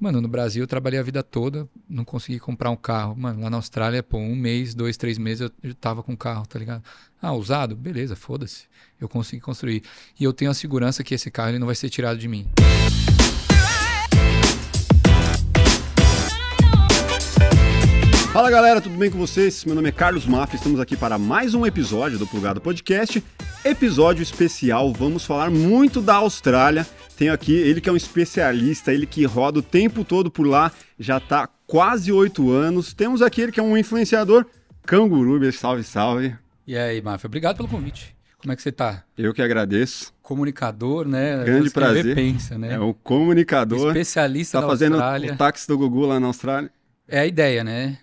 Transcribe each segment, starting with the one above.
Mano, no Brasil eu trabalhei a vida toda, não consegui comprar um carro. Mano, lá na Austrália, pô, um mês, dois, três meses eu, tava com carro, tá ligado? Ah, usado? Beleza, foda-se. Eu consegui construir. E eu tenho a segurança que esse carro ele não vai ser tirado de mim. Fala galera, tudo bem com vocês? Meu nome é Carlos Mafra, estamos aqui para mais um episódio do Plugado Podcast. Episódio especial, vamos falar muito da Austrália. Tenho aqui ele que é um especialista, ele que roda o tempo todo por lá, já está quase oito anos. Temos aqui ele que é um influenciador, Canguruber, salve, salve. E aí, Mafra, obrigado pelo convite. Como é que você tá? Eu que agradeço. Comunicador, né? Grande prazer. pensa, né? É o comunicador. Especialista Tá da fazendo Austrália. o táxi do Gugu lá na Austrália. É a ideia, né?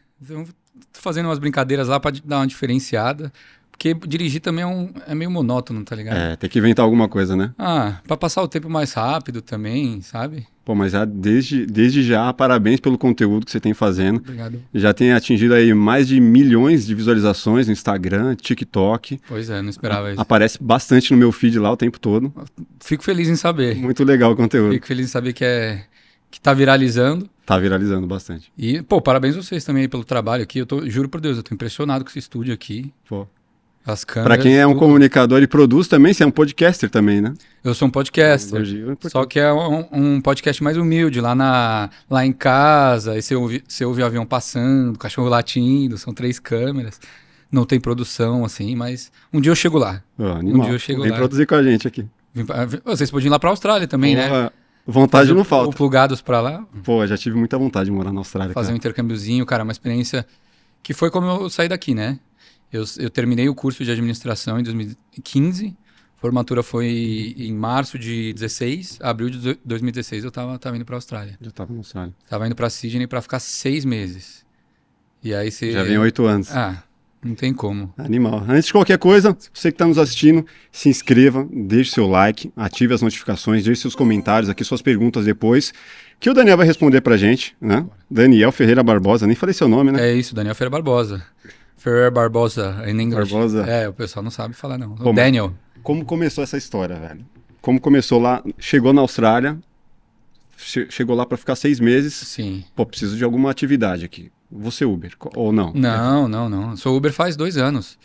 Fazendo umas brincadeiras lá pra dar uma diferenciada. Porque dirigir também é, um, é meio monótono, tá ligado? É, tem que inventar alguma coisa, né? Ah, pra passar o tempo mais rápido também, sabe? Pô, mas já desde, desde já, parabéns pelo conteúdo que você tem fazendo. Obrigado. Já tem atingido aí mais de milhões de visualizações no Instagram, TikTok. Pois é, não esperava isso. Aparece bastante no meu feed lá o tempo todo. Fico feliz em saber. Muito legal o conteúdo. Fico feliz em saber que é que tá viralizando. Tá viralizando bastante. E, pô, parabéns vocês também pelo trabalho aqui. Eu tô, juro por Deus, eu tô impressionado com esse estúdio aqui. Pô. As câmeras. Pra quem é um tudo. comunicador e produz também, você é um podcaster também, né? Eu sou um podcaster. É. Só que é um, um podcast mais humilde, lá, na, lá em casa, aí você ouve, você ouve o avião passando, cachorro latindo, são três câmeras. Não tem produção, assim, mas um dia eu chego lá. Animal. dia eu chego Vem lá. produzir com a gente aqui. Vocês podiam ir lá pra Austrália também, né? Vontade não o- falta. O Plugados pra lá, Pô, já tive muita vontade de morar na Austrália. fazer um cara. intercâmbiozinho, cara, uma experiência que foi como eu saí daqui, né? Eu, eu terminei o curso de administração em 2015, formatura foi em março de 16, abril de 2016 eu tava, tava indo pra Austrália. Já tava na Austrália. Tava indo pra Sydney pra ficar seis meses. E aí você... Já vem oito anos. Ah, não tem como. Animal. Antes de qualquer coisa, você que está nos assistindo, se inscreva, deixe seu like, ative as notificações, deixe seus comentários aqui, suas perguntas depois, que o Daniel vai responder pra gente, né? Daniel Ferreira Barbosa, nem falei seu nome, né? É isso, Daniel Ferreira Barbosa. Ferreira Barbosa, em inglês. Barbosa. É, o pessoal não sabe falar, não. Como? Daniel. Como começou essa história, velho? Como começou lá, chegou na Austrália, che- chegou lá pra ficar seis meses, Sim. pô, preciso de alguma atividade aqui. Você Uber, ou não? Não, não, não. Eu sou Uber faz dois anos.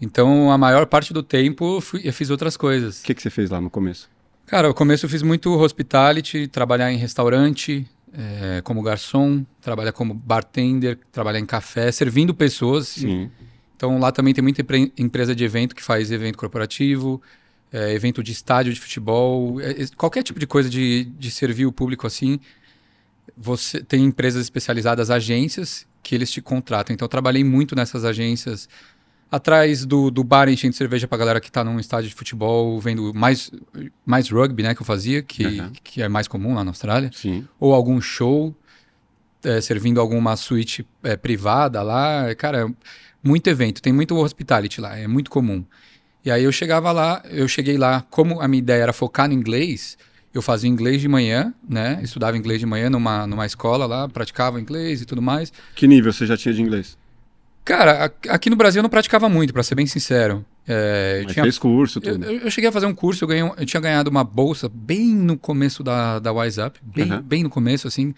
Então, a maior parte do tempo eu, fui- eu fiz outras coisas. O que, que você fez lá no começo? Cara, no começo eu fiz muito hospitality, trabalhar em restaurante, eh, como garçom, trabalhar como bartender, trabalhar em café, servindo pessoas. Sim. Então, lá também tem muita empre- empresa de evento que faz evento corporativo, eh, evento de estádio de futebol, eh, qualquer tipo de coisa de, de servir o público assim. Você tem empresas especializadas, agências, que eles te contratam. Então, eu trabalhei muito nessas agências, atrás do, do bar enchendo cerveja pra galera que tá num estádio de futebol, vendo mais, mais rugby, né, que eu fazia, que, Uhum. que é mais comum lá na Austrália Sim. ou algum show, é, servindo alguma suíte é, privada lá. Cara, é muito evento, tem muito hospitality lá, é muito comum. E aí eu chegava lá, eu cheguei lá, como a minha ideia era focar no inglês, eu fazia inglês de manhã, né? Estudava inglês de manhã numa, numa escola lá, praticava inglês e tudo mais. Que nível você já tinha de inglês? Cara, aqui no Brasil eu não praticava muito, pra ser bem sincero. É, eu Mas tinha fez curso, tudo. eu- eu cheguei a fazer um curso, eu, ganhei eu tinha ganhado uma bolsa bem no começo da, da Wise Up, bem, Uhum. bem no começo, assim.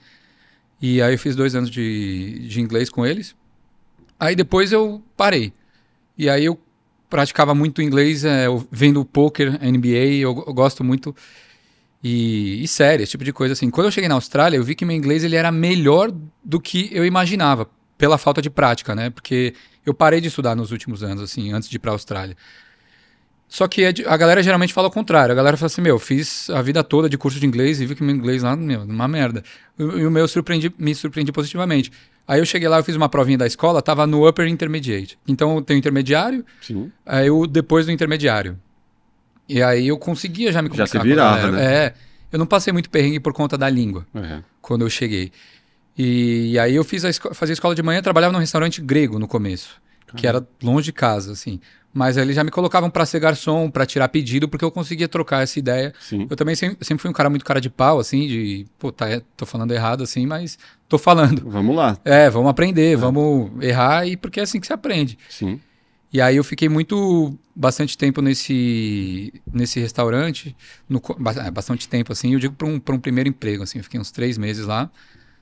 E aí eu fiz dois anos de, de inglês com eles. Aí depois eu parei. E aí eu praticava muito inglês, é, vendo poker, NBA, eu, eu gosto muito. E, e série, esse tipo de coisa assim. Quando eu cheguei na Austrália, eu vi que meu inglês ele era melhor do que eu imaginava, pela falta de prática, né? Porque eu parei de estudar nos últimos anos, assim, antes de ir pra Austrália. Só que é a galera geralmente fala o contrário. A galera fala assim, meu, fiz a vida toda de curso de inglês e vi que meu inglês lá, meu, uma merda. E, o meu surpreendi, me surpreendi positivamente. Aí eu cheguei lá, eu fiz uma provinha da escola, tava no Upper Intermediate. Então eu tenho intermediário, Sim. aí eu depois do intermediário. E aí eu conseguia já me Já comunicar se com a virava, né? É, eu não passei muito perrengue por conta da língua É. quando eu cheguei. E, aí eu fiz a fazia escola de manhã, trabalhava num restaurante grego no começo, que era longe de casa, assim. Mas aí eles já me colocavam para ser garçom, para tirar pedido, porque eu conseguia trocar essa ideia. Sim. Eu também sempre, sempre fui um cara muito cara de pau, assim, de, pô, tá, é, tô falando errado, assim, mas tô falando. Vamos lá. É, vamos aprender, vamos errar, e porque é assim que se aprende. Sim. E aí eu fiquei muito, bastante tempo nesse, nesse restaurante, no, é, bastante tempo assim, eu digo para um, um primeiro emprego, assim, eu fiquei uns três meses lá,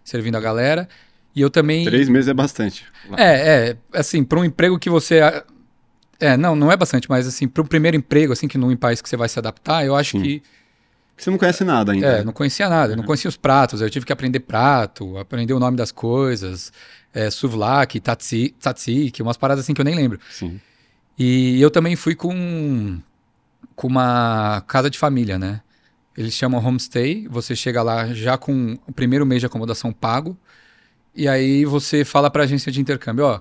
servindo a galera. E eu também. Três meses é bastante. É, é, assim, para um emprego que você. É, não, não é bastante, mas assim, para o primeiro emprego, assim, que num país que você vai se adaptar, eu acho Sim. que. Você não conhece nada ainda. É, não conhecia nada, eu não conhecia os pratos, eu tive que aprender prato, aprender o nome das coisas, é, souvlaki, tzatziki, umas paradas assim que eu nem lembro. Sim. E eu também fui com, com uma casa de família, né? Eles chamam homestay, você chega lá já com o primeiro mês de acomodação pago, e aí você fala para a agência de intercâmbio, ó,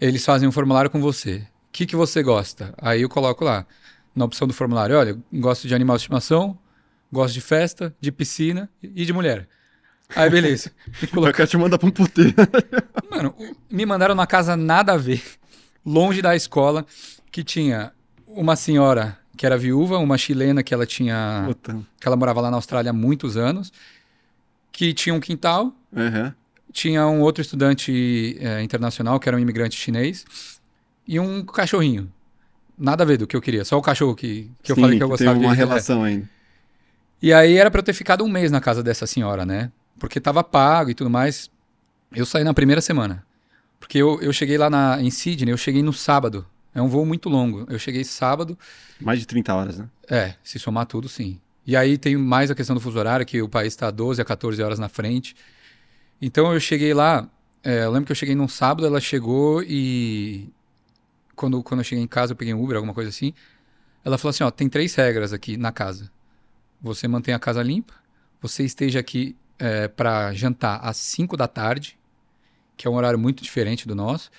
eles fazem um formulário com você. O que, que você gosta? Aí eu coloco lá, na opção do formulário, olha, gosto de animal de estimação, gosto de festa, de piscina e de mulher. Aí, beleza. Eu quero te mandar pra um puteiro. Mano, me mandaram numa casa nada a ver, longe da escola, que tinha uma senhora que era viúva, uma chilena que ela tinha. Puta. que ela morava lá na Austrália há muitos anos, que tinha um quintal. Uhum tinha um outro estudante é, internacional, que era um imigrante chinês, e um cachorrinho. Nada a ver do que eu queria, só o cachorro que, que Sim, eu falei que eu gostava tem uma de, relação é. ainda. E aí era para eu ter ficado um mês na casa dessa senhora, né? Porque tava pago e tudo mais. Eu saí na primeira semana. Porque eu, eu cheguei lá na, em Sydney, eu cheguei no sábado. É um voo muito longo. Eu cheguei sábado. Mais de 30 horas, né? É, se somar tudo, sim. E aí tem mais a questão do fuso horário, que o país está 12 a 14 horas na frente. Então eu cheguei lá, é, eu lembro que eu cheguei num sábado, ela chegou e quando, quando eu cheguei em casa, eu peguei um Uber, alguma coisa assim. Ela falou assim: ó, tem três regras aqui na casa. Você mantém a casa limpa, você esteja aqui é, para jantar às 5 da tarde, que é um horário muito diferente do nosso,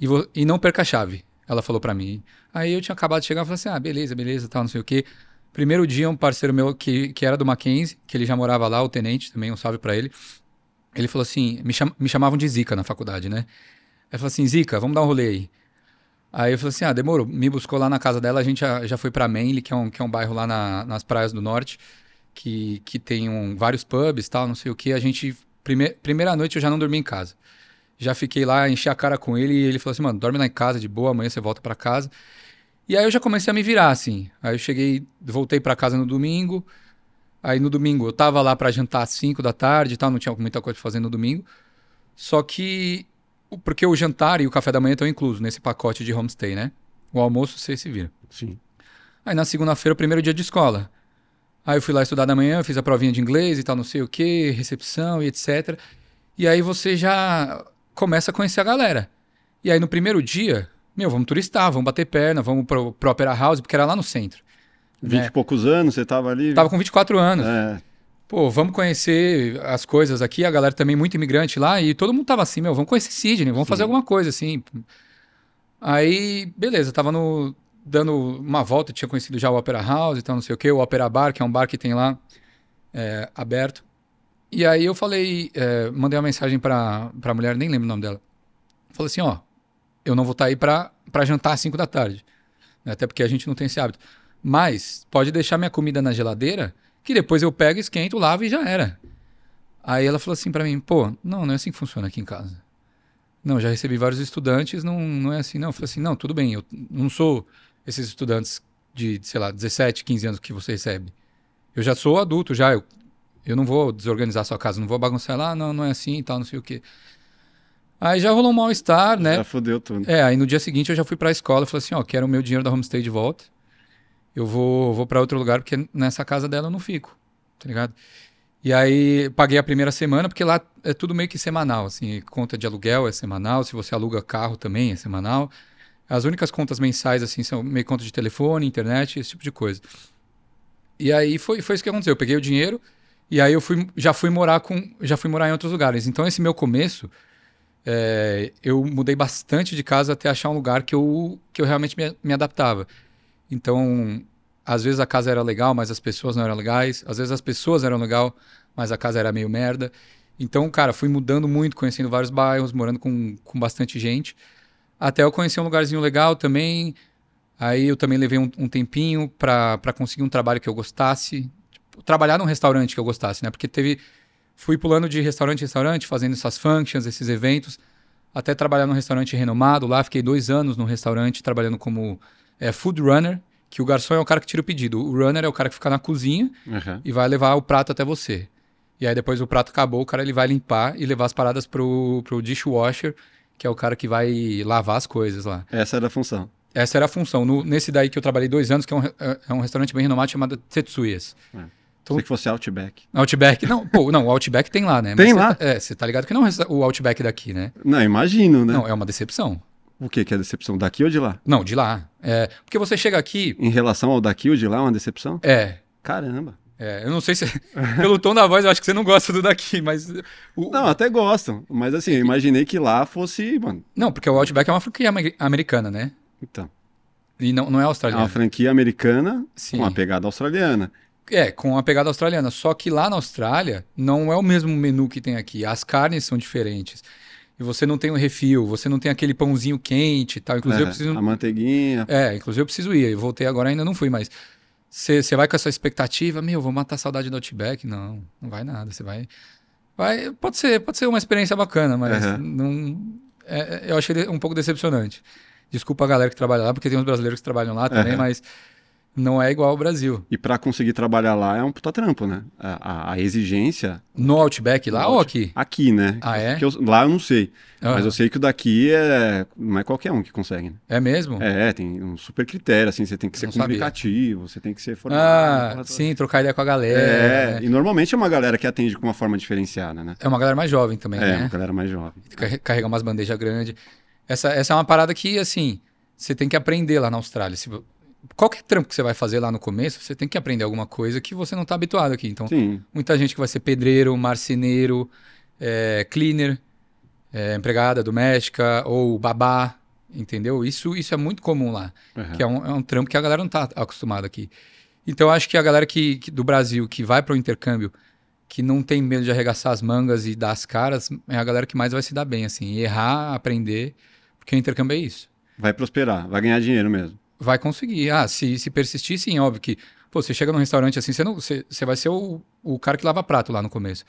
e, e não perca a chave. Ela falou para mim. Aí eu tinha acabado de chegar e falei assim: ah, beleza, beleza, tal, não sei o quê. Primeiro dia, um parceiro meu que, que era do Mackenzie, que ele já morava lá, o tenente também, um salve para ele. Ele falou assim, me, cham, me chamavam de Zica na faculdade, né? Ele falou assim, Zica, vamos dar um rolê aí. Aí eu falei assim, ah, demorou. Me buscou lá na casa dela, a gente já, já foi para Manly, que é um, que é um bairro lá na, nas praias do norte, que, que tem um, vários pubs tal, não sei o que. A gente, prime, primeira noite eu já não dormi em casa. Já fiquei lá, enchi a cara com ele e ele falou assim, mano, dorme lá em casa de boa, amanhã você volta para casa. E aí eu já comecei a me virar, assim. Aí eu cheguei, voltei para casa no domingo, Aí no domingo eu tava lá para jantar às 5 da tarde e tal, não tinha muita coisa pra fazer no domingo. Só que. Porque o jantar e o café da manhã estão inclusos nesse pacote de homestay, né? O almoço você se vira. Sim. Aí na segunda-feira, o primeiro dia de escola. Aí eu fui lá estudar da manhã, fiz a provinha de inglês e tal, não sei o que, recepção e etc. E aí você já começa a conhecer a galera. E aí no primeiro dia, meu, vamos turistar, vamos bater perna, vamos pro, pro Opera House, porque era lá no centro. 20 e poucos anos, você tava ali? Tava com 24 anos. É. Pô, vamos conhecer as coisas aqui, a galera também muito imigrante lá, e todo mundo tava assim, meu, vamos conhecer Sydney, vamos Sim. fazer alguma coisa assim. Aí, beleza, tava no, dando uma volta, tinha conhecido já o Opera House e tal, não sei o que, o Opera Bar, que é um bar que tem lá, é, aberto. E aí eu falei, é, mandei uma mensagem pra, pra mulher, nem lembro o nome dela. Falei assim, ó, eu não vou estar tá aí pra, pra jantar às 5 da tarde. Né, até porque a gente não tem esse hábito. Mas pode deixar minha comida na geladeira, que depois eu pego, esquento, lavo e já era. Aí ela falou assim para mim, pô, não, não é assim que funciona aqui em casa. Não, já recebi vários estudantes, não, não é assim, não. Eu falei assim, não, tudo bem, eu não sou esses estudantes de, sei lá, 17, 15 anos que você recebe. Eu já sou adulto, já, eu, eu não vou desorganizar sua casa, não vou bagunçar lá, não, não é assim e tal, não sei o quê. Aí já rolou um mal-estar, né? Já fodeu tudo. É, aí no dia seguinte eu já fui pra escola e falei assim, ó, quero o meu dinheiro da homestay de volta eu vou, vou para outro lugar porque nessa casa dela eu não fico, tá ligado? E aí paguei a primeira semana porque lá é tudo meio que semanal, assim, conta de aluguel é semanal, se você aluga carro também é semanal. As únicas contas mensais assim são meio conta de telefone, internet, esse tipo de coisa. E aí foi, foi isso que aconteceu. Eu peguei o dinheiro e aí eu fui, já fui morar com, já fui morar em outros lugares. Então esse meu começo, é, eu mudei bastante de casa até achar um lugar que eu, que eu realmente me, me adaptava. Então, às vezes a casa era legal, mas as pessoas não eram legais. Às vezes as pessoas eram legal, mas a casa era meio merda. Então, cara, fui mudando muito, conhecendo vários bairros, morando com, com bastante gente. Até eu conhecer um lugarzinho legal também. Aí eu também levei um, um tempinho para conseguir um trabalho que eu gostasse. Trabalhar num restaurante que eu gostasse, né? Porque teve. Fui pulando de restaurante em restaurante, fazendo essas functions, esses eventos, até trabalhar num restaurante renomado lá. Fiquei dois anos no restaurante trabalhando como é, food runner, que o garçom é o cara que tira o pedido. O runner é o cara que fica na cozinha Aham. e vai levar o prato até você. E aí depois o prato acabou, o cara ele vai limpar e levar as paradas pro, pro dishwasher, que é o cara que vai lavar as coisas lá. Essa era a função. Essa era a função. No- nesse daí que eu trabalhei dois anos, que é um, re- é um restaurante bem renomado chamado Tetsuyas. Então- Se que fosse Outback. Outback. Não, pô, não, o Outback tem lá, né? Tem você lá? tá- é, você tá ligado que não é o Outback daqui, né? Não, imagino, né? Não, é uma decepção. O que que é decepção? Daqui ou de lá? Não, de lá. É, porque você chega aqui. Em relação ao daqui ou de lá, é uma decepção? É. Caramba. é, eu não sei se. pelo tom da voz, eu acho que você não gosta do daqui, mas. o- Não, até gostam. Mas assim, eu imaginei que lá fosse, mano. não, porque o Outback é uma franquia amer- americana, né? Então. E não, não é É australiana. uma franquia americana Sim. com uma pegada australiana. É, com a pegada australiana. Só que lá na Austrália não é o mesmo menu que tem aqui. As carnes são diferentes. E você não tem o refil, você não tem aquele pãozinho quente e tal. Inclusive, É, eu preciso. A manteiguinha. É, inclusive eu preciso ir. Eu voltei agora, ainda não fui, mas. Você vai com essa expectativa, meu, vou matar a saudade do Outback? Não, não vai nada. Você vai. Vai. Pode ser, pode ser uma experiência bacana, mas Aham. não. é- é- eu achei um pouco decepcionante. Desculpa a galera que trabalha lá, porque tem uns brasileiros que trabalham lá também, Aham. mas não é igual ao Brasil. E pra conseguir trabalhar lá é um puta trampo, né? A, a- a exigência. No Outback lá No ou aqui? Aqui, né? Ah, é? Eu- lá eu não sei. Aham. Mas eu sei que o daqui é. Não é qualquer um que consegue, né? É mesmo? É, tem um super critério, assim, você tem que ser Não sabia. comunicativo, você tem que ser formado. Ah, sim, trocar ideia com a galera. É, e normalmente é uma galera que atende com uma forma diferenciada, né? É uma galera mais jovem também, É, uma né? galera mais jovem. Carre- Carrega umas bandejas grandes. Essa, essa é uma parada que, assim, você tem que aprender lá na Austrália. Se, qualquer trampo que você vai fazer lá no começo, você tem que aprender alguma coisa que você não tá habituado aqui. Então, Sim, muita gente que vai ser pedreiro, marceneiro, é, cleaner, é, empregada doméstica ou babá, entendeu? Isso, isso é muito comum lá. aham. que é um, é um trampo que a galera não tá acostumada aqui. Então, eu acho que a galera que, que- do Brasil que vai para o intercâmbio, que não tem medo de arregaçar as mangas e dar as caras, é a galera que mais vai se dar bem, assim, errar, aprender, porque o intercâmbio é isso. vai prosperar, vai ganhar dinheiro mesmo. Vai conseguir. Ah, se, se persistir, sim, óbvio que, pô, você chega num restaurante assim, você, não, você, você vai ser o, o cara que lava prato lá no começo.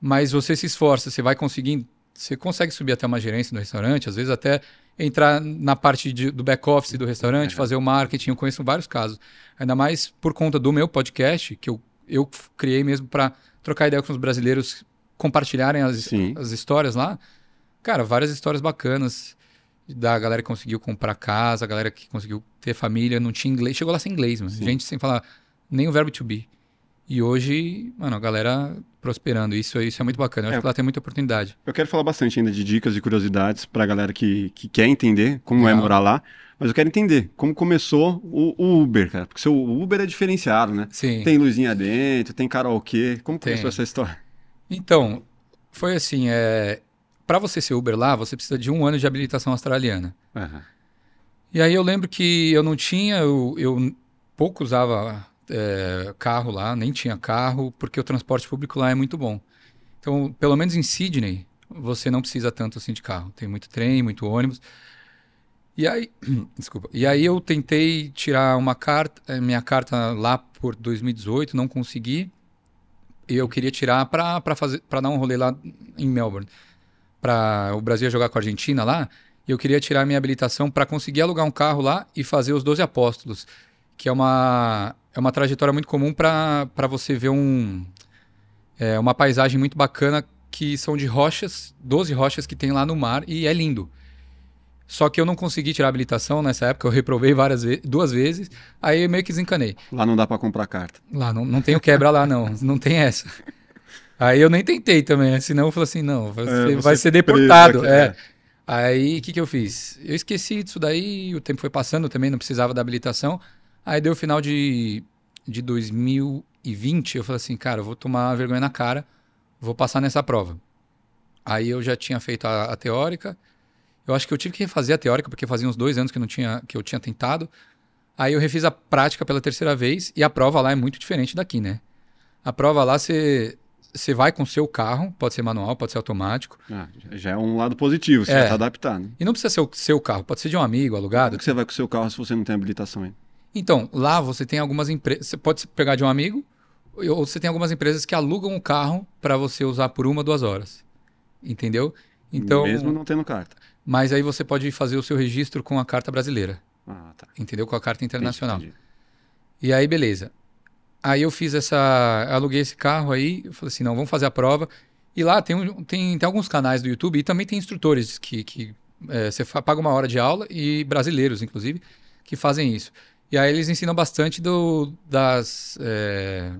Mas você se esforça, você vai conseguindo, você consegue subir até uma gerência no restaurante, às vezes até entrar na parte de- do back-office do restaurante, É. fazer o marketing. Eu conheço vários casos. Ainda mais por conta do meu podcast, que eu, eu criei mesmo para trocar ideia com os brasileiros, compartilharem as, Sim. as histórias lá. Cara, várias histórias bacanas da galera que conseguiu comprar casa, a galera que conseguiu ter família, não tinha inglês, chegou lá sem inglês, mano. Sim. Gente sem falar nem o verbo to be. E hoje, mano, a galera prosperando. Isso, isso é muito bacana. Eu acho É. que lá tem muita oportunidade. Eu quero falar bastante ainda de dicas e curiosidades pra galera que, que quer entender como é morar lá, mas eu quero entender como começou o, o Uber, cara, porque seu Uber é diferenciado, né? Sim. Tem luzinha dentro, tem karaokê, como Tem. começou essa história? Então, foi assim, é... para você ser Uber lá, você precisa de um ano de habilitação australiana. Aham. E aí eu lembro que eu não tinha, eu, eu pouco usava é, carro lá, nem tinha carro, porque o transporte público lá é muito bom. Então, pelo menos em Sydney, você não precisa tanto assim de carro. Tem muito trem, muito ônibus. E aí, desculpa. E aí eu tentei tirar uma carta, eh, minha carta lá por 2018, não consegui. E eu queria tirar para para fazer, para dar um rolê lá em Melbourne. Para o Brasil jogar com a Argentina lá, e eu queria tirar minha habilitação para conseguir alugar um carro lá e fazer os 12 apóstolos, que é uma é uma trajetória muito comum para você ver um é, uma paisagem muito bacana que são de rochas, 12 rochas que tem lá no mar e é lindo. Só que eu não consegui tirar a habilitação nessa época, eu reprovei várias vezes, duas vezes, aí eu meio que desencanei. Lá não dá pra comprar carta. Lá, não, não tem o quebra lá, não. Não tem essa. Aí eu nem tentei também, senão eu falei assim, não, você, É, você vai ser deportado. aqui, é. é. Aí, o que, que eu fiz? Eu esqueci disso daí, o tempo foi passando, também não precisava da habilitação. Aí deu o final de, de 2020, eu falei assim, cara, eu vou tomar vergonha na cara, vou passar nessa prova. Aí eu já tinha feito a, a teórica, eu acho que eu tive que refazer a teórica, porque fazia uns dois anos que, não tinha, que eu tinha tentado. Aí eu refiz a prática pela terceira vez e a prova lá é muito diferente daqui, né? A prova lá você você vai com o seu carro, pode ser manual, pode ser automático. Ah, já- é um lado positivo, você É. já tá adaptado. Né? E não precisa ser o seu carro, pode ser de um amigo, alugado. Como que você vai com o seu carro se você não tem habilitação ainda? Então, lá você tem algumas empresas. Você pode pegar de um amigo, ou você tem algumas empresas que alugam o carro para você usar por uma, duas horas. Entendeu? Então, Mesmo não tendo carta. mas aí você pode fazer o seu registro com a carta brasileira, Ah, tá. entendeu? Com a carta internacional. Entendi. E aí, beleza. Aí eu fiz essa. Aluguei esse carro aí. Eu falei assim: não, vamos fazer a prova. E lá tem, um- tem, tem alguns canais do YouTube e também tem instrutores que, que é, você paga uma hora de aula e brasileiros, inclusive, que fazem isso. E aí eles ensinam bastante do, das. é,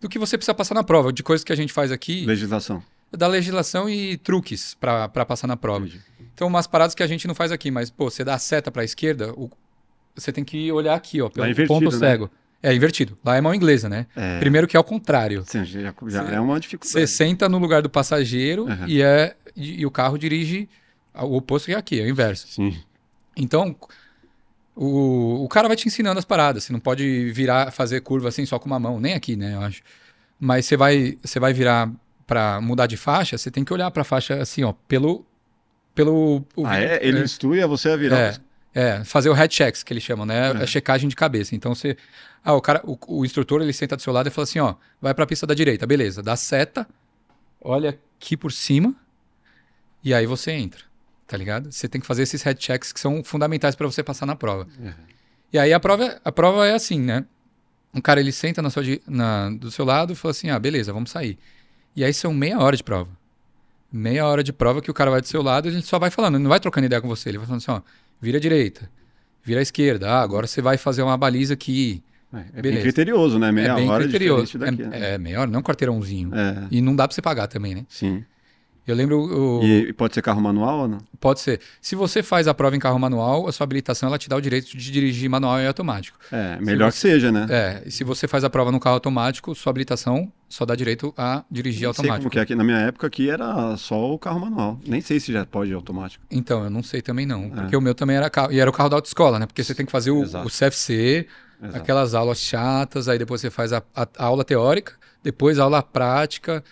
do que você precisa passar na prova, de coisas que a gente faz aqui, Legislação. da legislação e truques para passar na prova. Entendi. Então, umas paradas que a gente não faz aqui, mas, pô, você dá a seta para a esquerda, o- você tem que olhar aqui, ó, pelo invertido, ponto né? cego. É invertido. Lá é mão inglesa, né? É, Primeiro que é ao contrário. sim, já, já Você- é uma Você dificuldade. senta no lugar do passageiro Aham. e, é, e, e o carro dirige o oposto que é aqui, é o inverso. Sim. Então, o, o cara vai te ensinando as paradas. Você não pode virar, fazer curva assim só com uma mão, nem aqui, né, eu acho. Mas você vai, você vai virar para mudar de faixa, você tem que olhar para a faixa assim, ó, pelo pelo o Ah, é? Ele instrui a você a virar. é, é, fazer o head checks que eles chamam, né? É. A checagem de cabeça. Então você, ah, o cara, o, o instrutor ele senta do seu lado e fala assim, ó, vai para a pista da direita, beleza? Dá seta, olha aqui por cima e aí você entra, tá ligado? Você tem que fazer esses head checks que são fundamentais para você passar na prova. É. E aí a prova, é- a prova é assim, né? Um cara ele senta na sua, na- do seu lado e fala assim, ah, beleza, vamos sair. E aí são meia hora de prova. Meia hora de prova que o cara vai do seu lado e ele só vai falando, ele não vai trocando ideia com você, ele vai falando assim, ó, vira à direita, vira à esquerda, ah, agora você vai fazer uma baliza aqui. É, é bem criterioso, né? Meia é bem hora criterioso. diferente daqui. né? É, é meia hora, não um quarteirãozinho. É, E não dá pra você pagar também, né? sim. Eu lembro, o- E, pode ser carro manual ou não? pode ser, se você faz a prova em carro manual, a sua habilitação ela te dá o direito de dirigir manual e automático. É, melhor você- que seja, né? É, e se você faz a prova no carro automático, sua habilitação só dá direito a dirigir Não sei como automático. que é aqui. Na minha época aqui era só o carro manual. Nem sei se já pode automático. Então, eu não sei também não, É. porque o meu também era carro, e era o carro da autoescola, né? Porque você tem que fazer o, Exato. o CFC, Exato. aquelas aulas chatas, aí depois você faz a, a- a aula teórica, depois a aula prática,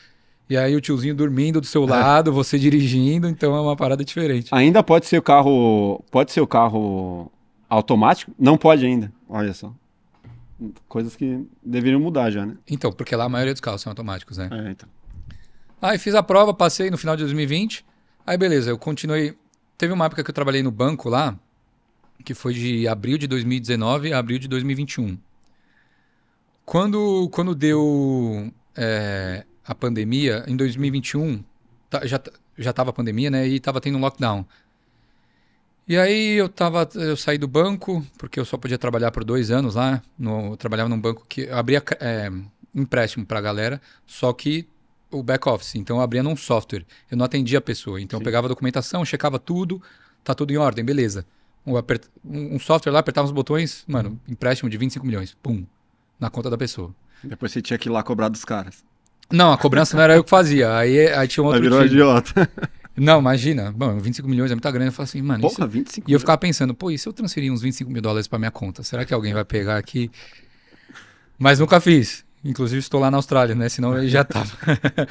e aí o tiozinho dormindo do seu lado, você dirigindo, então é uma parada diferente. Ainda pode ser o carro. Pode ser o carro automático? Não pode ainda. Olha só. Coisas que deveriam mudar já, né? Então, porque lá a maioria dos carros são automáticos, né? É, então. Aí fiz a prova, passei no final de 2020. Aí beleza, eu continuei. Teve uma época que eu trabalhei no banco lá, que foi de abril de 2019 a abril de 2021. Quando, quando deu é, a pandemia, em 2021, tá- já, já tava a pandemia, né? E tava tendo um lockdown. E aí eu tava, eu saí do banco, porque eu só podia trabalhar por dois anos lá. No, eu trabalhava num banco que eu abria é, empréstimo pra galera, só que o back office. Então eu abria num software. Eu não atendia a pessoa. Então eu Sim. pegava a documentação, checava tudo, tá tudo em ordem, beleza. Um, apert- um- um software lá, apertava os botões, mano, empréstimo de 25 milhões, pum, na conta da pessoa. Depois você tinha que ir lá cobrar dos caras. Não, a cobrança não era eu que fazia. Aí, aí tinha um Aí outro virou time. idiota. Não, imagina. Bom, 25 milhões é muita grana. Eu falo assim, mano, isso... Porra, 25 E eu ficava pensando, pô, e se eu transferir uns 25 mil dólares pra minha conta? Será que alguém vai pegar aqui? Mas nunca fiz. Inclusive estou lá na Austrália, né? Senão eu já tava.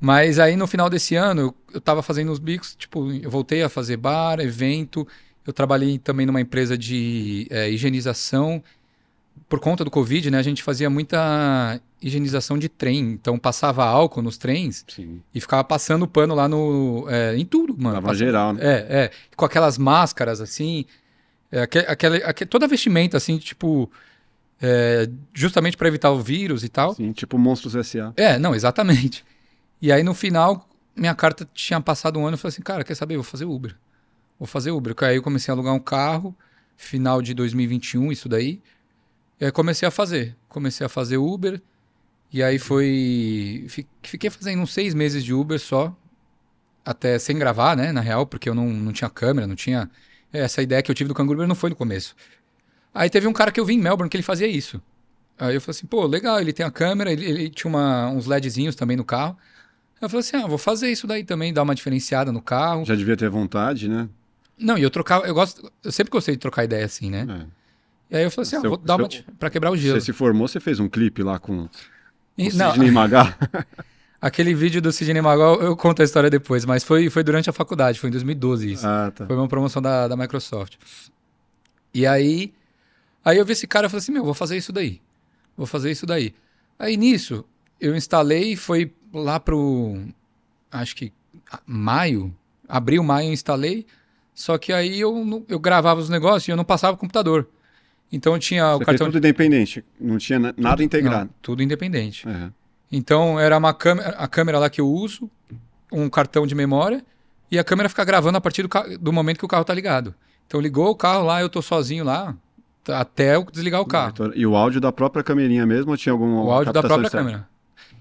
Mas aí no final desse ano, eu, tava fazendo uns bicos, tipo, eu voltei a fazer bar, evento. Eu trabalhei também numa empresa de é, higienização. Por conta do Covid, né? A gente fazia muita higienização de trem. Então passava álcool nos trens Sim. e ficava passando pano lá no. é, em tudo, mano. Tava geral, né? é, é. Com aquelas máscaras, assim. É, aque- aquela, aque- toda a vestimenta, assim, tipo. é, justamente para evitar o vírus e tal. Sim, tipo Monstros S.A. É, não, exatamente. E aí, no final, minha carta tinha passado um ano. Eu falei assim, cara, quer saber? Eu vou fazer Uber. Vou fazer Uber. Aí eu comecei a alugar um carro, final de 2021, isso daí. E aí comecei a fazer. Comecei a fazer Uber. E aí foi. fi- Fiquei fazendo uns seis meses de Uber só. Até sem gravar, né? Na real, porque eu não, não tinha câmera, não tinha. Essa ideia que eu tive do Canguru Uber não foi no começo. Aí teve um cara que eu vi em Melbourne que ele fazia isso. Aí eu falei assim, pô, legal, ele tem a câmera, ele, ele tinha uma- uns LEDzinhos também no carro. Aí eu falei assim, ah, vou fazer isso daí também, dar uma diferenciada no carro. Já devia ter vontade, né? Não, e eu trocava, eu gosto, eu sempre gostei de trocar ideia assim, né? É. E aí eu falei assim, ah, Seu- vou dar uma, seu- pra quebrar o gelo. Você se formou, você fez um clipe lá com E- o não, Sidney Magal. aquele vídeo do Sidney Magal, eu conto a história depois, mas foi, foi durante a faculdade, foi em 2012 isso. ah, tá. Foi uma promoção da, da Microsoft. E aí, aí eu vi esse cara e falei assim, meu, vou fazer isso daí. Vou fazer isso daí. Aí nisso, eu instalei, foi lá pro, acho que maio, abril, maio, eu instalei. Só que aí eu, eu gravava os negócios e eu não passava o computador. Então eu tinha o Você fez cartão tudo independente, não tinha na- nada integrado. Não, tudo independente. É. Então era uma câmera, a câmera lá que eu uso, um cartão de memória e a câmera fica gravando a partir do, do momento que o carro tá ligado. Então ligou o carro lá, eu tô sozinho lá até eu desligar o carro. E o áudio da própria câmerinha mesmo ou tinha algum O áudio da própria câmera.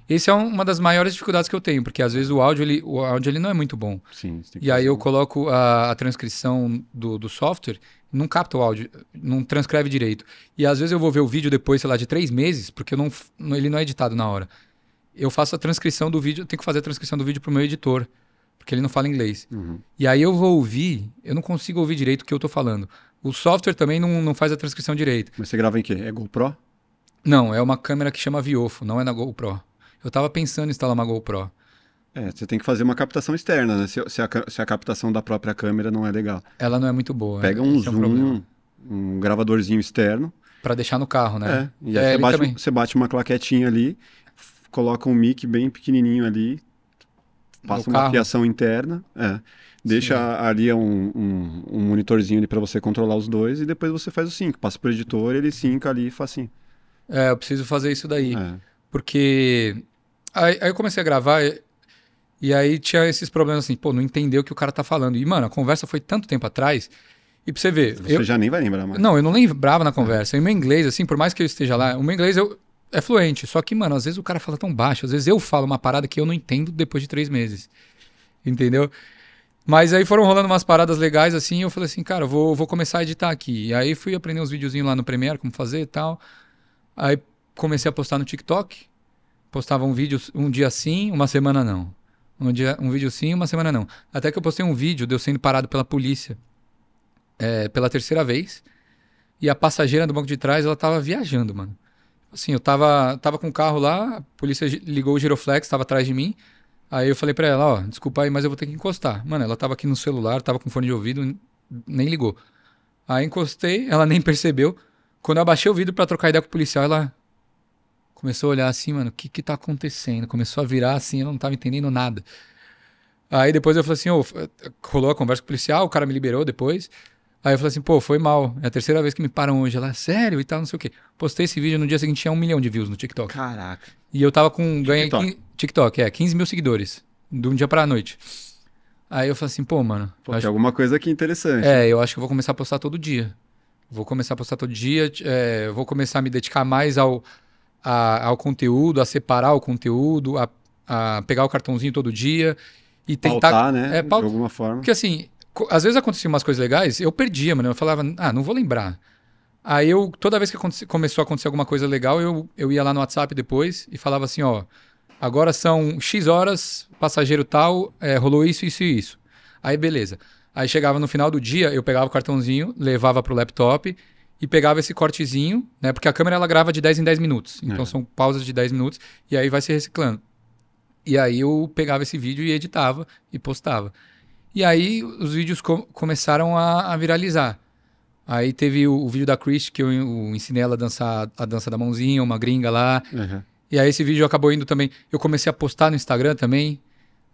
Esse é um- uma das maiores dificuldades que eu tenho, porque às vezes o áudio ele, o áudio ele não é muito bom. Sim. você tem que E aí eu coloco a, a transcrição do, do software, não capta o áudio, não transcreve direito. E às vezes eu vou ver o vídeo depois, sei lá, de três meses, porque não, ele não é editado na hora. Eu faço a transcrição do vídeo, eu tenho que fazer a transcrição do vídeo pro meu editor, porque ele não fala inglês. Uhum. E aí eu vou ouvir, eu não consigo ouvir direito o que eu tô falando. O software também não, não faz a transcrição direito. Mas você grava em quê? É GoPro? Não, é uma câmera que chama Viofo, não é na GoPro. Eu tava pensando em instalar uma GoPro. É, você tem que fazer uma captação externa, né? Se, se a, se a captação da própria câmera não é legal. Ela não é muito boa. Pega um esse é problema. zoom, um gravadorzinho externo. Pra deixar no carro, né? É. E aí É, você, bate, também. você bate uma claquetinha ali, coloca um mic bem pequenininho ali, passa No uma carro? fiação interna, é. Deixa Sim. ali um, um, um monitorzinho ali para você controlar os dois e depois você faz o sync. Passa pro editor, ele synca ali e faz assim. É, eu preciso fazer isso daí. É. Porque. Aí, aí eu comecei a gravar e, e aí tinha esses problemas assim, pô, não entendeu o que o cara tá falando. E, mano, a conversa foi tanto tempo atrás. E pra você ver. Você eu- já nem vai lembrar mais. Não, eu não lembrava na conversa. E o meu inglês, assim, por mais que eu esteja lá, o meu inglês eu, é fluente. Só que, mano, às vezes o cara fala tão baixo, às vezes eu falo uma parada que eu não entendo depois de três meses. Entendeu? Mas aí foram rolando umas paradas legais assim, e eu falei assim, cara, eu vou, vou começar a editar aqui. E aí fui aprender uns videozinhos lá no Premiere, como fazer e tal. Aí comecei a postar no TikTok. Postava um vídeo um dia sim, uma semana não. Um, dia, um vídeo sim, uma semana não. Até que eu postei um vídeo de eu sendo parado pela polícia é, pela terceira vez. E a passageira do banco de trás, ela tava viajando, mano. Assim, eu tava, tava com o carro lá, a polícia ligou o giroflex, tava atrás de mim. Aí eu falei pra ela, ó, desculpa aí, mas eu vou ter que encostar. Mano, ela tava aqui no celular, tava com fone de ouvido, nem ligou. Aí encostei, ela nem percebeu. Quando eu abaixei o vidro pra trocar ideia com o policial, ela começou a olhar assim, mano, o que que tá acontecendo? Começou a virar assim, ela não tava entendendo nada. Aí depois eu falei assim, ô, f- rolou a conversa com o policial, o cara me liberou depois. Aí eu falei assim, pô, foi mal. É a terceira vez que me param hoje. Ela, sério? E tal, não sei o quê. Postei esse vídeo no dia seguinte, tinha um milhão de views no TikTok. Caraca. E eu tava com. Ganhei TikTok. TikTok. TikTok, é, 15 mil seguidores. De um dia pra noite. Aí eu falei assim, pô, mano. Pô, acho- tem alguma coisa aqui interessante. é, eu acho que eu vou começar a postar todo dia. Vou começar a postar todo dia. é, vou começar a me dedicar mais ao, a- ao conteúdo, a separar o conteúdo, a, a pegar o cartãozinho todo dia e tentar. Pautar, né? É, paut- De alguma forma. Porque assim, às vezes aconteciam umas coisas legais, eu perdia, mano. Eu falava, ah, não vou lembrar. Aí eu, toda vez que começou a acontecer alguma coisa legal, eu, eu ia lá no WhatsApp depois e falava assim, ó, agora são X horas, passageiro tal, é, rolou isso, isso e isso. Aí beleza. Aí chegava no final do dia, eu pegava o cartãozinho, levava pro laptop e pegava esse cortezinho, né? Porque a câmera ela grava de 10 em 10 minutos. Então É. são pausas de 10 minutos e aí vai se reciclando. E aí eu pegava esse vídeo e editava e postava. E aí os vídeos co- começaram a, a viralizar. Aí teve o, o vídeo da Chris, que eu, eu ensinei ela a dançar a dança da mãozinha, uma gringa lá. Uhum. E aí esse vídeo acabou indo também. Eu comecei a postar no Instagram também,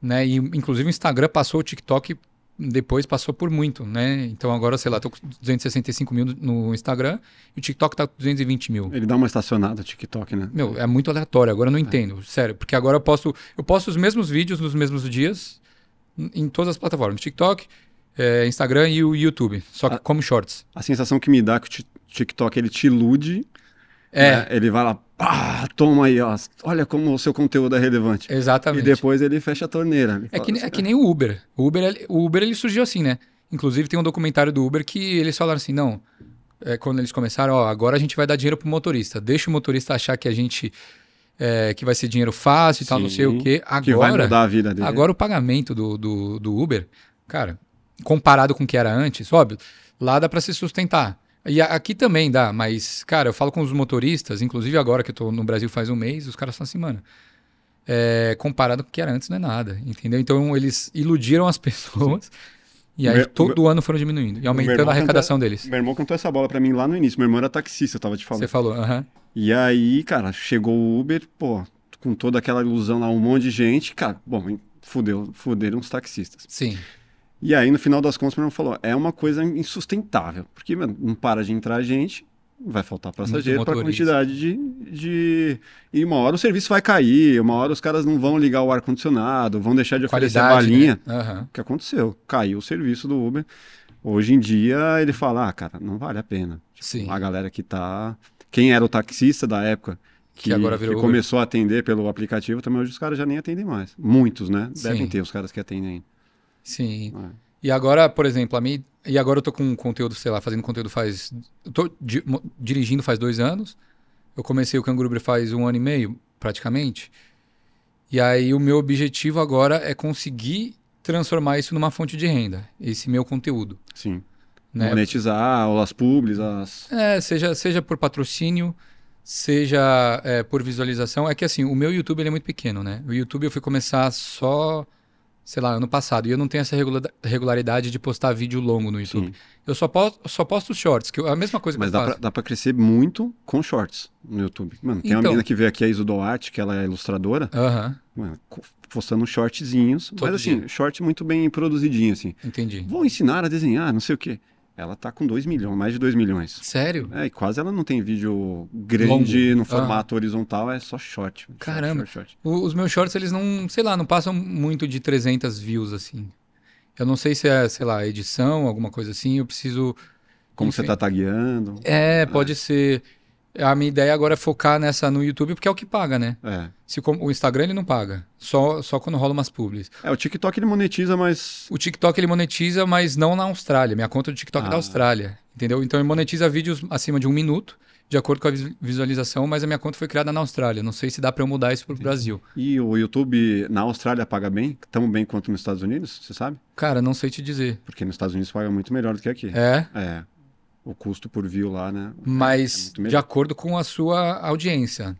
né? E inclusive o Instagram passou o TikTok, depois passou por muito, né? Então agora, sei lá, tô com 265 mil no Instagram e o TikTok tá com 220 mil. Ele dá uma estacionada, TikTok, né? Meu, é muito aleatório, agora eu não entendo, sério. Porque agora eu posto, eu posto os mesmos vídeos nos mesmos dias em- todas as plataformas. TikTok, é, Instagram e o YouTube. Só que Ah. como shorts. A sensação que me dá é que o ti- TikTok ele te ilude. É, né? Ele vai lá, pá, toma aí, ó. Olha como o seu conteúdo é relevante. exatamente. E depois ele fecha a torneira. É que, assim, é que nem o Uber. O Uber, o Uber ele surgiu assim, né? Inclusive tem um documentário do Uber que eles falaram assim, não, é, quando eles começaram, ó, agora a gente vai dar dinheiro pro motorista. Deixa o motorista achar que a gente é, que vai ser dinheiro fácil e tal, não sei o quê. que vai Agora, mudar a vida dele. agora o pagamento do, do, do Uber, cara, comparado com o que era antes, óbvio, lá dá para se sustentar. E aqui também dá, mas, cara, eu falo com os motoristas, inclusive agora que eu tô no Brasil faz um mês, os caras falam assim, mano, é, comparado com o que era antes não é nada, entendeu? Então eles iludiram as pessoas e aí Meu- todo ano foram diminuindo e meu aumentando a arrecadação deles. Meu irmão cantou essa bola pra mim lá no início. Meu irmão era taxista, eu tava te falando. Você falou, aham. E aí, cara, chegou o Uber, pô, com toda aquela ilusão lá, um monte de gente. Cara, bom, fudeu, fuderam os taxistas. Sim. E aí, no final das contas, meu irmão falou: é uma coisa insustentável, porque mano, não para de entrar gente, vai faltar passageiro para a quantidade de, de. E uma hora o serviço vai cair, uma hora os caras não vão ligar o ar-condicionado, vão deixar de oferecer Qualidade, balinha. né? Aham. O que aconteceu? Caiu o serviço do Uber. Hoje em dia ele fala: ah, cara, não vale a pena. Sim. A galera que tá. Quem era o taxista da época. Que, Que agora virou que começou a atender pelo aplicativo, também hoje os caras já nem atendem mais. Muitos, né? Devem Sim. ter os caras que atendem ainda. Sim. É. E agora, por exemplo, a mim. E agora eu tô com conteúdo, sei lá, fazendo conteúdo faz. Eu tô di- dirigindo faz dois anos. Eu comecei o Canguru faz um ano e meio, praticamente. E aí o meu objetivo agora é conseguir transformar isso numa fonte de renda, esse meu conteúdo. Sim. Né? Monetizar, as publis, as. É, seja, seja por patrocínio, seja é, por visualização. É que assim, o meu YouTube ele é muito pequeno, né? O YouTube eu fui começar só, sei lá, ano passado. E eu não tenho essa regula- regularidade de postar vídeo longo no YouTube. Sim. Eu só posto, só posto shorts, que eu- a mesma coisa que Mas eu dá faço. pra, dá pra crescer muito com shorts no YouTube. Mano, tem uma Então. menina que veio aqui, a Iso Duarte, que ela é ilustradora, Aham, mano, co- postando shortzinhos. Todo mas assim, dia. short muito bem produzidinho, assim. entendi. Vou ensinar a desenhar, não sei o quê. Ela tá com 2 milhões, mais de 2 milhões. Sério? É, e quase ela não tem vídeo grande Longo. no formato horizontal, é só short. Short, Caramba. short, short. O- os meus shorts, eles não, sei lá, não passam muito de 300 views, assim. Eu não sei se é, sei lá, edição, alguma coisa assim. Eu preciso. Como enfim. você tá tagueando. É, pode ser. A minha ideia agora é focar nessa no YouTube, porque é o que paga, né? É. Se o Instagram ele não paga, só, só quando rola umas publis. É, o TikTok ele monetiza, mas. O TikTok ele monetiza, mas não na Austrália. Minha conta do TikTok é Ah. da Austrália, entendeu? Então ele monetiza vídeos acima de um minuto, de acordo com a vis- visualização, mas a minha conta foi criada na Austrália. Não sei se dá pra eu mudar isso pro Brasil. E o YouTube na Austrália paga bem? Tão bem quanto nos Estados Unidos, você sabe? Cara, não sei te dizer. Porque nos Estados Unidos paga muito melhor do que aqui. É, É. O custo por view lá, né? É mas melhor. de acordo com a sua audiência.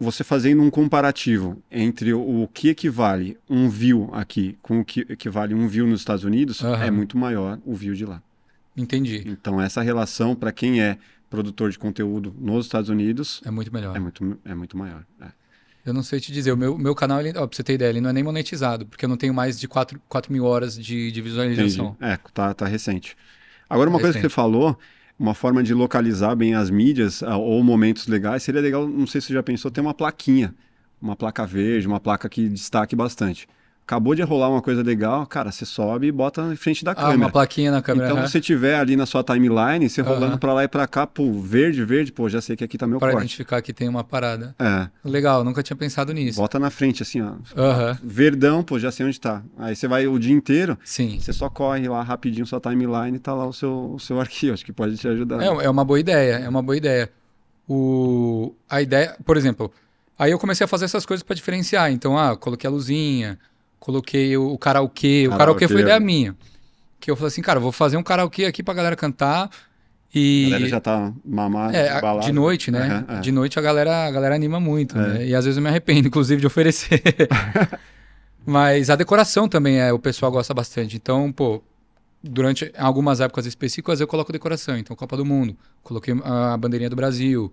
Você fazendo um comparativo entre o, que equivale um view aqui com o que equivale um view nos Estados Unidos, Aham. é muito maior o view de lá. Entendi. Então, essa relação, para quem é produtor de conteúdo nos Estados Unidos, É muito melhor. é muito, é muito maior. É. Eu não sei te dizer. O meu, meu canal, ele, ó, pra você ter ideia, ele não é nem monetizado, porque eu não tenho mais de 4, 4 mil horas de, de Entendi. visualização. É, tá, tá recente. Agora, uma coisa que você falou, uma forma de localizar bem as mídias ah, ou momentos legais, seria legal, não sei se você já pensou, ter uma plaquinha. Uma placa verde, uma placa que destaque bastante. Acabou de rolar uma coisa legal, cara, você sobe e bota em frente da Ah, câmera. uma plaquinha na câmera. Então, aham. se você tiver ali na sua timeline, você rolando pra lá e pra cá, pô, verde, verde, pô, já sei que aqui tá meu Para corte. identificar que tem uma parada. É, Legal, nunca tinha pensado nisso. bota na frente, assim, ó. Aham, Verdão, pô, já sei onde tá. Aí você vai o dia inteiro, sim. você só corre lá rapidinho sua timeline e tá lá o seu, o seu arquivo. Acho que pode te ajudar. É, é uma boa ideia, é uma boa ideia. O, a ideia, por exemplo, aí eu comecei a fazer essas coisas para diferenciar. Então, ah, coloquei a luzinha, coloquei o, o karaokê. O Karaokê, karaokê foi ideia minha. Que eu falei assim, cara, vou fazer um karaokê aqui pra galera cantar. E A galera já tá mamada, É, a- embalada. de noite, né? Aham, é. De noite a galera, a galera anima muito, É. né? E às vezes eu me arrependo, inclusive, de oferecer. Mas a decoração também é, o pessoal gosta bastante. Então, pô, durante algumas épocas específicas eu coloco decoração. Então, Copa do Mundo, coloquei a bandeirinha do Brasil,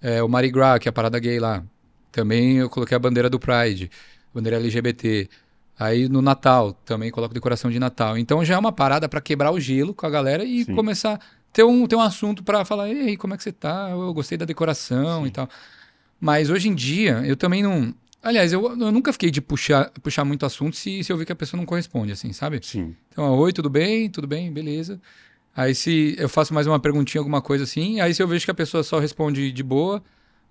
é, o Mardi Gras, que é a parada gay lá. Também eu coloquei a bandeira do Pride, bandeira LGBT. Aí no Natal também coloco decoração de Natal. Então já é uma parada pra quebrar o gelo com a galera e Sim. começar ter um, ter um assunto pra falar, e aí, como é que você tá? Eu gostei da decoração e tal. Mas hoje em dia, eu também não. Aliás, eu, eu nunca fiquei de puxar, puxar muito assunto se, se eu ver que a pessoa não corresponde, assim, sabe? Sim. Então, oi, tudo bem? Tudo bem? Beleza. Aí se eu faço mais uma perguntinha, alguma coisa assim, aí se eu vejo que a pessoa só responde de boa,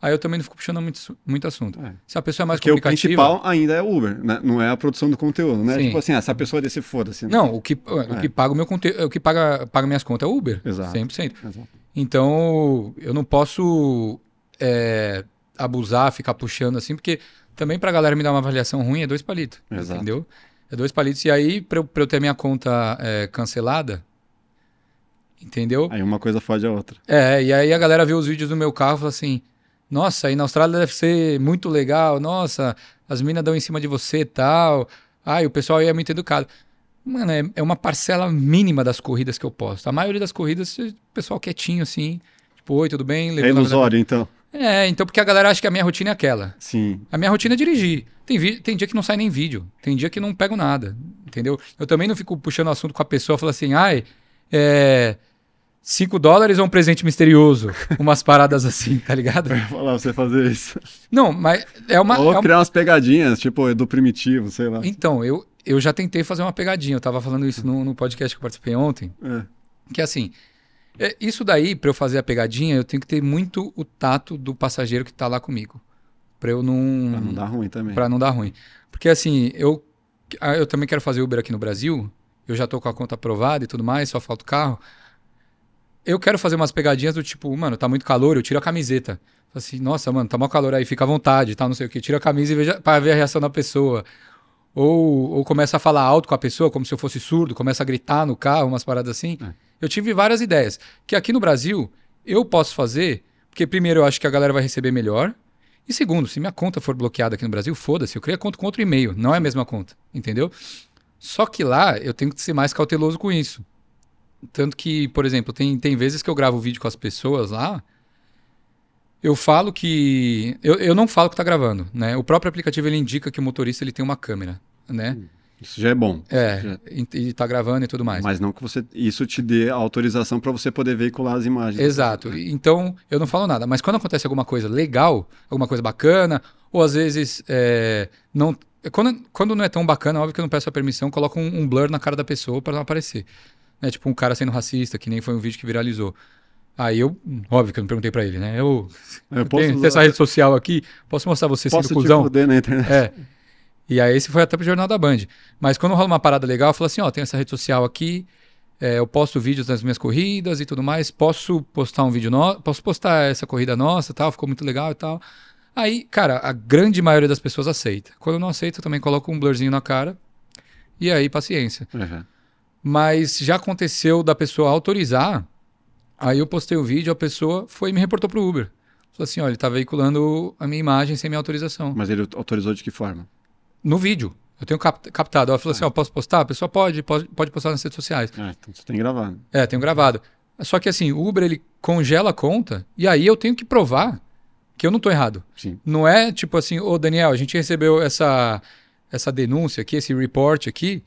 aí eu também não fico puxando muito, muito assunto. É. Se a pessoa é mais Porque o comunicativa... principal ainda é o Uber, né? Não é a produção do conteúdo, né? Sim. Tipo assim, ah, essa pessoa desse foda-se. né? Não, o que, o É. que paga o meu conteúdo, o que paga, paga minhas contas é o Uber. Exato. 100%. Exato. Então, eu não posso é, abusar, ficar puxando assim, porque também pra galera me dar uma avaliação ruim é dois palitos. Exato. Entendeu? É dois palitos. E aí, pra eu, eu ter minha conta é, cancelada, entendeu? Aí uma coisa fode a outra. É, e aí a galera vê os vídeos do meu carro e fala assim: Nossa, aí na Austrália deve ser muito legal, nossa, as minas dão em cima de você e tal. Ai, o pessoal aí é muito educado. Mano, é, é uma parcela mínima das corridas que eu posto. A maioria das corridas, o pessoal quietinho assim, tipo, oi, tudo bem? É a vida- ilusório, então. É, então porque a galera acha que a minha rotina é aquela. Sim. A minha rotina é dirigir. Tem, vi- tem dia que não sai nem vídeo. Tem dia que não pego nada. Entendeu? Eu também não fico puxando assunto com a pessoa, falando assim, ai, é. 5 dólares ou um presente misterioso? Umas paradas assim, tá ligado? Eu ia falar você fazer isso. Não, mas é uma. Ou é uma- criar umas pegadinhas, tipo do primitivo, sei lá. Então, eu, eu já tentei fazer uma pegadinha. Eu tava falando isso no, no podcast que eu participei ontem. É. Que assim, é, isso daí, pra eu fazer a pegadinha, eu tenho que ter muito o tato do passageiro que tá lá comigo. Pra eu não. Pra não dar ruim também. Pra não dar ruim. Porque assim, eu, ah, eu também quero fazer Uber aqui no Brasil. Eu já tô com a conta aprovada e tudo mais, só falta o carro. Eu quero fazer umas pegadinhas do tipo, mano, tá muito calor, eu tiro a camiseta. Assim, nossa, mano, tá mal calor aí, fica à vontade, tal, não sei o que. Tira a camisa e veja para ver a reação da pessoa. Ou, ou começa a falar alto com a pessoa, como se eu fosse surdo, começa a gritar no carro, umas paradas assim. É. Eu tive várias ideias. Que aqui no Brasil, eu posso fazer, porque primeiro eu acho que a galera vai receber melhor. E segundo, se minha conta for bloqueada aqui no Brasil, foda-se, eu crio a conta com outro e-mail, não é a mesma conta, entendeu? Só que lá eu tenho que ser mais cauteloso com isso. Tanto que, por exemplo, tem, tem vezes que eu gravo vídeo com as pessoas lá, eu falo que. Eu, eu não falo que tá gravando, né? O próprio aplicativo ele indica que o motorista ele tem uma câmera, né? Isso já é bom. É, Já- e, e tá gravando e tudo mais. Mas não que você isso te dê autorização pra você poder veicular as imagens. Exato. Então, eu não falo nada. Mas quando acontece alguma coisa legal, alguma coisa bacana, ou às vezes é, não. Quando, quando não é tão bacana, óbvio que eu não peço a permissão, coloco um, um blur na cara da pessoa para não aparecer. Né? Tipo um cara sendo racista, que nem foi um vídeo que viralizou. Aí eu, óbvio que eu não perguntei pra ele, né? Eu, Eu eu posso tenho usar- essa rede social aqui, posso mostrar você Posso sendo te cuzão? fuder na internet. É. E aí esse foi até pro Jornal da Band. Mas quando rola uma parada legal, eu falo assim, ó, tem essa rede social aqui, é, eu posto vídeos das minhas corridas e tudo mais, posso postar um vídeo nosso, posso postar essa corrida nossa e tal, ficou muito legal e tal. Aí, cara, a grande maioria das pessoas aceita. Quando não aceita, eu também coloco um blurzinho na cara. E aí, paciência. Uhum. Mas já aconteceu da pessoa autorizar. Aí eu postei o vídeo, a pessoa foi e me reportou pro Uber. Falou assim, ó, ele tá veiculando a minha imagem sem minha autorização Mas ele autorizou de que forma? no vídeo. Eu tenho cap- captado. Ela falou assim: ó, posso postar? A pessoa pode, pode, pode postar nas redes sociais. Ah, então você tem gravado. É, tenho gravado. Só que assim, o Uber ele congela a conta e aí eu tenho que provar que eu não tô errado. Sim. Não é tipo assim, ô Daniel, a gente recebeu essa, essa denúncia aqui, esse report aqui,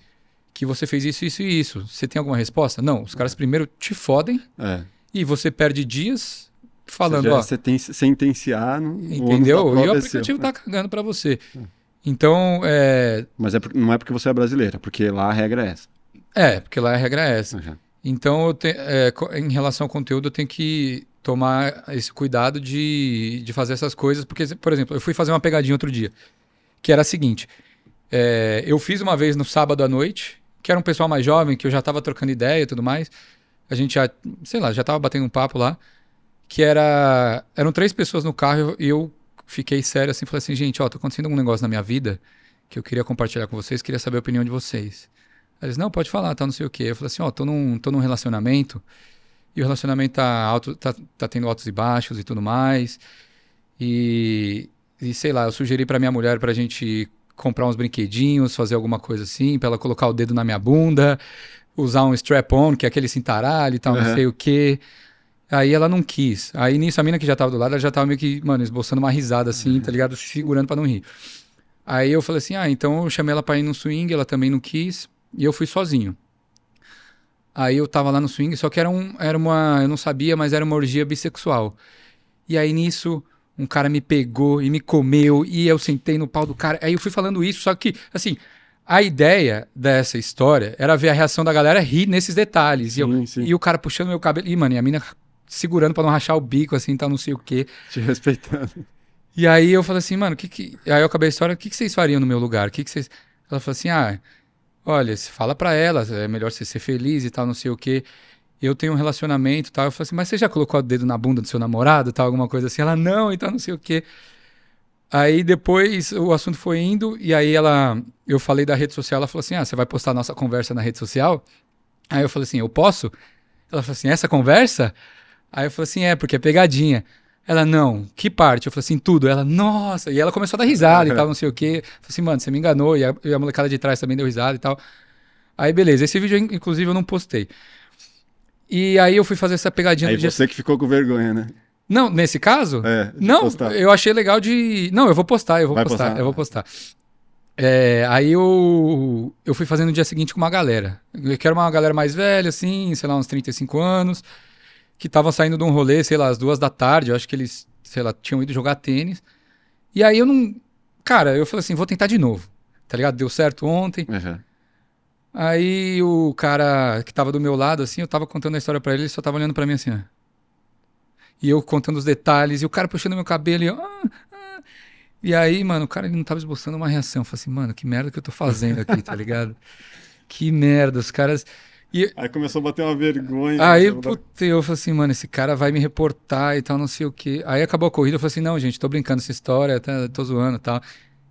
que você fez isso, isso e isso. Você tem alguma resposta? Não. Os caras primeiro te fodem É. e você perde dias falando, você já ó. sen- sentenciar no o ônus da Entendeu? E o é aplicativo tá cagando pra você. Então, é, Mas é não é porque você é brasileira, porque lá a regra é essa. é, porque lá a regra é essa. Uhum. Então, eu te- é, em relação ao conteúdo, eu tenho que tomar esse cuidado de, de fazer essas coisas. Porque, por exemplo, eu fui fazer uma pegadinha outro dia, que era a seguinte: é, eu fiz uma vez no sábado à noite, que era um pessoal mais jovem, que eu já estava trocando ideia e tudo mais. A gente já, sei lá, já estava batendo um papo lá. Que era. Eram três pessoas no carro e eu fiquei sério assim, falei assim, gente, ó, tá acontecendo um negócio na minha vida que eu queria compartilhar com vocês, queria saber a opinião de vocês. Eles, não, pode falar, tá, não sei o quê. Eu falei assim, ó, tô num, tô num relacionamento e o relacionamento tá, alto, tá, tá tendo altos e baixos e tudo mais. E, e sei lá, eu sugeri pra minha mulher pra gente comprar uns brinquedinhos, fazer alguma coisa assim, pra ela colocar o dedo na minha bunda, usar um strap-on, que é aquele cintaralho e tal, não Uhum. sei o quê. Aí ela não quis. Aí nisso a mina que já tava do lado, ela já tava meio que, mano, esboçando uma risada assim, tá ligado? Segurando pra não rir. Aí eu falei assim: ah, então eu chamei ela pra ir no swing, ela também não quis, e eu fui sozinho. Aí eu tava lá no swing, só que era, um, era uma. Eu não sabia, mas era uma orgia bissexual. E aí nisso, um cara me pegou e me comeu, e eu sentei no pau do cara. Aí eu fui falando isso, só que, assim, a ideia dessa história era ver a reação da galera rir nesses detalhes. E, eu- Sim, sim. e o cara puxando meu cabelo. E, mano, e a mina segurando pra não rachar o bico, assim, tal, não sei o quê. Te respeitando. E aí eu falei assim, mano, que que... aí eu acabei a história, o que, que vocês fariam no meu lugar? O que, que vocês... Ela falou assim, ah, olha, fala pra ela, é melhor você ser feliz e tal, não sei o quê. Eu tenho um relacionamento tal. Eu falei assim, mas você já colocou o dedo na bunda do seu namorado tal, alguma coisa assim? Ela, não, e tal, não sei o quê. Aí depois o assunto foi indo, e aí ela, eu falei da rede social, ela falou assim, ah, você vai postar a nossa conversa na rede social? Aí eu falei assim, eu posso? Ela falou assim, essa conversa? Aí eu falei assim, é, porque é pegadinha. Ela, não, que parte? Eu falei assim, tudo. Ela, nossa. E ela começou a dar risada e tal, não sei o quê. Eu falei assim, mano, você me enganou. E a, e a molecada de trás também deu risada e tal. Aí, beleza. Esse vídeo, in- inclusive, eu não postei. E aí eu fui fazer essa pegadinha Aí no dia. você que ficou com vergonha, né? Não, nesse caso? É, Não, postar. eu achei legal de. Não, eu vou postar, eu vou Vai postar, postar? eu vou postar. É, aí eu, eu fui fazendo no dia seguinte com uma galera. Que era uma galera mais velha, assim, sei lá, uns 35 anos, que tava saindo de um rolê, sei lá, às duas da tarde. Eu acho que eles, sei lá, tinham ido jogar tênis. E aí eu não. Cara, eu falei assim, vou tentar de novo. Tá ligado? Deu certo ontem. Uhum. Aí o cara que tava do meu lado, assim, eu tava contando a história pra ele, ele só tava olhando pra mim assim, ó. E eu contando os detalhes, e o cara puxando meu cabelo, e eu... "Ah, ah." E aí, mano, o cara ele não tava esboçando uma reação. Eu falei assim, mano, que merda que eu tô fazendo aqui, tá ligado? Que merda, os caras... E Aí começou a bater uma vergonha. aí, Não dá- puta, eu falei assim, mano, esse cara vai me reportar e tal, não sei o quê. Aí acabou a corrida, eu falei assim, não, gente, tô brincando essa história, tá, tô zoando e tal.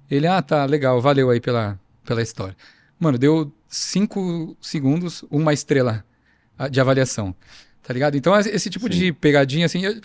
Ele, ah, tá, legal, valeu aí pela, pela história. Mano, deu cinco segundos, uma estrela ah, de avaliação, tá ligado? Então, esse tipo Sim. de pegadinha, assim, eu-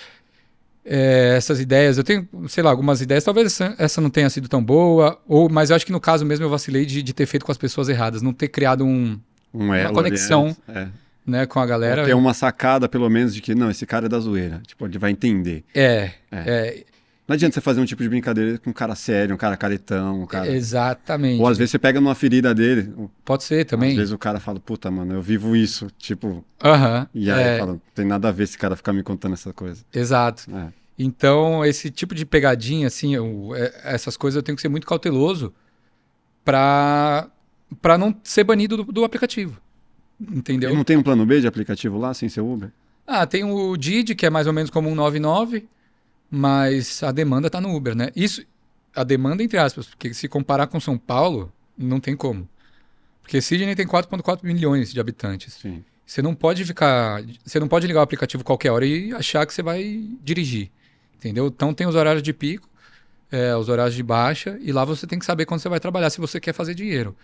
é, essas ideias, eu tenho, sei lá, algumas ideias, talvez essa, essa não tenha sido tão boa, ou, mas eu acho que no caso mesmo eu vacilei de, de ter feito com as pessoas erradas, não ter criado um, um ali, conexão É. né, com a galera. Ter uma sacada, pelo menos, de que, não, esse cara é da zoeira. Tipo, ele vai entender. É, É. é, Não adianta você fazer um tipo de brincadeira com um cara sério, um cara caretão, um cara... exatamente. Ou às vezes você pega numa ferida dele, Pode ser às também. vezes o cara fala, puta, mano, eu vivo isso, tipo... Aham. E aí é, fala, não tem nada a ver esse cara ficar me contando essa coisa. Exato. É. Então, esse tipo de pegadinha, assim, eu- é- essas coisas eu tenho que ser muito cauteloso pra, pra não ser banido do, do aplicativo. Entendeu? E não tem um plano B de aplicativo lá, sem ser Uber? Ah, tem o Didi, que é mais ou menos como um 99, mas a demanda tá no Uber, né? Isso, a demanda entre aspas, porque se comparar com São Paulo, não tem como. Porque Sydney tem 4.4 milhões de habitantes. Sim. Você não pode ficar. Você não pode ligar o aplicativo qualquer hora e achar que você vai dirigir. Entendeu? Então tem os horários de pico, é, os horários de baixa, e lá você tem que saber quando você vai trabalhar se você quer fazer dinheiro.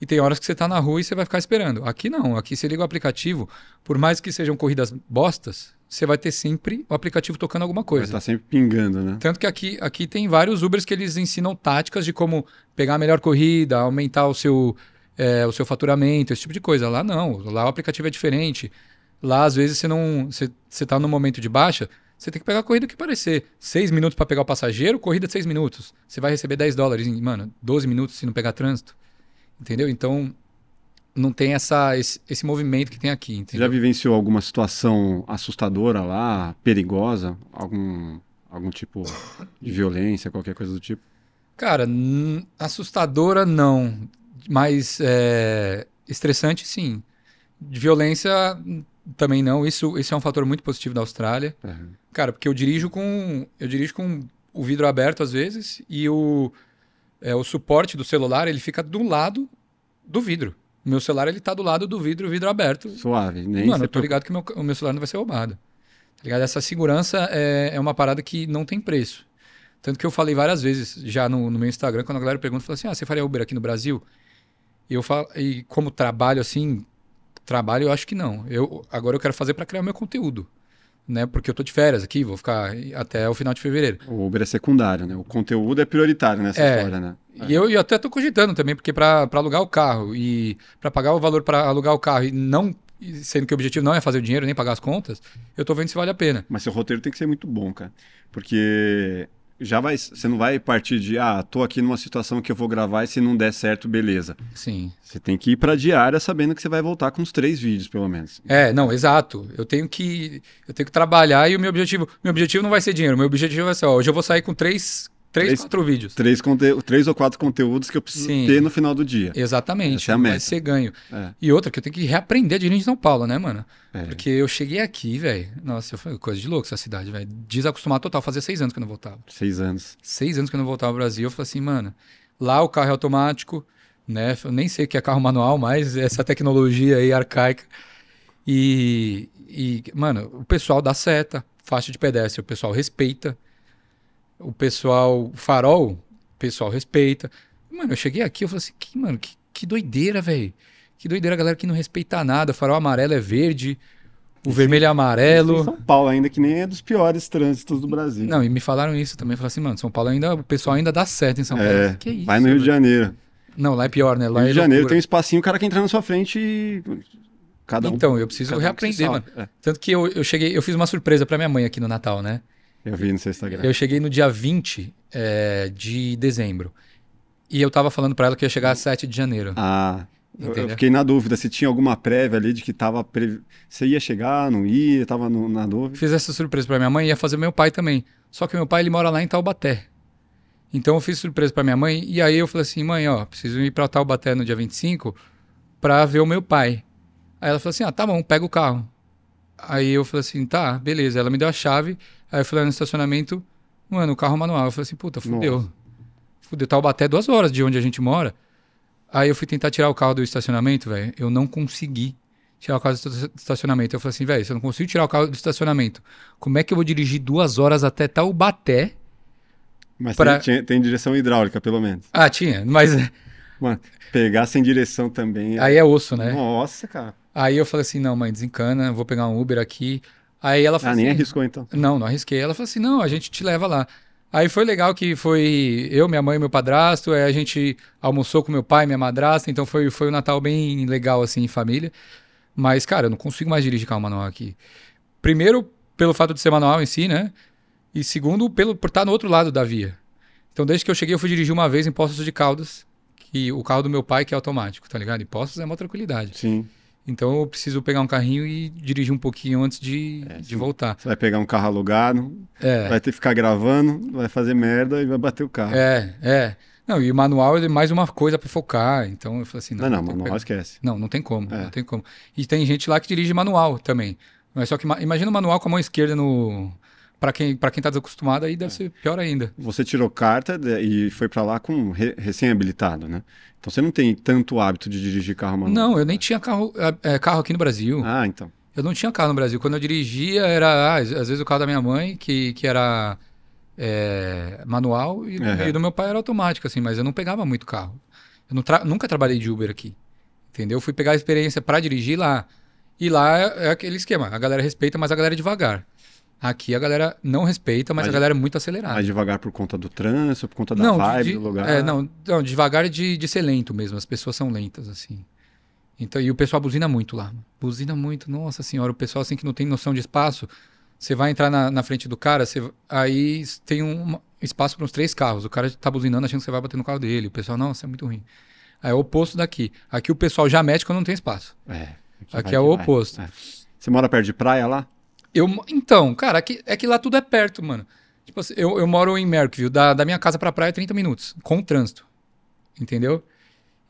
E tem horas que você tá na rua e você vai ficar esperando. Aqui não, aqui você liga o aplicativo, por mais que sejam corridas bostas, você vai ter sempre o aplicativo tocando alguma Vai coisa. estar sempre pingando, né? Tanto que aqui, aqui tem vários Ubers que eles ensinam táticas de como pegar a melhor corrida, aumentar o seu, é, o seu faturamento, esse tipo de coisa. Lá não, lá o aplicativo é diferente. Lá, às vezes, você não. Você, você tá no momento de baixa, você tem que pegar a corrida que parecer. Seis minutos para pegar o passageiro, corrida de seis minutos. Você vai receber 10 dólares em, mano, 12 minutos se não pegar trânsito. Entendeu? Então, não tem essa, esse, esse movimento que tem aqui. Entendeu? já vivenciou alguma situação assustadora lá, perigosa? Algum, algum tipo de violência, qualquer coisa do tipo? Cara, assustadora não, mas é, estressante sim. De violência também não. Isso, isso é um fator muito positivo da Austrália. É. Cara, porque eu dirijo com eu dirijo com o vidro aberto às vezes e o é, o suporte do celular ele fica do lado do vidro. Meu celular ele tá do lado do vidro, o vidro aberto. Suave, nem Mano, eu tô ligado que o meu, o meu celular não vai ser roubado. Tá ligado? Essa segurança é, é uma parada que não tem preço. Tanto que eu falei várias vezes já no, no meu Instagram, quando a galera pergunta, fala assim: ah, você faria Uber aqui no Brasil? E eu falo, e como trabalho assim, trabalho eu acho que não. Eu, agora eu quero fazer para criar o meu conteúdo. Né? Porque eu tô de férias aqui, vou ficar até o final de fevereiro. O Uber é secundário, né? O conteúdo é prioritário nessa É. história, né? E eu, eu até tô cogitando também, porque para alugar o carro e para pagar o valor para alugar o carro e não sendo que o objetivo não é fazer o dinheiro nem pagar as contas, eu tô vendo se vale a pena. Mas seu roteiro tem que ser muito bom, cara. Porque já vai, você não vai partir de, ah, tô aqui numa situação que eu vou gravar e se não der certo, beleza. Sim. Você tem que ir pra diária sabendo que você vai voltar com uns três vídeos, pelo menos. É, não, exato. Eu tenho que eu tenho que trabalhar e o meu objetivo, meu objetivo não vai ser dinheiro, meu objetivo vai ser, ó, hoje eu vou sair com três, três, quatro vídeos. Três, três ou quatro conteúdos que eu preciso Sim. ter no final do dia. Exatamente. Essa é a vai meta. ser ganho. É. E outra que eu tenho que reaprender a dirigir em São Paulo, né, mano? É. Porque eu cheguei aqui, velho. Nossa, foi coisa de louco essa cidade, velho. Desacostumar total. Fazia seis anos que eu não voltava. Seis anos. Seis anos que eu não voltava ao Brasil. Eu falei assim, mano, lá o carro é automático, né? Eu nem sei o que é carro manual, mas essa tecnologia aí arcaica. E, e, mano, o pessoal dá seta, faixa de pedestre, o pessoal respeita. O pessoal, farol, o pessoal respeita. Mano, eu cheguei aqui, eu falei assim, que, mano, que, que doideira, velho. Que doideira, a galera que não respeita nada. O farol amarelo é verde, o vermelho é amarelo. São Paulo ainda, que nem é dos piores trânsitos do Brasil. Não, e me falaram isso também. Falaram assim, mano, São Paulo ainda, o pessoal ainda dá certo em São Paulo. É, que isso? vai no Rio de velho? Janeiro. Não, lá é pior, né? Lá Rio é de Janeiro tem um espacinho, o cara que entra na sua frente e. Cada um. Então, eu preciso cada um reaprender, mano. É. Tanto que eu, eu cheguei, eu fiz uma surpresa pra minha mãe aqui no Natal, né? Eu vi no seu Instagram. Eu cheguei no dia 20 é, de dezembro. E eu tava falando pra ela que ia chegar a 7 de janeiro. Ah, eu, eu Entendeu? fiquei na dúvida se tinha alguma prévia ali de que tava. Pre... Você ia chegar, não ia, tava no- na dúvida. Fiz essa surpresa pra minha mãe e ia fazer meu pai também. Só que meu pai ele mora lá em Taubaté. Então eu fiz surpresa pra minha mãe e aí eu falei assim: "Mãe, ó, preciso ir pra Taubaté no dia 25 pra ver o meu pai". Aí ela falou assim: "Ah, tá bom, pega o carro". Aí eu falei assim: "Tá, beleza". Ela me deu a chave. Aí eu fui lá no estacionamento, mano, o carro manual. Eu falei assim: "Puta, fudeu". Nossa. Fudeu, Taubaté é duas horas de onde a gente mora. Aí eu fui tentar tirar o carro do estacionamento, velho. Eu não consegui tirar o carro do esta- estacionamento. Eu falei assim, velho, se eu não consigo tirar o carro do estacionamento, como é que eu vou dirigir duas horas até Taubaté? Mas Pra- tem, tinha- tem direção hidráulica, pelo menos. Ah, tinha, mas Mano, pegar sem direção também. aí é osso, né? Nossa, cara. Aí eu falei assim, não, mãe, desencana, vou pegar um Uber aqui. Aí ela falou Ah, nem assim, arriscou então. Não, não arrisquei. Ela falou assim: não, a gente te leva lá. Aí foi legal que foi eu, minha mãe e meu padrasto. Aí a gente almoçou com meu pai e minha madrasta. Então foi, foi um Natal bem legal, assim, em família. Mas, cara, eu não consigo mais dirigir carro manual aqui. Primeiro, pelo fato de ser manual em si, né? E segundo, pelo, por estar no outro lado da via. Então, desde que eu cheguei, eu fui dirigir uma vez em Poços de Caldas. Que o carro do meu pai, que é automático, tá ligado? E Poços é uma tranquilidade. Sim. Então eu preciso pegar um carrinho e dirigir um pouquinho antes de, É, de voltar. Você vai pegar um carro alugado, É. vai ter que ficar gravando, vai fazer merda e vai bater o carro. É, é. Não, e o manual é mais uma coisa pra focar. Então eu falei assim, não, não, não, manual pegar. esquece. Não, não tem como, É. não tem como. E tem gente lá que dirige manual também. Mas só que ma- imagina o manual com a mão esquerda no Pra quem para quem tá desacostumado aí É. deve ser pior ainda. Você tirou carta e foi pra lá com re- recém-habilitado, né? Então você não tem tanto hábito de dirigir carro manual. Não, eu nem tinha carro é, é, carro aqui no Brasil. Ah, então. Eu não tinha carro no Brasil. Quando eu dirigia, era ah, às vezes o carro da minha mãe, que, que era é, manual, e, Uhum. e do meu pai era automático, assim, mas eu não pegava muito carro. Eu tra- nunca trabalhei de Uber aqui. Entendeu? Eu fui pegar a experiência para dirigir lá. E lá é, é aquele esquema. A galera respeita, mas a galera é devagar. Aqui a galera não respeita, mas, Mas- a galera é muito acelerada. Mais devagar por conta do trânsito, por conta da não, vibe de- do lugar. É, não, não, devagar de, de ser lento mesmo. As pessoas são lentas, assim. Então, e o pessoal buzina muito lá. Buzina muito, nossa senhora. O pessoal, assim, que não tem noção de espaço. Você vai entrar na, na frente do cara, você, aí tem um espaço para uns três carros. O cara tá buzinando achando que você vai bater no carro dele. O pessoal, nossa, é muito ruim. Aí é o oposto daqui. Aqui o pessoal já mete quando não tem espaço. É, Aqui vai é o vai. oposto. É. Você mora perto de praia lá? Eu, então, cara, aqui, é que lá tudo é perto, mano. Tipo assim, eu, eu moro em Merckville, da, da minha casa pra praia é 30 minutos, com trânsito. Entendeu?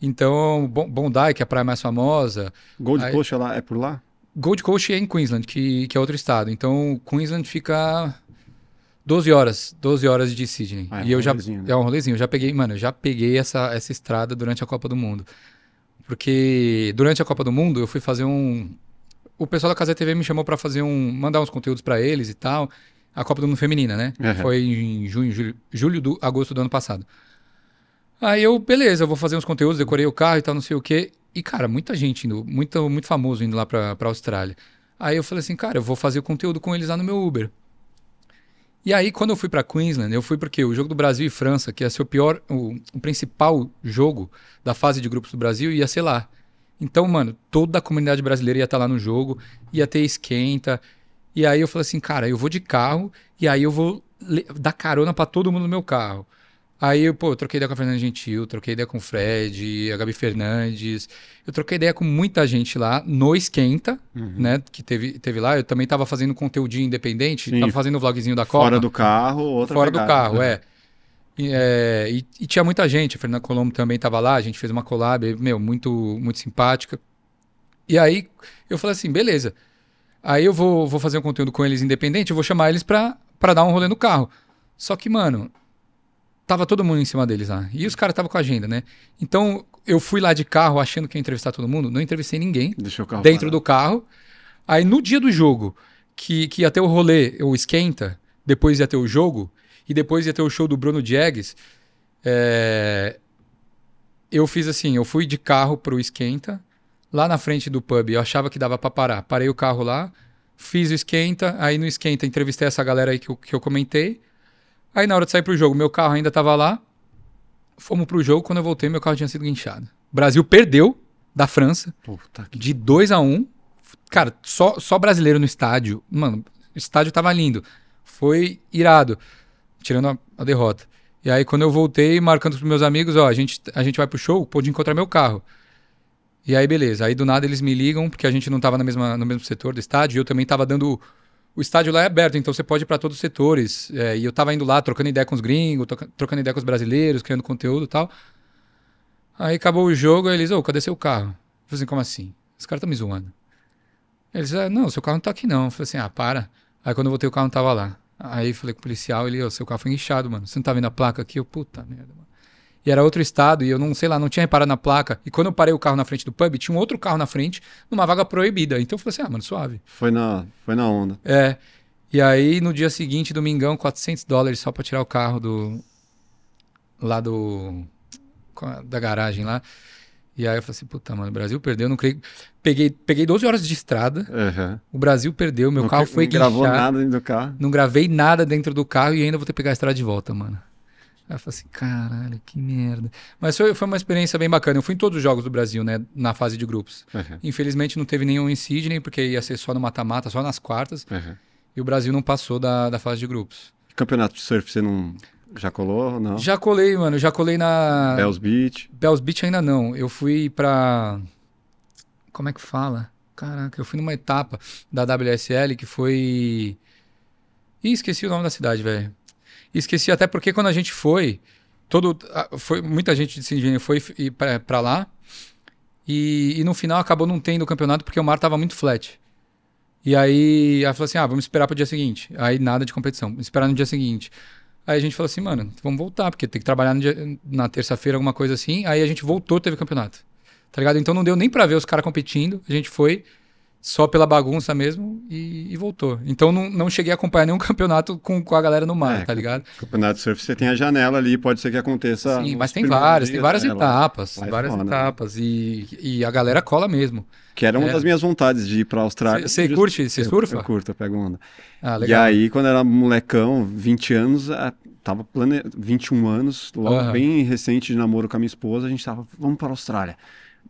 Então, Bon- Bondi, que é a praia mais famosa. Gold Aí- Coast é, lá, é por lá? Gold Coast é em Queensland, que, que é outro estado. Então, Queensland fica 12 horas, 12 horas de Sydney. Ah, é e um eu já rolezinho, né? é um rolezinho, eu já peguei, mano, eu já peguei essa essa estrada durante a Copa do Mundo. Porque durante a Copa do Mundo eu fui fazer um o pessoal da Casa TV me chamou pra fazer um mandar uns conteúdos pra eles e tal. A Copa do Mundo feminina, né? Uhum. Foi em junho, julho, julho do agosto do ano passado. Aí eu, beleza, eu vou fazer uns conteúdos, decorei o carro e tal, não sei o quê. E, cara, muita gente indo, muito, muito famoso indo lá pra, pra Austrália. Aí eu falei assim, cara, eu vou fazer o conteúdo com eles lá no meu Uber. E aí, quando eu fui pra Queensland, eu fui porque o jogo do Brasil e França, que ia ser o pior, o, o principal jogo da fase de grupos do Brasil, ia ser lá. Então, mano, toda a comunidade brasileira ia estar lá no jogo, ia ter esquenta. E aí eu falei assim, cara, eu vou de carro e aí eu vou dar carona pra todo mundo no meu carro. Aí, eu, pô, eu troquei ideia com a Fernanda Gentil, troquei ideia com o Fred, a Gabi Fernandes. Eu troquei ideia com muita gente lá no Esquenta, Uhum. né? Que teve, teve lá. Eu também tava fazendo conteúdinho independente, Sim. tava fazendo o vlogzinho da Copa. Fora do carro, outra Fora do pegada. carro, é. E, é, e- e tinha muita gente, a Fernanda Colombo também estava lá, a gente fez uma collab, meu, muito, muito simpática. E aí eu falei assim, beleza. Aí eu vou, vou fazer um conteúdo com eles independente, eu vou chamar eles pra, pra dar um rolê no carro. Só que, mano, tava todo mundo em cima deles lá. E os caras estavam com a agenda, né? Então eu fui lá de carro achando que ia entrevistar todo mundo, não entrevistei ninguém dentro parado. do carro. Aí no dia do jogo, que, que ia ter o rolê, o esquenta, depois ia ter o jogo, e depois ia ter o show do Bruno Diegues, é, eu fiz assim, eu fui de carro pro esquenta, lá na frente do pub, eu achava que dava pra parar. Parei o carro lá, fiz o esquenta, aí no esquenta entrevistei essa galera aí que eu, que eu comentei. Aí na hora de sair pro jogo, meu carro ainda tava lá. Fomos pro jogo, quando eu voltei, meu carro tinha sido guinchado. O Brasil perdeu da França Puta que... de 2 a 1 um. Cara, só, só brasileiro no estádio. Mano, o estádio tava lindo. foi irado, tirando a, a derrota. E aí, quando eu voltei, marcando com meus amigos, ó, a gente, a gente vai pro show, pôde encontrar meu carro. E aí, beleza. Aí, do nada, eles me ligam, porque a gente não tava na mesma, no mesmo setor do estádio, e eu também tava dando... O estádio lá é aberto, então você pode ir pra todos os setores. É, e eu tava indo lá, trocando ideia com os gringos, troca- trocando ideia com os brasileiros, criando conteúdo e tal. Aí, acabou o jogo, aí eles, ô, cadê seu carro? Eu falei assim, como assim? Os caras tão me zoando. Eles, ah, não, seu carro não tá aqui não. Eu falei assim, ah, para. Aí, quando eu voltei, o carro não tava lá. Aí, falei com o policial, ele, ô, seu carro foi inchado, mano. Você não tá vendo a placa aqui? Eu, puta merda, mano. E era outro estado, e eu não, sei lá, não tinha reparado na placa. E quando eu parei o carro na frente do pub, tinha um outro carro na frente, numa vaga proibida. Então eu falei assim, ah, mano, suave. Foi na, foi na onda. É. E aí, no dia seguinte, domingão, 400 dólares só pra tirar o carro do. lá do. da garagem lá. E aí eu falei assim, puta, mano, o Brasil perdeu, não creio. Peguei, peguei 12 horas de estrada, Aham. o Brasil perdeu, meu não, carro foi não gravou guinchar. nada dentro do carro. Não gravei nada dentro do carro e ainda vou ter que pegar a estrada de volta, mano. Aí eu falei assim, caralho, que merda. Mas foi, foi uma experiência bem bacana. Eu fui em todos os jogos do Brasil, né? Na fase de grupos. Aham, Infelizmente não teve nenhum em Sydney, porque ia ser só no mata-mata, só nas quartas. aham. E o Brasil não passou da, da fase de grupos. Campeonato de surf você não já colou? Não. Já colei, mano. Já colei na. Bells Beach. Bells Beach ainda não. Eu fui pra. Como é que fala? Caraca, eu fui numa etapa da WSL que foi. Ih, esqueci o nome da cidade, velho. Esqueci até porque quando a gente foi, todo. foi Muita gente de Sydney foi pra lá. E, e no final acabou não tendo o campeonato porque o mar tava muito flat. E aí ela falou assim: ah, vamos esperar pro dia seguinte. Aí nada de competição, vamos esperar no dia seguinte. Aí a gente falou assim, mano, vamos voltar, porque tem que trabalhar dia- na terça-feira, alguma coisa assim. Aí a gente voltou, teve campeonato. Tá ligado? Então não deu nem pra ver os caras competindo. A gente foi só pela bagunça mesmo e, e voltou. Então não, não cheguei a acompanhar nenhum campeonato com, com a galera no mar, É, tá ligado? Campeonato de surf você tem a janela ali, pode ser que aconteça. Sim, mas tem várias, tem dias, várias né? Lá- etapas, lá é várias foda, né? etapas. E, e a galera cola mesmo. Que era uma É. das minhas vontades de ir pra Austrália. Você curte? Você surfa? Eu curto, eu pego onda. Ah, E aí, quando era molecão, 20 anos, ah, tava plane... 21 anos, logo Aham. bem recente de namoro com a minha esposa, a gente tava, vamos para a Austrália.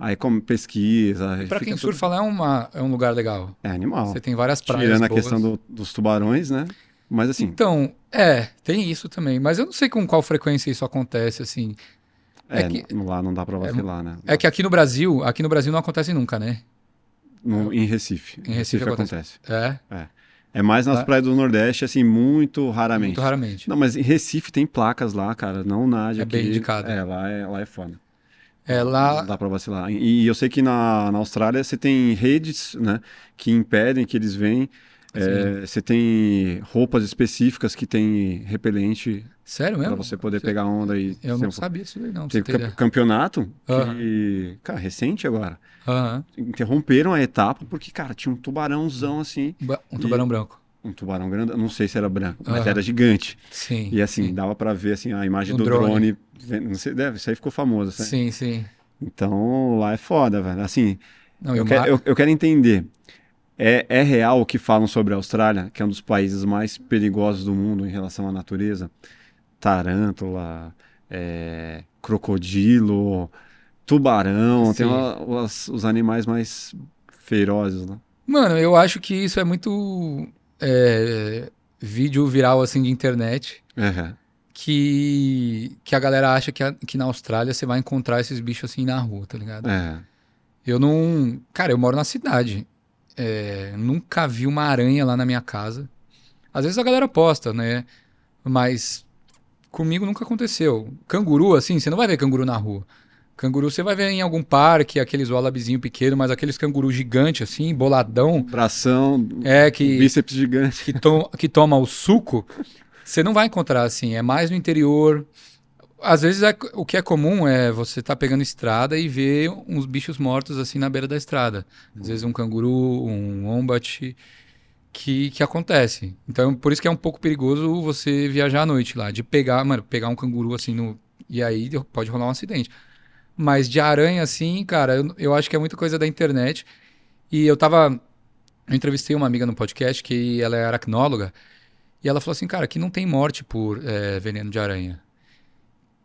Aí, como pesquisa. fica quem tudo- surfa lá é, uma, é um lugar legal. É animal. Você tem várias praias Tirando a boas. questão do- dos tubarões, né? Mas assim, Então, é, tem isso também. Mas eu não sei com qual frequência isso acontece, assim. é, é que- lá não dá pra vacilar, né? É que aqui no Brasil, aqui no Brasil não acontece nunca, né? No- em Recife. Em Recife acontece. É, É mais nas Lá- praias do Nordeste, assim, muito raramente. muito raramente. Não, mas em Recife tem placas lá, cara. Não nade É aqui. bem indicado. É, lá é, lá é foda. É Não lá, dá pra vacilar. E, e eu sei que na, na Austrália você tem redes, né? Que impedem que eles venham. É, você tem roupas específicas que tem repelente sério pra mesmo? você poder pegar onda e Eu não sabia disso aí, não. pra Teve você campeonato Aham. que, cara, recente agora. Aham. Interromperam a etapa porque, cara, tinha um tubarãozão assim. Um tubarão branco. Um tubarão grande, não sei se era branco, mas era gigante. Sim. E assim, sim. dava pra ver assim, a imagem Um do drone. drone. Não sei, deve, isso aí ficou famoso. sabe? Sim, sim. Então lá é foda, velho. Assim, Não, eu quero, eu, eu quero entender. É, é real o que falam sobre a Austrália, que é um dos países mais perigosos do mundo em relação à natureza? Tarântula, é, crocodilo, tubarão, tem Sim. uma- os, os animais mais ferozes, né? Mano, eu acho que isso é muito é, vídeo viral assim de internet Aham. que, que a galera acha que, a- que na Austrália você vai encontrar esses bichos assim na rua, tá ligado? É. Eu não. Cara, eu moro na cidade. É, nunca vi uma aranha lá na minha casa. Às vezes a galera posta, né? Mas comigo nunca aconteceu. Canguru, assim, você não vai ver canguru na rua. Canguru você vai ver em algum parque, aqueles wallabizinho pequeno, mas aqueles canguru gigante, assim, boladão, Bração, é que, bíceps gigante. que, to- que toma o suco, você não vai encontrar assim. É mais no interior. Às vezes é- o que é comum é você estar pegando estrada e ver uns bichos mortos assim na beira da estrada. Às vezes um canguru, um wombat, que, que acontece. Então por isso que é um pouco perigoso você viajar à noite lá, de pegar, mano, pegar um canguru assim no e aí pode rolar um acidente. Mas de aranha assim, cara, eu, eu acho que é muita coisa da internet. E eu tava eu entrevistei uma amiga no podcast que ela é aracnóloga e ela falou assim, cara, que não tem morte por eh, veneno de aranha.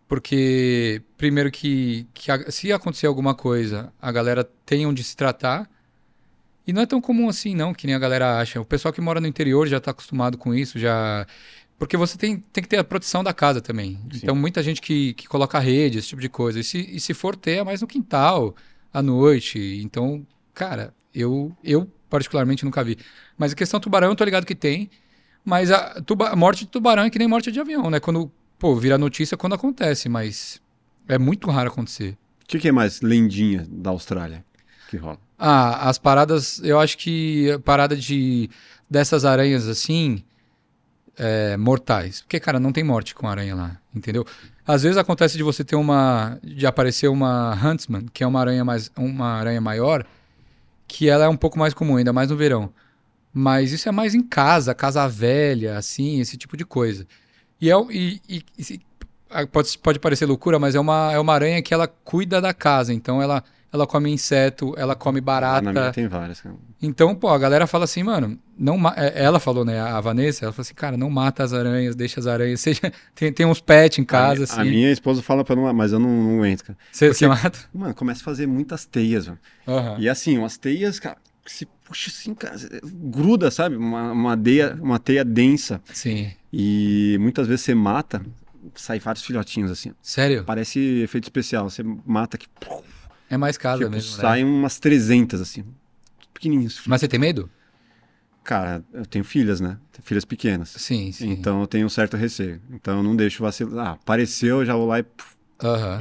Porque, primeiro que, que a- se acontecer alguma coisa, a galera tem onde se tratar. E não é tão comum assim, não, que nem a galera acha. O pessoal que mora no interior já está acostumado com isso, já. Porque você tem, tem que ter a proteção da casa também. Sim. Então, muita gente que, que coloca rede, esse tipo de coisa. E se, e se for ter, é mais no quintal, à noite. Então, cara, eu, eu particularmente nunca vi. Mas a questão tubarão, eu tô ligado que tem. Mas a, tuba, a morte de tubarão é que nem morte de avião, né? Quando, pô, vira notícia quando acontece, mas é muito raro acontecer. O que, que é mais lendinha da Austrália que rola? Ah, as paradas, eu acho que a parada de dessas aranhas assim, é, mortais. Porque, cara, não tem morte com aranha lá, entendeu? Às vezes acontece de você ter uma. de aparecer uma Huntsman, que é uma aranha mais. uma aranha maior, que ela é um pouco mais comum, ainda mais no verão. Mas isso é mais em casa, casa velha, assim, esse tipo de coisa. E, é, e, e- e pode, pode parecer loucura, mas é uma, é uma aranha que ela cuida da casa. Então ela, ela come inseto, ela come Lá na minha barata. tem várias. Então, pô, a galera fala assim, mano, não é, ela falou, né, a Vanessa, ela falou assim, cara, não mata as aranhas, deixa as aranhas, seja, tem, tem uns pets em casa, a, assim, a minha esposa fala pra não, mas eu não, não entro, cara. você, porque- você mata? Mano, começa a fazer muitas teias, velho. Aham. E assim, umas teias, cara, se puxa assim, cara, gruda, sabe? Uma, uma, teia, uma teia densa. Sim. E muitas vezes você mata, sai vários filhotinhos assim. Sério? Parece efeito especial. Você mata que É mais casa tipo, mesmo, né? saem umas 300 assim. Pequenininhos. Mas você tem medo? Cara, eu tenho filhas, né? Filhas pequenas. Sim, sim. Então eu tenho um certo receio. Então eu não deixo vacilar. Ah, apareceu, eu já vou lá e, puf,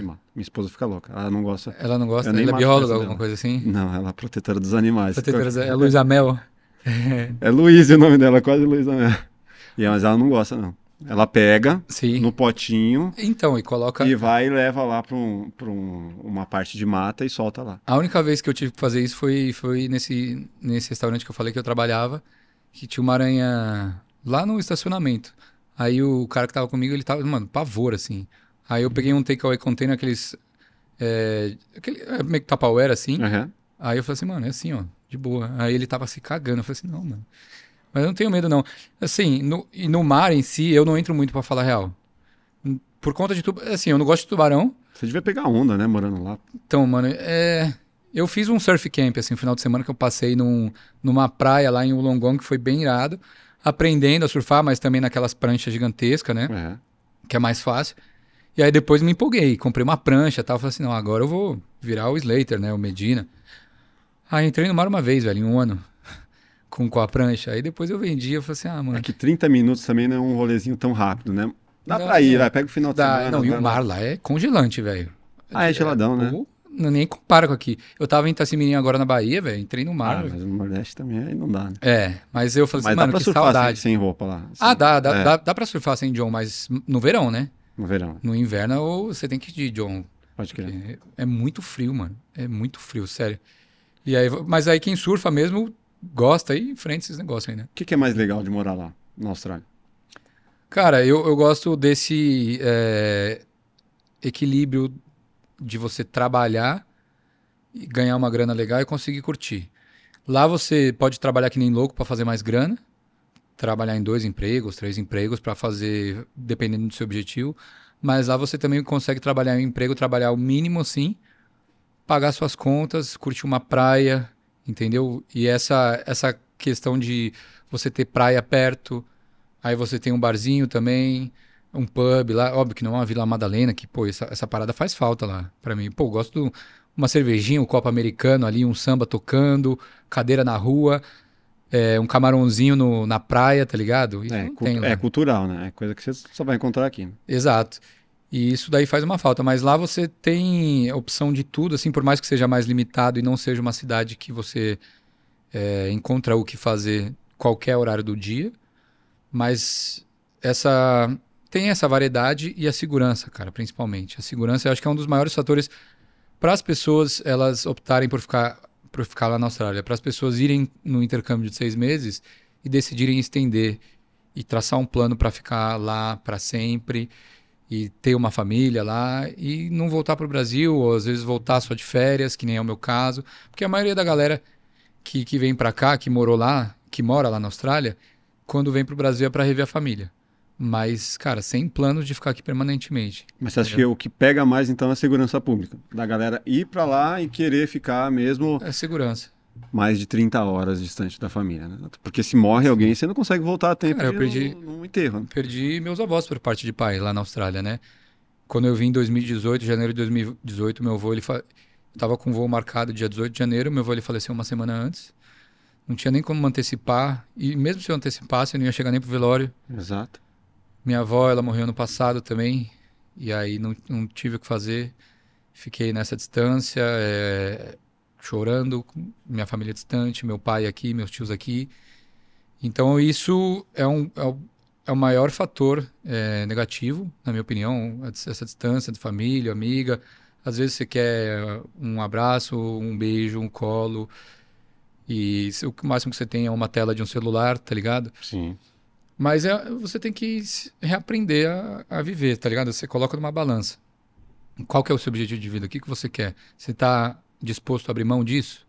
mato. Minha esposa fica louca. Ela não gosta. Ela não gosta? Eu nem Ela é bióloga, alguma coisa assim? Não, ela é protetora dos animais. Trazer- É Luísa Mel? É Luísa o nome dela, quase Luísa mesmo. E, mas ela não gosta, não. Ela pega Sim. no potinho Então, e coloca... e vai e leva lá para um, pra um- uma parte de mata e solta lá. A única vez que eu tive que fazer isso foi, foi nesse, nesse restaurante que eu falei que eu trabalhava, que tinha uma aranha lá no estacionamento. Aí o cara que tava comigo, ele tava, mano, pavor, assim. Aí eu peguei um takeaway container, aqueles... É, aquele, é meio que Tupperware, assim. Aham. Aí eu falei assim, mano, é assim, ó, de boa. Aí ele tava se cagando. Eu falei assim, não, mano. Mas eu não tenho medo, não. Assim, no, e no mar em si, eu não entro muito pra falar real. Por conta de tubarão. Assim, eu não gosto de tubarão. Você devia pegar onda, né, morando lá. Então, mano, é. Eu fiz um surf camp, assim, no final de semana que eu passei num, numa praia lá em Wollongong, que foi bem irado. Aprendendo a surfar, mas também naquelas pranchas gigantescas, né? É. Que é mais fácil. E aí depois me empolguei, comprei uma prancha e tal. Falei assim, não, agora eu vou virar o Slater, né? O Medina. Aí entrei no mar uma vez, velho, em um ano. Com, com a prancha. Aí depois eu vendi, eu falei assim, ah, mano. É que 30 minutos também não é um rolezinho tão rápido, né? Dá Não, pra ir, não. vai, pega o final de Dá- semana. não, e o mar lá é congelante, velho. Ah, é geladão, né? Pô, não, nem compara com aqui. Eu tava em Itacimirim agora na Bahia, velho. Entrei no mar. Ah, mas no Nordeste também aí não dá, né? É, mas eu falei Mas assim, dá mano, pra que surfar sem, saudade. sem roupa lá. assim, Ah, dá, dá, É. dá, dá pra surfar sem John, mas no verão, né? No verão, No inverno ou você tem que ir de John. pode crer. porque É muito frio, mano. É muito frio, sério. E aí, mas aí quem surfa mesmo gosta e enfrenta esses negócios aí, né? O que, que é mais legal de morar lá, na Austrália? Cara, eu, eu gosto desse é, equilíbrio de você trabalhar e ganhar uma grana legal e conseguir curtir. Lá você pode trabalhar que nem louco para fazer mais grana, trabalhar em dois empregos, três empregos para fazer, dependendo do seu objetivo. Mas lá você também consegue trabalhar em um emprego, trabalhar o mínimo assim, pagar suas contas, curtir uma praia, entendeu? E essa essa questão de você ter praia perto, Aí você tem um barzinho também, um pub lá. Óbvio que não é uma Vila Madalena, que, pô, essa, essa parada faz falta lá pra mim. Pô, eu gosto de uma cervejinha, um copo americano ali, um samba tocando, cadeira na rua, é, um camarãozinho no- na praia, tá ligado? Isso É, cu- é cultural, né? É coisa que você só vai encontrar aqui. né? Exato. E isso daí faz uma falta. Mas lá você tem opção de tudo, assim, por mais que seja mais limitado e não seja uma cidade que você é, encontra o que fazer qualquer horário do dia. Mas essa tem essa variedade e a segurança, cara, principalmente. A segurança eu acho que é um dos maiores fatores para as pessoas elas optarem por ficar, por ficar lá na Austrália. Para as pessoas irem no intercâmbio de seis meses e decidirem estender e traçar um plano para ficar lá para sempre e ter uma família lá e não voltar para o Brasil ou às vezes voltar só de férias, que nem é o meu caso, porque a maioria da galera que, que vem para cá, que morou lá, que mora lá na Austrália, quando vem para o Brasil é para rever a família. Mas, cara, sem planos de ficar aqui permanentemente. Mas você acha que o que pega mais, então, é a segurança pública? Da galera ir pra lá e querer ficar mesmo... É segurança. Mais de 30 horas distante da família, né? Porque se morre alguém, você não consegue voltar a tempo Cara, eu perdi- no enterro. né? Perdi meus avós por parte de pai lá na Austrália, né? Quando eu vim em 2018, janeiro de 2018, meu avô, ele fa... eu tava com um voo marcado dia 18 de janeiro, meu avô ele faleceu uma semana antes. Não tinha nem como antecipar, e mesmo se eu antecipasse, eu não ia chegar nem pro velório. Exato. Minha avó, ela morreu ano passado também, e aí não, não tive o que fazer. Fiquei nessa distância, é, chorando, minha família distante, meu pai aqui, meus tios aqui. Então isso é, um, é, o, é o maior fator é, negativo, na minha opinião, essa distância de família, amiga. Às vezes você quer um abraço, um beijo, um colo, e o máximo que você tem é uma tela de um celular, tá ligado? Sim. Mas é, você tem que reaprender a, a viver, tá ligado? Você coloca numa balança. Qual que é o seu objetivo de vida? O que, que você quer? Você está disposto a abrir mão disso?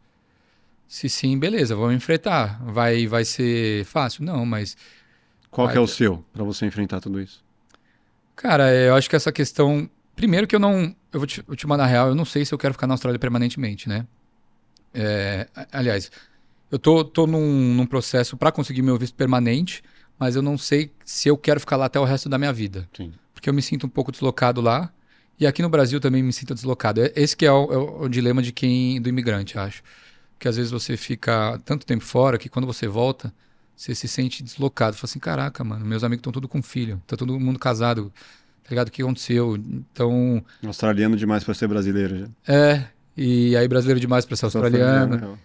Se sim, beleza, vamos enfrentar. Vai, vai ser fácil? Não, mas, Qual que é o seu para você enfrentar tudo isso? cara, é, eu acho que essa questão. Primeiro que eu não. Eu vou te, vou te mandar real, eu não sei se eu quero ficar na Austrália permanentemente, né? É, aliás, eu tô, tô num, num processo para conseguir meu visto permanente, mas eu não sei se eu quero ficar lá até o resto da minha vida. Sim. porque eu me sinto um pouco deslocado lá. E aqui no Brasil também me sinto deslocado. É- Esse que é o, é o- dilema de quem do imigrante, acho. Porque às vezes você fica tanto tempo fora que quando você volta, você se sente deslocado. Fala assim, caraca, mano, meus amigos estão tudo com filho, tá todo mundo casado, tá ligado? O que aconteceu? Então, Australiano demais para ser brasileiro já. é. E aí brasileiro demais para ser australiano. Australiano,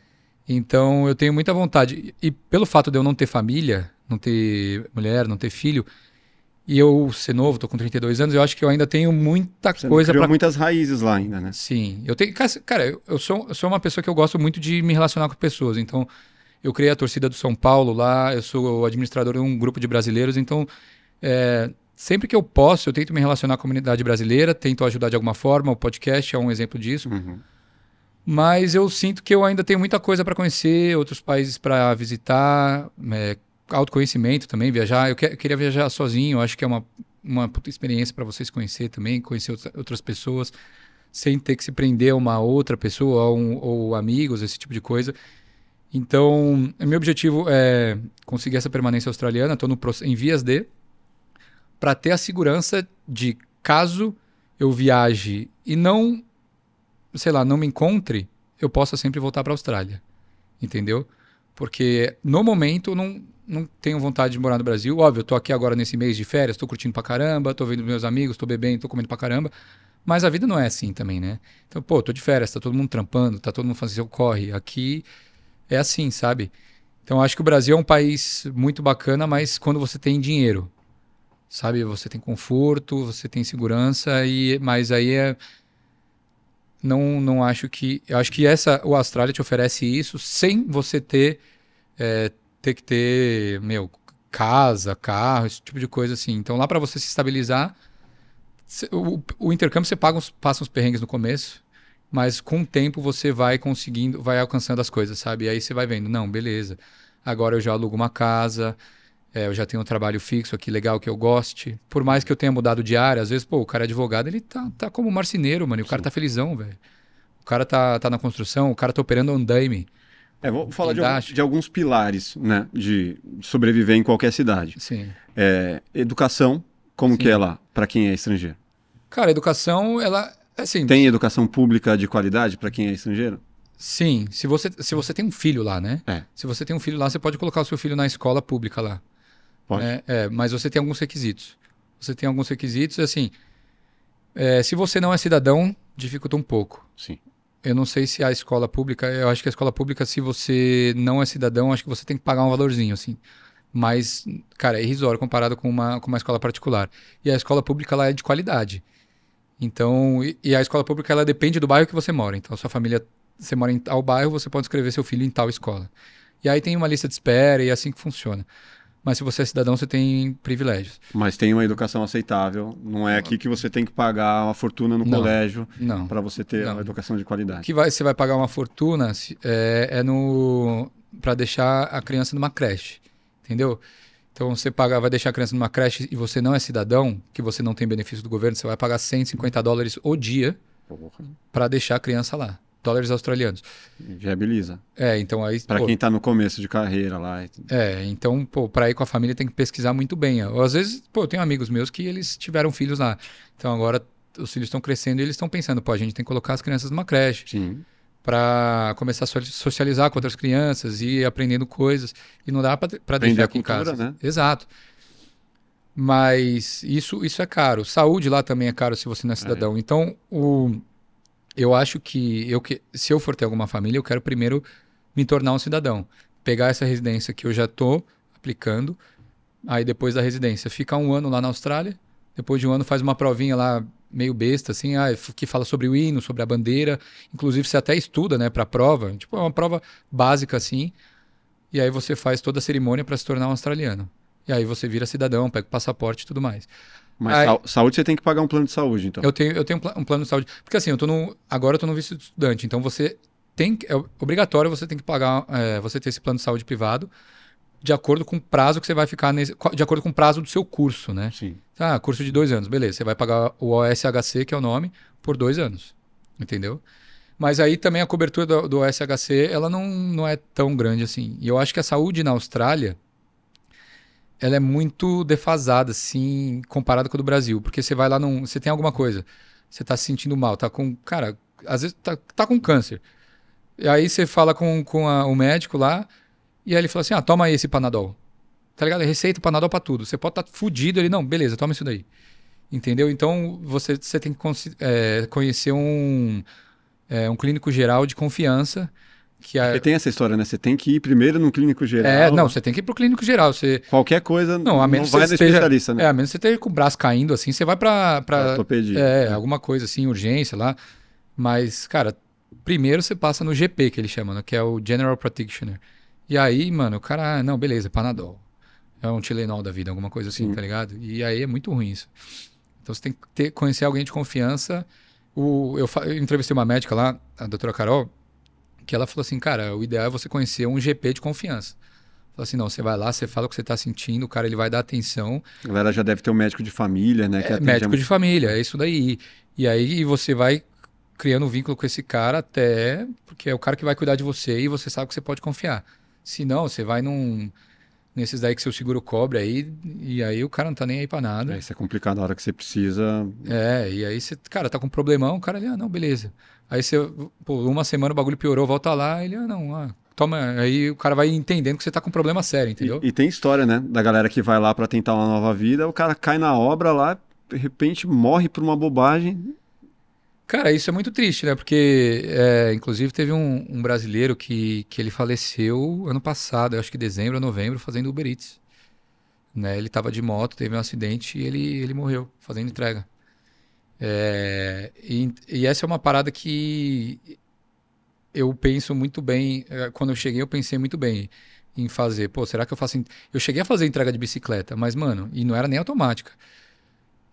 Então eu tenho muita vontade. E pelo fato de eu não ter família, não ter mulher, não ter filho, e eu ser novo, tô com 32 anos, eu acho que eu ainda tenho muita Você coisa para muitas raízes lá ainda, né? Sim, eu tenho. cara, eu, eu sou, eu sou uma pessoa que eu gosto muito de me relacionar com pessoas. Então, eu criei a torcida do São Paulo lá, eu sou administrador de um grupo de brasileiros. Então, é, sempre que eu posso, eu tento me relacionar com a comunidade brasileira, tento ajudar de alguma forma. O podcast é um exemplo disso. Uhum. Mas eu sinto que eu ainda tenho muita coisa para conhecer, outros países para visitar, é, autoconhecimento também, viajar. Eu, que- eu queria viajar sozinho, eu acho que é uma, uma puta experiência para vocês conhecer também, conhecer outra- outras pessoas, sem ter que se prender a uma outra pessoa ou, um- ou amigos, esse tipo de coisa. Então, meu objetivo é conseguir essa permanência australiana, estou em vias de, para ter a segurança de caso eu viaje e não sei lá, não me encontre, eu possa sempre voltar para a Austrália. Entendeu? Porque no momento não, não tenho vontade de morar no Brasil. Óbvio, eu tô aqui agora nesse mês de férias, tô curtindo pra caramba, tô vendo meus amigos, tô bebendo, tô comendo pra caramba. Mas a vida não é assim também, né? Então, pô, tô de férias, tá todo mundo trampando, tá todo mundo fazendo seu corre. Aqui é assim, sabe? Então, acho que o Brasil é um país muito bacana, mas quando você tem dinheiro, sabe? Você tem conforto, você tem segurança, e mas aí é não, não acho que. Eu acho que essa, o Austrália te oferece isso sem você ter, é, ter que ter, meu, casa, carro, esse tipo de coisa assim. Então lá para você se estabilizar, o, o intercâmbio você paga uns, passa uns perrengues no começo, mas com o tempo você vai conseguindo, vai alcançando as coisas, sabe? E aí você vai vendo, não, beleza. Agora eu já alugo uma casa, é, eu já tenho um trabalho fixo aqui legal que eu goste. Por mais que eu tenha mudado de área, às vezes, pô, o cara é advogado, ele tá, tá como marceneiro, mano. E o cara Sim. tá felizão, velho. O cara tá, tá na construção, o cara tá operando andaime. É, vou falar de, alguns- de alguns pilares, né, de sobreviver em qualquer cidade. Sim. É, educação, como Sim. que é lá, para quem é estrangeiro? Cara, educação, ela. Assim, Tem educação pública de qualidade para quem é estrangeiro? sim. Se você, se você tem um filho lá, né? É. Se você tem um filho lá, você pode colocar o seu filho na escola pública lá. Pode. né? É, mas você tem alguns requisitos. Você tem alguns requisitos, assim. é, se você não é cidadão, dificulta um pouco. Sim. Eu não sei se a escola pública, eu acho que a escola pública, se você não é cidadão, acho que você tem que pagar um valorzinho, assim. Mas, cara, é irrisório comparado com uma, com uma escola particular. E a escola pública, ela é de qualidade. Então, e, e a escola pública, ela depende do bairro que você mora. Então, sua família, você mora em tal bairro, você pode escrever seu filho em tal escola. E aí tem uma lista de espera e é assim que funciona. Mas se você é cidadão, você tem privilégios. Mas tem uma educação aceitável. Não é aqui que você tem que pagar uma fortuna no Não. colégio Não. para você ter Não. uma educação de O qualidade. que vai, você vai pagar uma fortuna é, é no para deixar a criança numa creche, entendeu? Então você paga, vai deixar a criança numa creche e você não é cidadão, que você não tem benefício do governo, você vai pagar 150 dólares o dia para deixar a criança lá. Dólares australianos. Viabiliza. É, então aí. Para quem tá no começo de carreira lá. É, então, pô, pra ir com a família tem que pesquisar muito bem. Ou, às vezes, pô, eu tenho amigos meus que eles tiveram filhos lá. Então agora os filhos estão crescendo e eles estão pensando, pô, a gente tem que colocar as crianças numa creche Sim. para começar a so- socializar com outras crianças e ir aprendendo coisas. E não dá para deixar aqui em cultura, casa. né? Exato. Mas isso, isso é caro. Saúde lá também é caro se você não é cidadão. Então, o, eu acho que, eu que se eu for ter alguma família, eu quero primeiro me tornar um cidadão. Pegar essa residência que eu já estou aplicando, aí depois da residência, ficar um ano lá na Austrália, depois de um ano faz uma provinha lá meio besta, assim, ah, que fala sobre o hino, sobre a bandeira, inclusive você até estuda, né, para a prova, tipo, é uma prova básica, assim, e aí você faz toda a cerimônia para se tornar um australiano. E aí você vira cidadão, pega o passaporte e tudo mais. Mas Aí- sa- saúde você tem que pagar um plano de saúde, então. Eu tenho, eu tenho um pla- um plano de saúde. Porque assim, eu tô no, agora eu tô no visto de estudante, então você tem. que- É obrigatório você tem que pagar, é, você ter esse plano de saúde privado de acordo com o prazo que você vai ficar nesse. De acordo com o prazo do seu curso, né? Sim. Ah, curso de dois anos, beleza. Você vai pagar o OSHC, que é o nome, por dois anos. Entendeu? Mas aí também a cobertura do, do OSHC, ela não, não é tão grande assim. E eu acho que a saúde na Austrália, ela é muito defasada, assim, comparada com a do Brasil. Porque você vai lá num... Você tem alguma coisa, você tá se sentindo mal, tá com... Cara, às vezes tá, tá com câncer. E aí você fala com, com a- o médico lá, e aí ele fala assim, ah, toma aí esse Panadol. Tá ligado? Receita Panadol pra tudo. Você pode estar tá fudido, ele, não, beleza, toma isso daí. Entendeu? Então, você, você tem que é, conhecer um, é, um clínico geral de confiança. Que é, Porque tem essa história, né? Você tem que ir primeiro no clínico geral. é, não, você tem que ir pro clínico geral. Você, Qualquer coisa Não, não, a menos vai que no você esteja- especialista, né? é, a menos que você esteja com o braço caindo assim, você vai pra. pra Ortopedia. é, alguma coisa assim, urgência lá. Mas, cara, primeiro você passa no GP, que eles chamam, né? Que é o General Practitioner. E aí, mano, o cara, ah, não, beleza, Panadol. É um Tilenol da vida, alguma coisa assim, Sim. tá ligado? E aí é muito ruim isso. Então você tem que ter, conhecer alguém de confiança. O, eu, eu entrevistei uma médica lá, a doutora Carol, que ela falou assim, cara, o ideal é você conhecer um GP de confiança. Falou assim, não, você vai lá, você fala o que você tá sentindo, o cara ele vai dar atenção, A galera já deve ter um médico de família, né? Que é, médico a- de família, é isso daí. E aí você vai criando um vínculo com esse cara até. Porque é o cara que vai cuidar de você e você sabe que você pode confiar. Se não, você vai num. Nesses daí que seu seguro cobre aí, e aí o cara não tá nem aí pra nada. É, isso é complicado na hora que você precisa. É, e aí você, cara, tá com um problemão, o cara ali, ah, não, beleza. Aí você, pô, uma semana o bagulho piorou, volta lá, ele, ah, não, ah, toma. Aí o cara vai entendendo que você tá com um problema sério, entendeu? E, e tem história, né? Da galera que vai lá pra tentar uma nova vida, o cara cai na obra lá, de repente morre por uma bobagem. Cara, isso é muito triste, né? Porque, é, inclusive, teve um, um brasileiro que, que ele faleceu ano passado, eu acho que dezembro ou novembro, fazendo Uber Eats. Né? Ele tava de moto, teve um acidente e ele, ele morreu fazendo entrega. É, e, e essa é uma parada que eu penso muito bem. eh, Quando eu cheguei, eu pensei muito bem em fazer. Pô, será que eu faço. Eu cheguei a fazer entrega de bicicleta, mas, mano, e não era nem automática.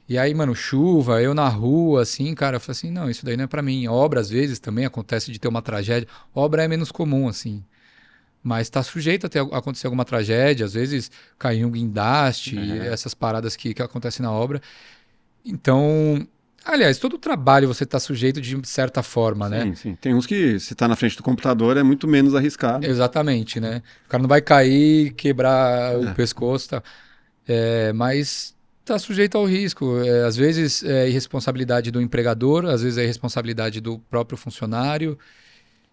E aí, mano, chuva, eu na rua, assim, cara, eu falei assim, não, isso daí não é pra mim. Obra, às vezes, também acontece de ter uma tragédia. Obra é menos comum, assim. Mas tá sujeito a ter, a acontecer alguma tragédia, às vezes cair um guindaste, Uhum. essas paradas que, que acontecem na obra. Então, aliás, todo trabalho você tá sujeito de certa forma, né? Sim, sim. Tem uns que, se tá na frente do computador, é muito menos arriscado. Exatamente, né? O cara não vai cair, quebrar É. o pescoço, tá? É, mas tá sujeito ao risco. É, às vezes é irresponsabilidade do empregador, às vezes é irresponsabilidade do próprio funcionário.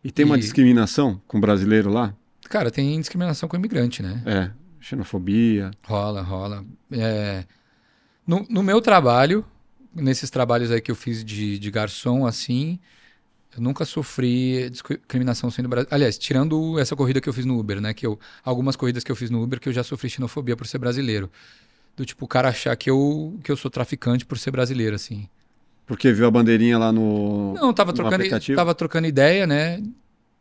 E tem uma E- discriminação com o brasileiro lá? Cara, tem discriminação com o imigrante, né? É. Xenofobia. Rola, rola. É, no, no meu trabalho, nesses trabalhos aí que eu fiz de, de garçom, assim, eu nunca sofri discriminação sendo brasileiro. Aliás, tirando essa corrida que eu fiz no Uber, né? Que eu, algumas corridas que eu fiz no Uber que eu já sofri xenofobia por ser brasileiro. Do tipo, o cara achar que eu, que eu sou traficante por ser brasileiro, assim. Porque viu a bandeirinha lá no. Não, tava trocando, tava trocando ideia, né?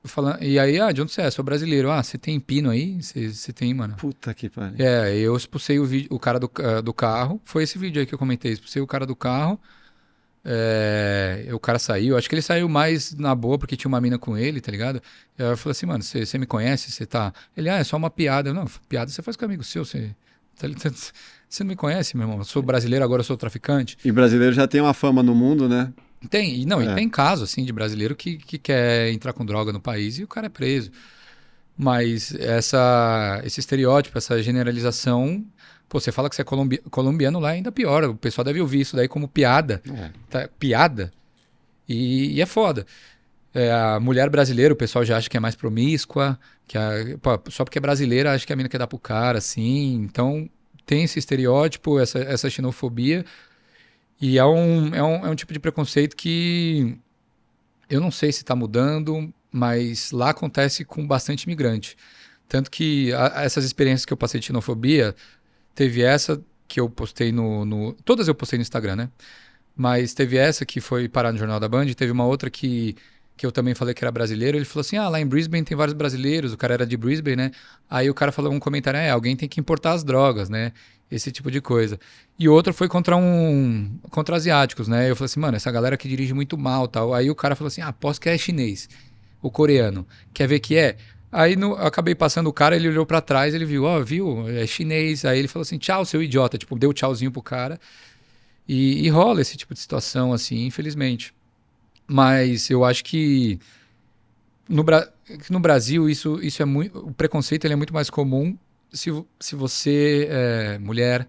Falando, e aí, ah, de onde você é? Sou brasileiro. Ah, você tem pino aí? Você você tem, mano. Puta que pariu. É, eu expulsei o, vídeo, o cara do, ca- do carro. Foi esse vídeo aí que eu comentei. Expulsei o cara do carro. É, o cara saiu. Acho que ele saiu mais na boa porque tinha uma mina com ele, tá ligado? E aí eu falei assim, mano, você me conhece? Você tá. Ele, ah, é só uma piada. Eu, não, piada você faz com amigo seu. Você, tá você não me conhece, meu irmão? Eu sou brasileiro, agora eu sou traficante. E brasileiro já tem uma fama no mundo, né? Tem, e não, É. e tem caso, assim, de brasileiro que, que quer entrar com droga no país e o cara é preso. Mas essa, esse estereótipo, essa generalização, pô, você fala que você é colombi- colombiano lá, ainda pior. O pessoal deve ouvir isso daí como piada. É. tá? Piada. E, e é foda. É, a mulher brasileira, o pessoal já acha que é mais promíscua, que a, pô, só porque é brasileira, acha que a mina quer dar pro cara, assim. Então, tem esse estereótipo, essa, essa xenofobia. E é um, é, um, é um tipo de preconceito que eu não sei se está mudando, mas lá acontece com bastante imigrante. Tanto que a- essas experiências que eu passei de xenofobia, teve essa que eu postei no, no- Todas eu postei no Instagram, né? Mas teve essa que foi parar no Jornal da Band, teve uma outra que, que eu também falei que era brasileiro. Ele falou assim: ah, lá em Brisbane tem vários brasileiros, o cara era de Brisbane, né? Aí o cara falou um comentário: é, alguém tem que importar as drogas, né? Esse tipo de coisa. E outro foi contra um. contra asiáticos, né? Eu falei assim, mano, essa galera que dirige muito mal tal. Aí o cara falou assim: ah, aposto que é chinês, o coreano. Quer ver que é? Aí no, eu acabei passando o cara, ele olhou pra trás, ele viu, ó, viu, é chinês. Aí ele falou assim, tchau, seu idiota. Tipo, deu tchauzinho pro cara. E, e rola esse tipo de situação, assim, infelizmente. Mas eu acho que no, Bra- no Brasil isso, isso é muito. O preconceito ele é muito mais comum se, se você é mulher,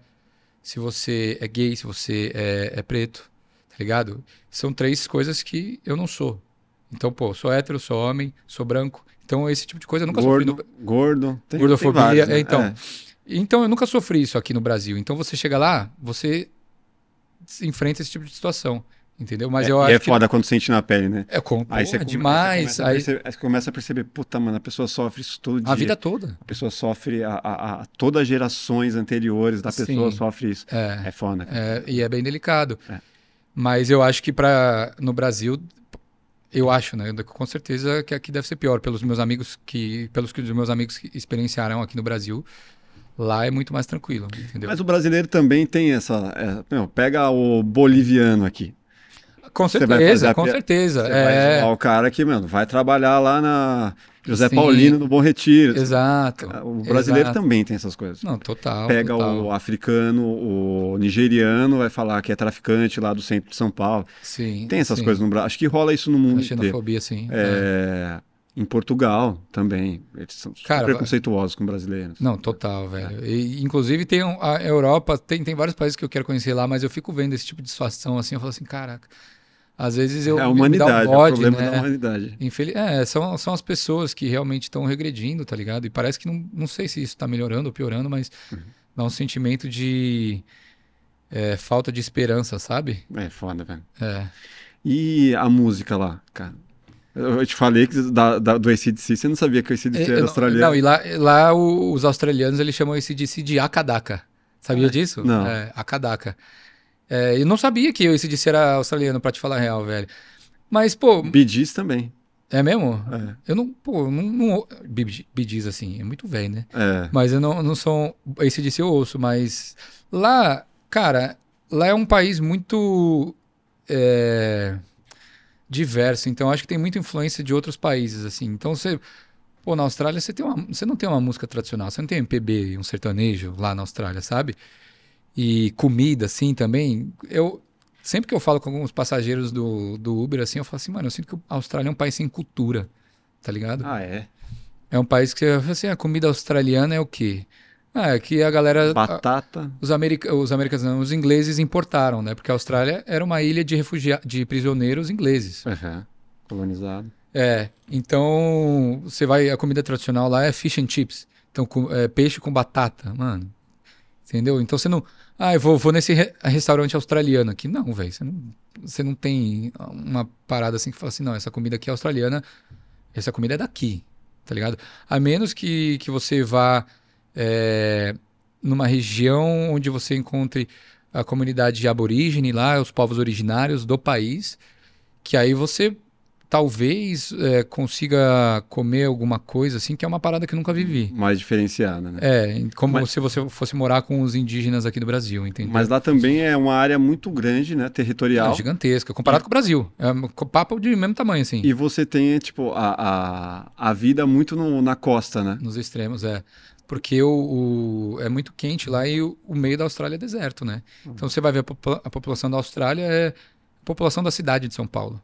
se você é gay, se você é, é preto, tá ligado? São três coisas que eu não sou. Então, pô, sou hétero, sou homem, sou branco. Então, esse tipo de coisa eu nunca sofri. Gordo, No... gordo. Tem, Gordofobia, tem vários, né? é, então. É. Então, eu nunca sofri isso aqui no Brasil. Então, você chega lá, você enfrenta esse tipo de situação. Entendeu? Mas É, eu e acho é que. foda quando sente na pele, né? É com... Aí você come- demais. Aí Aí, você, começa a perceber, aí você começa a perceber, puta, mano, a pessoa sofre isso todo dia. a vida toda. A pessoa sofre, a, a, a- todas as gerações anteriores da pessoa Sim. sofre isso. É. É foda. É, e é bem delicado. É. Mas eu acho que para no Brasil, eu acho, né? Com certeza que aqui deve ser pior. Pelos meus amigos que, pelos que os meus amigos que experienciaram aqui no Brasil, lá é muito mais tranquilo, entendeu? Mas o brasileiro também tem essa. é, meu, pega o boliviano aqui. Com vai certeza, com certeza. Você vai É, zoar o cara que, mano, vai trabalhar lá na José Sim. Paulino, no Bom Retiro. exato. O brasileiro exato. também tem essas coisas. Não, total. Pega total. o africano, o nigeriano, vai falar que é traficante lá do centro de São Paulo. Sim. Tem essas sim. coisas no Brasil. Acho que rola isso no mundo A inteiro. xenofobia, sim. é. É, Em Portugal também. Eles são Cara, preconceituosos com brasileiros. Não, total, velho. E, inclusive tem a Europa, tem, tem vários países que eu quero conhecer lá, mas eu fico vendo esse tipo de situação assim, eu falo assim, caraca. Às vezes eu é a me- me dá um humanidade, é o bode, problema né? da humanidade. Infeli- É, são, são as pessoas que realmente estão regredindo, tá ligado? E parece que não, não sei se isso tá melhorando ou piorando, mas Uhum. dá um sentimento de é, falta de esperança, sabe? É foda, velho. É. E a música lá, cara? Eu te falei que da, da- do ACDC, você não sabia que o ACDC É, era australiano. Não, e lá, lá o- os australianos eles chamam esse DC de Akadaka. Sabia Ah, disso? não. É, Akadaka. É, eu não sabia que esse DC era australiano, pra te falar a real, velho. Mas, pô, Gees também. é mesmo? É. Eu não, pô, não, não Gees, assim, é muito velho, né? É. Mas eu não, não sou. Esse DC eu ouço, mas lá, cara, lá é um país muito é, diverso, então acho que tem muita influência de outros países, assim. Então você. Pô, na Austrália você, tem uma, você não tem uma música tradicional, você não tem MPB, um sertanejo lá na Austrália, sabe? E comida, assim, também. Eu, sempre que eu falo com alguns passageiros do, do Uber, assim, eu falo assim, mano, eu sinto que a Austrália é um país sem cultura, tá ligado? Ah, é. É um país que você fala assim, a comida australiana é o quê? Ah, é que a galera, a- Batata. os, america, os americanos, não, os ingleses importaram, né? Porque a Austrália era uma ilha de refugiados, de prisioneiros ingleses. Aham. Colonizado. É, então você vai, a comida tradicional lá é fish and chips, então com- é, peixe com batata, mano. Entendeu? Então você não, ah, eu vou, vou nesse re- restaurante australiano aqui, não, velho. Você não, você não tem uma parada assim que fala assim, não, essa comida aqui é australiana, essa comida é daqui, tá ligado? A menos que, que você vá é, numa região onde você encontre a comunidade aborígene lá, os povos originários do país, que aí você talvez é, consiga comer alguma coisa assim, que é uma parada que eu nunca vivi. Mais diferenciada, né? É, como Mas- se você fosse morar com os indígenas aqui do Brasil, entendeu? Mas lá também é uma área muito grande, né? Territorial. É gigantesca, comparado com o Brasil. É um papo de mesmo tamanho, assim. E você tem, tipo, a, a, a vida muito no- na costa, né? Nos extremos, é. Porque o, o- é muito quente lá e o, o meio da Austrália é deserto, né? Uhum. Então você vai ver a, popula- a população da Austrália é população da cidade de São Paulo.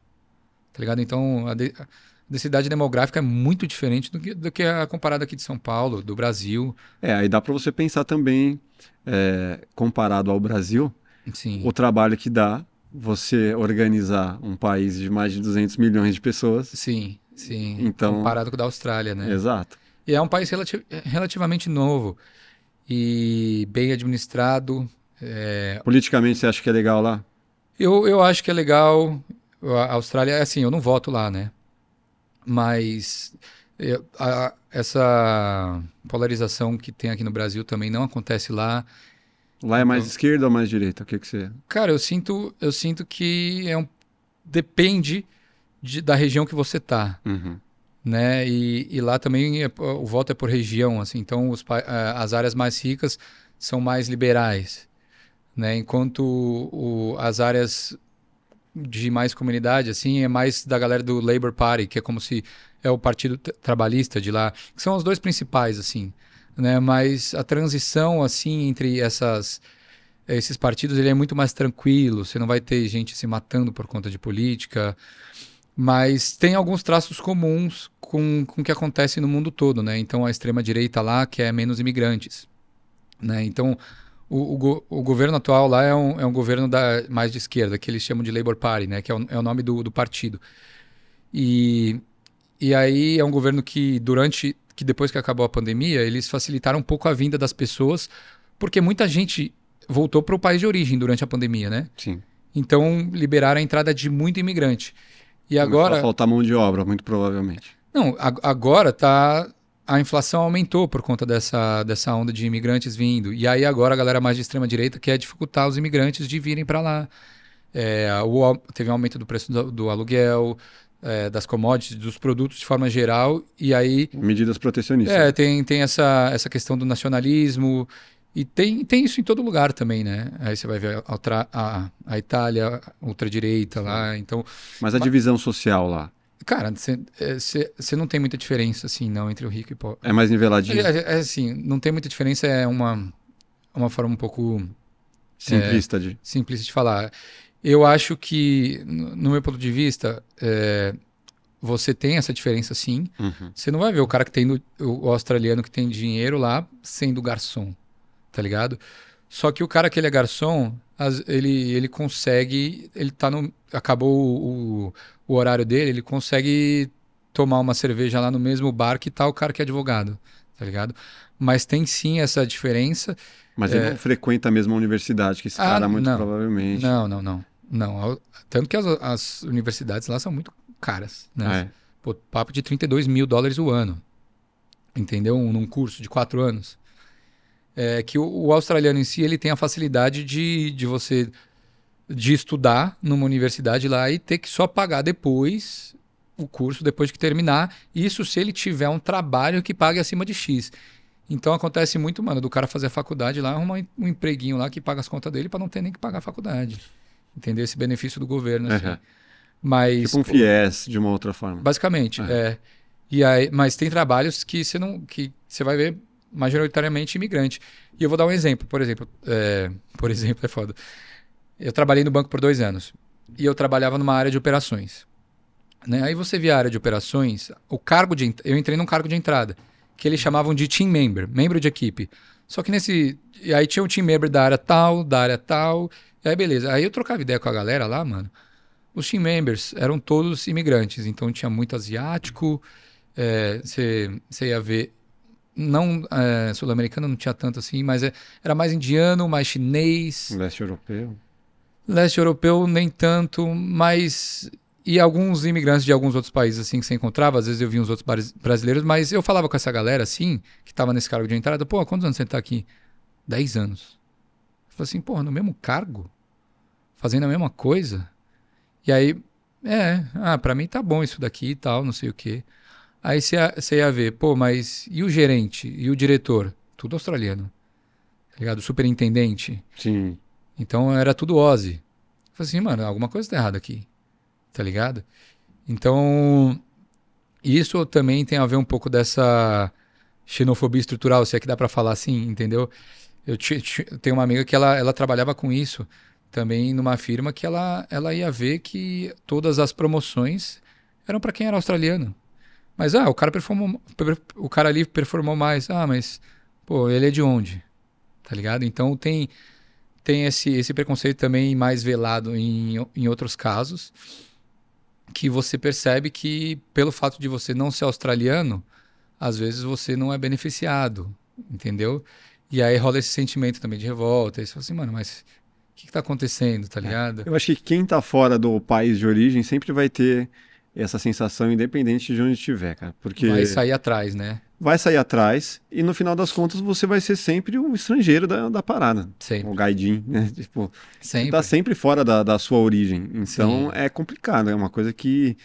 Ligado? Então, a, de, a densidade demográfica é muito diferente do que, do que a comparada aqui de São Paulo, do Brasil. É, aí dá para você pensar também, é, comparado ao Brasil, Sim. o trabalho que dá você organizar um país de mais de 200 milhões de pessoas. Sim, sim. Então- Comparado com o da Austrália, né? Exato. E é um país relati- relativamente novo e bem administrado. É, Politicamente, você acha que é legal lá? Eu, eu acho que é legal. A Austrália, é assim, eu não voto lá, né? Mas eu- a- essa polarização que tem aqui no Brasil também não acontece lá. Lá é mais Então- esquerda ou mais direita? O que, que você. Cara, eu sinto, eu sinto que é um, depende de- da região que você tá, Uhum. né? E, e lá também é- o voto é por região, assim. Então os eh, as áreas mais ricas são mais liberais, né? Enquanto o- as áreas de mais comunidade, assim, é mais da galera do Labour Party, que é como se é o partido trabalhista de lá, que são os dois principais, assim, né? Mas a transição, assim, entre essas esses partidos, ele é muito mais tranquilo, você não vai ter gente se matando por conta de política, mas tem alguns traços comuns com, com o que acontece no mundo todo, né? Então, a extrema-direita lá quer menos imigrantes, né? Então, o, o, o governo atual lá é um, é um governo da, mais de esquerda, que eles chamam de Labour Party, né? Que é o, é o nome do, do partido. E, e aí é um governo que, durante, que depois que acabou a pandemia, eles facilitaram um pouco a vinda das pessoas, porque muita gente voltou para o país de origem durante a pandemia, né? Sim. Então, liberaram a entrada de muito imigrante. E Vai agora... faltar mão de obra, muito provavelmente. Não, ag- agora tá. A inflação aumentou por conta dessa, dessa onda de imigrantes vindo. E aí agora a galera mais de extrema direita quer dificultar os imigrantes de virem para lá. É, o teve um aumento do preço do, do aluguel, é, das commodities, dos produtos de forma geral. E aí Medidas protecionistas. é, tem, tem essa, essa questão do nacionalismo. E tem, tem isso em todo lugar também, né? Aí você vai ver a, a, a Itália, ultradireita lá. Então, Mas a divisão social lá cara, você não tem muita diferença, assim, não, entre o rico e o pobre. é mais niveladinha, É, é, é assim, não tem muita diferença, é uma, uma forma um pouco simplista de. simplista de falar. Eu acho que, no meu ponto de vista, é, você tem essa diferença sim. Uhum. Você não vai ver o cara que tem, no- o, australiano que tem dinheiro lá sendo garçom, tá ligado? Só que o cara que ele é garçom, ele, ele consegue, ele tá no, acabou o, o, o horário dele, ele consegue tomar uma cerveja lá no mesmo bar que tá o cara que é advogado, tá ligado? Mas tem sim essa diferença. Mas ele não frequenta a mesma universidade que esse É. Ah, cara, muito não. provavelmente. Não, não, não. Não, tanto que as, as universidades lá são muito caras, né? É. Pô, papo de 32 mil dólares o ano. Entendeu? Um- Num curso de quatro anos. É que o, o australiano em si, ele tem a facilidade de, de você de estudar numa universidade lá e ter que só pagar depois o curso, depois que terminar. Isso se ele tiver um trabalho que pague acima de X. Então acontece muito, mano, do cara fazer a faculdade lá, arrumar um empreguinho lá que paga as contas dele para não ter nem que pagar a faculdade. Entendeu? Esse benefício do governo, assim. Aham. Mas. Tipo um FIES, de uma outra forma. Basicamente, É. é. E aí, mas tem trabalhos que você não, que você vai ver majoritariamente imigrante. E eu vou dar um exemplo, por exemplo, é, por exemplo é foda. Eu trabalhei no banco por dois anos e eu trabalhava numa área de operações. Né? Aí você via a área de operações, o cargo de, eu entrei num cargo de entrada que eles chamavam de team member, membro de equipe. Só que nesse, e aí tinha um team member da área tal, da área tal, e aí beleza. Aí eu trocava ideia com a galera lá, mano. Os team members eram todos imigrantes, então tinha muito asiático, você ia ver. Não, é, sul-americano não tinha tanto assim, mas é- era mais indiano, mais chinês, Leste europeu. Leste europeu nem tanto, mas. E alguns imigrantes de alguns outros países assim que você encontrava, às vezes eu vi uns outros brasileiros, mas eu falava com essa galera assim, que tava nesse cargo de entrada, pô, quantos anos você tá aqui? 10 anos. Eu falei assim, porra, no mesmo cargo? Fazendo a mesma coisa? E aí, é, ah, pra mim tá bom isso daqui e tal, não sei o quê. Aí você ia ver, pô, mas e o gerente? E o diretor? Tudo australiano. Tá ligado? O superintendente. Sim. Então era tudo Ozzy. Eu falei assim, mano, alguma coisa tá errada aqui. Tá ligado? Então, isso também tem a ver um pouco dessa xenofobia estrutural, se é que dá pra falar assim, entendeu? Eu ti- tenho uma amiga que ela, ela trabalhava com isso também numa firma que ela, ela ia ver que todas as promoções eram para quem era australiano. Mas, ah, o cara performou, o cara ali performou mais. Ah, mas, pô, ele é de onde? Tá ligado? Então tem, tem esse, esse preconceito também mais velado em, em outros casos, que você percebe que pelo fato de você não ser australiano, às vezes você não é beneficiado, entendeu? E aí rola esse sentimento também de revolta. E você fala assim, mano, mas o que, que tá acontecendo, tá é, ligado? Eu acho que quem tá fora do país de origem sempre vai ter essa sensação independente de onde estiver, cara. Porque vai sair atrás, né? Vai sair atrás e no final das contas você vai ser sempre o estrangeiro da, da parada. Sempre. O gaidin, né? Tipo, sempre. tá sempre fora da, da sua origem. Então Sim. é complicado, é uma coisa que...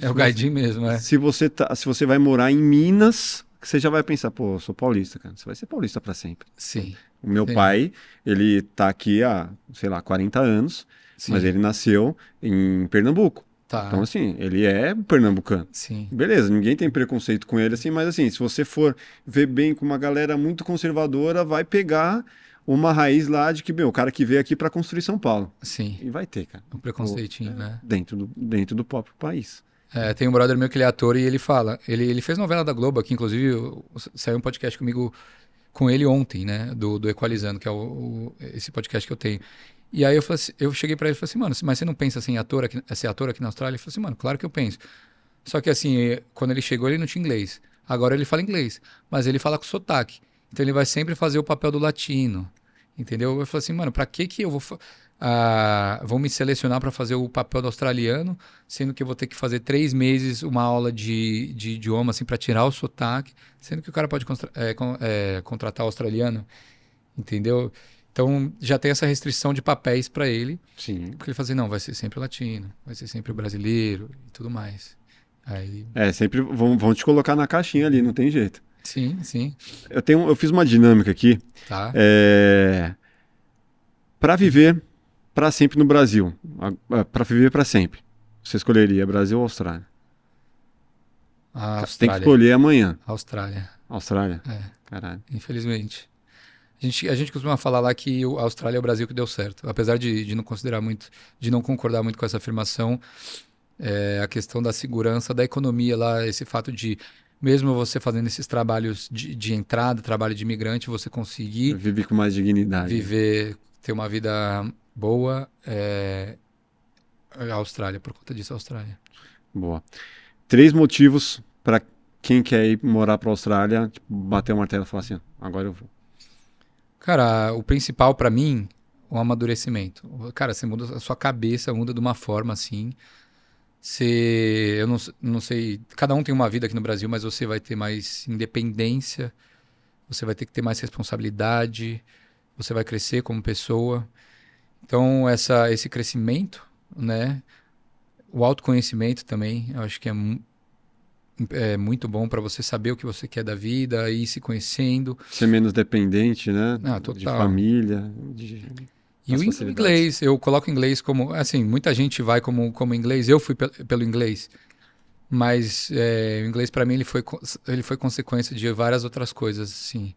É o gaidin mesmo, é. Se você, tá, se você vai morar em Minas, você já vai pensar, pô, eu sou paulista, cara. Você vai ser paulista para sempre. Sim. O meu Sim. pai, ele tá aqui há, sei lá, 40 anos, Sim. mas ele nasceu em Pernambuco. Tá. Então, assim, ele é pernambucano. Sim. Beleza, ninguém tem preconceito com ele, assim, mas assim, se você for ver bem com uma galera muito conservadora, vai pegar uma raiz lá de que, meu, o cara que veio aqui para construir São Paulo. Sim. E vai ter, cara. Um preconceitinho, né? Dentro do, dentro do próprio país. É, tem um brother meu que ele é ator e ele fala. Ele, ele fez novela da Globo aqui, inclusive saiu um podcast comigo com ele ontem, né? Do, do Equalizando, que é o, o esse podcast que eu tenho. E aí eu, falei assim, eu cheguei para ele e falei assim, mano, mas você não pensa assim, ator aqui, ser ator aqui na Austrália? Ele falou assim, mano, claro que eu penso. Só que assim, quando ele chegou, ele não tinha inglês. Agora ele fala inglês, mas ele fala com sotaque. Então ele vai sempre fazer o papel do latino. Entendeu? Eu falei assim, mano, pra que que eu vou. Uh, vão me selecionar para fazer o papel do australiano, sendo que eu vou ter que fazer três meses uma aula de, de idioma, assim, para tirar o sotaque, sendo que o cara pode é, é, contratar o australiano, entendeu? Então já tem essa restrição de papéis para ele. Sim. Porque ele fala assim, não, vai ser sempre latino, vai ser sempre brasileiro e tudo mais. Aí... É, sempre vão, vão te colocar na caixinha ali, não tem jeito. Sim, sim. Eu, tenho, eu fiz uma dinâmica aqui. Tá. É, para viver para sempre no Brasil, para viver para sempre, você escolheria Brasil ou Austrália? A Austrália. Tem que escolher amanhã. Austrália. Austrália? É. Caralho. Infelizmente. A gente, a gente costuma falar lá que a Austrália é o Brasil que deu certo. Apesar de, de não considerar muito, de não concordar muito com essa afirmação, é, a questão da segurança, da economia lá, esse fato de, mesmo você fazendo esses trabalhos de, de entrada, trabalho de imigrante, você conseguir. Viver com mais dignidade. Viver, ter uma vida boa, é, a Austrália, por conta disso, a Austrália. Boa. Três motivos para quem quer ir morar para a Austrália, tipo, bater o martelo e falar assim: agora eu vou. Cara, o principal para mim, o amadurecimento. Cara, você muda a sua cabeça, muda de uma forma assim. Você, eu não, não sei, cada um tem uma vida aqui no Brasil, mas você vai ter mais independência, você vai ter que ter mais responsabilidade, você vai crescer como pessoa. Então, essa, esse crescimento, né? O autoconhecimento também, eu acho que é é muito bom para você saber o que você quer da vida, ir se conhecendo. Ser menos dependente, né? Ah, total. De família. De... E o inglês, eu coloco inglês como. Assim, muita gente vai como, como inglês, eu fui pelo inglês. Mas é, o inglês para mim ele foi, ele foi consequência de várias outras coisas, assim.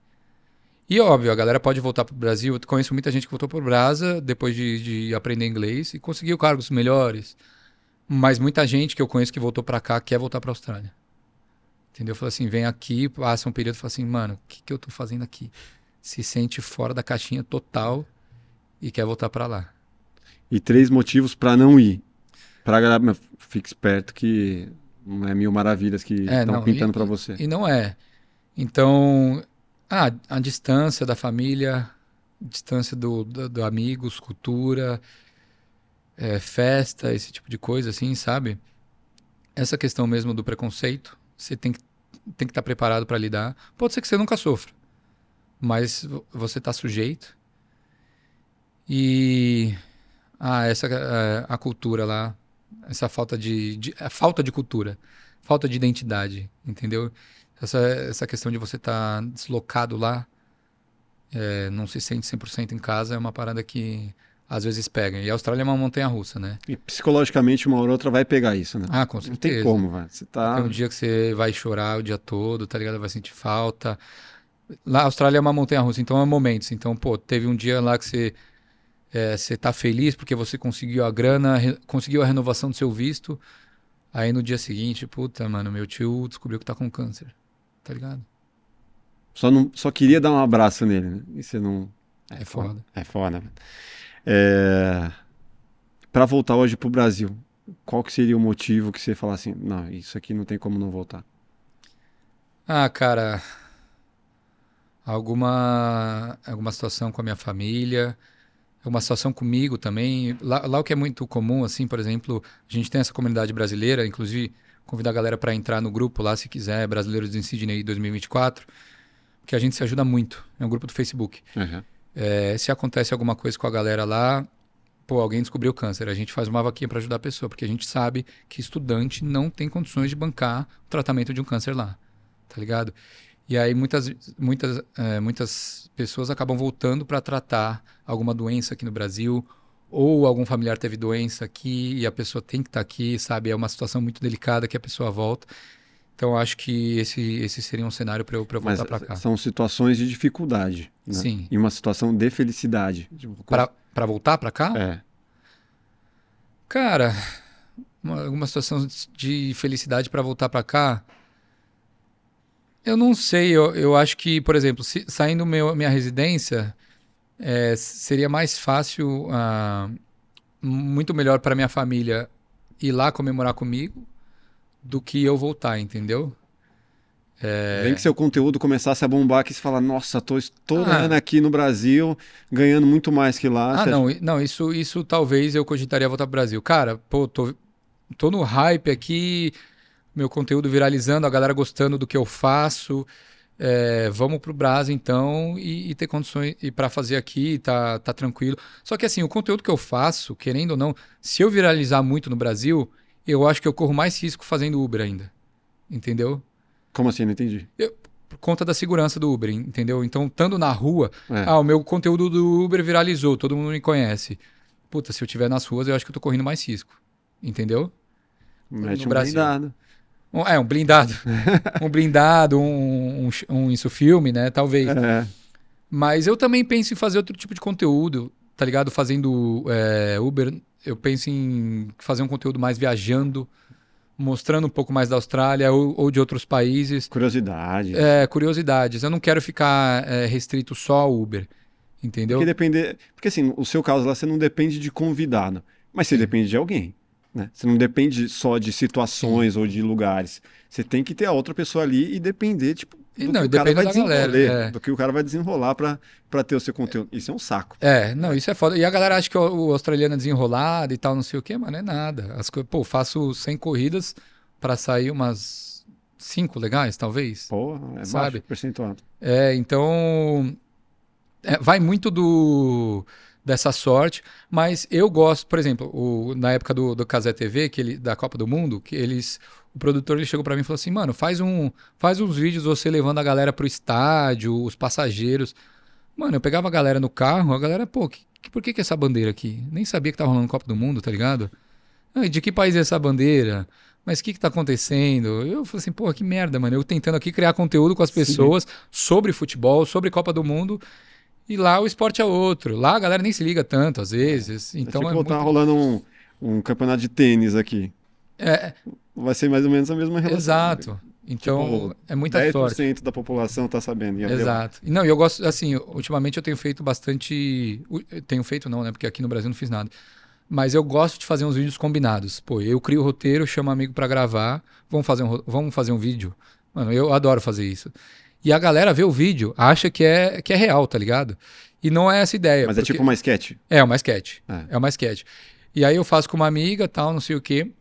E óbvio, a galera pode voltar para o Brasil. Eu conheço muita gente que voltou para o Brasa depois de, de aprender inglês e conseguiu cargos melhores. Mas muita gente que eu conheço que voltou para cá quer voltar para a Austrália. Entendeu? Falou assim, vem aqui, passa um período fala assim, mano, o que, que eu tô fazendo aqui? Se sente fora da caixinha total e quer voltar para lá. E três motivos para não ir. Pra galera, fique esperto que não é mil maravilhas que estão é, pintando para você. E não é. Então, ah, a distância da família, distância do, do, do amigos, cultura, é, festa, esse tipo de coisa, assim, sabe? Essa questão mesmo do preconceito, você tem que tem que estar tá preparado para lidar. Pode ser que você nunca sofra, mas você está sujeito. E ah, essa é, a cultura lá, essa falta de, de a falta de cultura, falta de identidade, entendeu? Essa essa questão de você estar tá deslocado lá, é, não se sente 100% em casa é uma parada que às vezes pega. E a Austrália é uma montanha russa, né? E psicologicamente uma hora ou outra vai pegar isso, né? Ah, com certeza. Não tem como, vai. Você tá... Tem um dia que você vai chorar o dia todo, tá ligado? Vai sentir falta. Lá, a Austrália é uma montanha russa, então é momentos. Então, pô, teve um dia lá que você É, você tá feliz porque você conseguiu a grana, conseguiu a renovação do seu visto. Aí no dia seguinte, puta, mano, meu tio descobriu que tá com câncer. Tá ligado? Só, não, só queria dar um abraço nele, né? E você não. É foda. É foda. É... Para voltar hoje pro Brasil, qual que seria o motivo que você fala assim, não, isso aqui não tem como não voltar? Ah, cara, alguma alguma situação com a minha família, alguma situação comigo também. Lá, lá o que é muito comum, assim, por exemplo, a gente tem essa comunidade brasileira, inclusive convidar a galera para entrar no grupo lá, se quiser, Brasileiros em Sydney 2024, que a gente se ajuda muito. É um grupo do Facebook. Uhum. É, se acontece alguma coisa com a galera lá, pô, alguém descobriu câncer, a gente faz uma vaquinha para ajudar a pessoa, porque a gente sabe que estudante não tem condições de bancar o tratamento de um câncer lá, tá ligado? E aí muitas, muitas, é, muitas pessoas acabam voltando para tratar alguma doença aqui no Brasil, ou algum familiar teve doença aqui e a pessoa tem que estar aqui, sabe? É uma situação muito delicada que a pessoa volta. Então eu acho que esse, esse seria um cenário para eu, pra eu voltar para cá. são situações de dificuldade, né? Sim. E uma situação de felicidade. Para voltar para cá? É. Cara, uma, alguma situação de felicidade para voltar para cá? Eu não sei. Eu, eu acho que, por exemplo, se, saindo meu, minha residência, é, seria mais fácil, ah, muito melhor para minha família ir lá comemorar comigo do que eu voltar, entendeu? É. Vem que seu conteúdo começasse a bombar que você fala, nossa, tô estourando aqui no Brasil, ganhando muito mais que lá. Ah, não, i- não, isso, isso talvez eu cogitaria voltar pro Brasil. Cara, pô, tô, tô no hype aqui, meu conteúdo viralizando, a galera gostando do que eu faço. É, vamos pro Brasil então e, e ter condições e para fazer aqui, tá, tá tranquilo. Só que assim, o conteúdo que eu faço, querendo ou não, se eu viralizar muito no Brasil, eu acho que eu corro mais risco fazendo Uber ainda. Entendeu? Como assim? Não entendi. Por conta da segurança do Uber, entendeu? Então, estando na rua, É. ah, o meu conteúdo do Uber viralizou, todo mundo me conhece. Puta, se eu estiver nas ruas, eu acho que eu tô correndo mais risco. Entendeu? Mete no um Brasil. blindado. Um- é, um blindado. um blindado, um, um, um isso filme, né? Talvez. É. Mas eu também penso em fazer outro tipo de conteúdo, tá ligado? Fazendo é, Uber, eu penso em fazer um conteúdo mais viajando, mostrando um pouco mais da Austrália ou, ou de outros países. Curiosidade. É, curiosidades. Eu não quero ficar é, restrito só ao Uber. Entendeu? Porque depender. Porque assim, o seu caso lá, você não depende de convidado, mas você depende de alguém. Né? Você não depende só de situações ou de lugares. Você tem que ter a outra pessoa ali e depender, tipo, do não, que e o cara depende vai da galera, desenrolar. é. Do que o cara vai desenrolar pra, pra ter o seu conteúdo. Isso é um saco. É, não, isso é foda. E a galera acha que o, o australiano é desenrolado e tal, não sei o quê, mas não é nada. As, pô, faço 100 corridas pra sair umas 5 legais, talvez. Pô, é Sabe? baixo percentual. É, então é, vai muito do dessa sorte, mas eu gosto, por exemplo, o- na época do, do Casé TV, que ele, da Copa do Mundo, que eles o produtor ele chegou pra mim e falou assim, mano, faz um faz uns vídeos você levando a galera pro estádio, os passageiros. Mano, eu pegava a galera no carro, a galera, pô, que, que- por que que essa bandeira aqui? Nem sabia que tava rolando Copa do Mundo, tá ligado? Ah, de que país é essa bandeira? Mas o que que tá acontecendo? Eu falei assim, pô, que merda, mano. Eu tentando aqui criar conteúdo com as Sim. pessoas sobre futebol, sobre Copa do Mundo. E lá o esporte é outro. Lá a galera nem se liga tanto, às vezes. Então Então é que voltar muito... rolando um, um campeonato de tênis aqui. É, Vai ser mais ou menos a mesma relação. exato. Então Tipo, é muita 10% sorte. da população tá sabendo. Exato. E Não, eu gosto, assim, ultimamente eu tenho feito bastante. eu Tenho feito não, né? Porque aqui no Brasil não fiz nada. Mas eu gosto de fazer uns vídeos combinados. Pô, eu crio o roteiro, chamo um amigo pra gravar, vamos fazer um, vamos fazer um vídeo. Mano, eu adoro fazer isso. E a galera vê o vídeo, acha que é, que é real, tá ligado? E não é essa ideia. Mas é porque- tipo uma sketch. É, uma sketch. É. É uma sketch. E aí eu faço com uma amiga, tal, não sei o quê.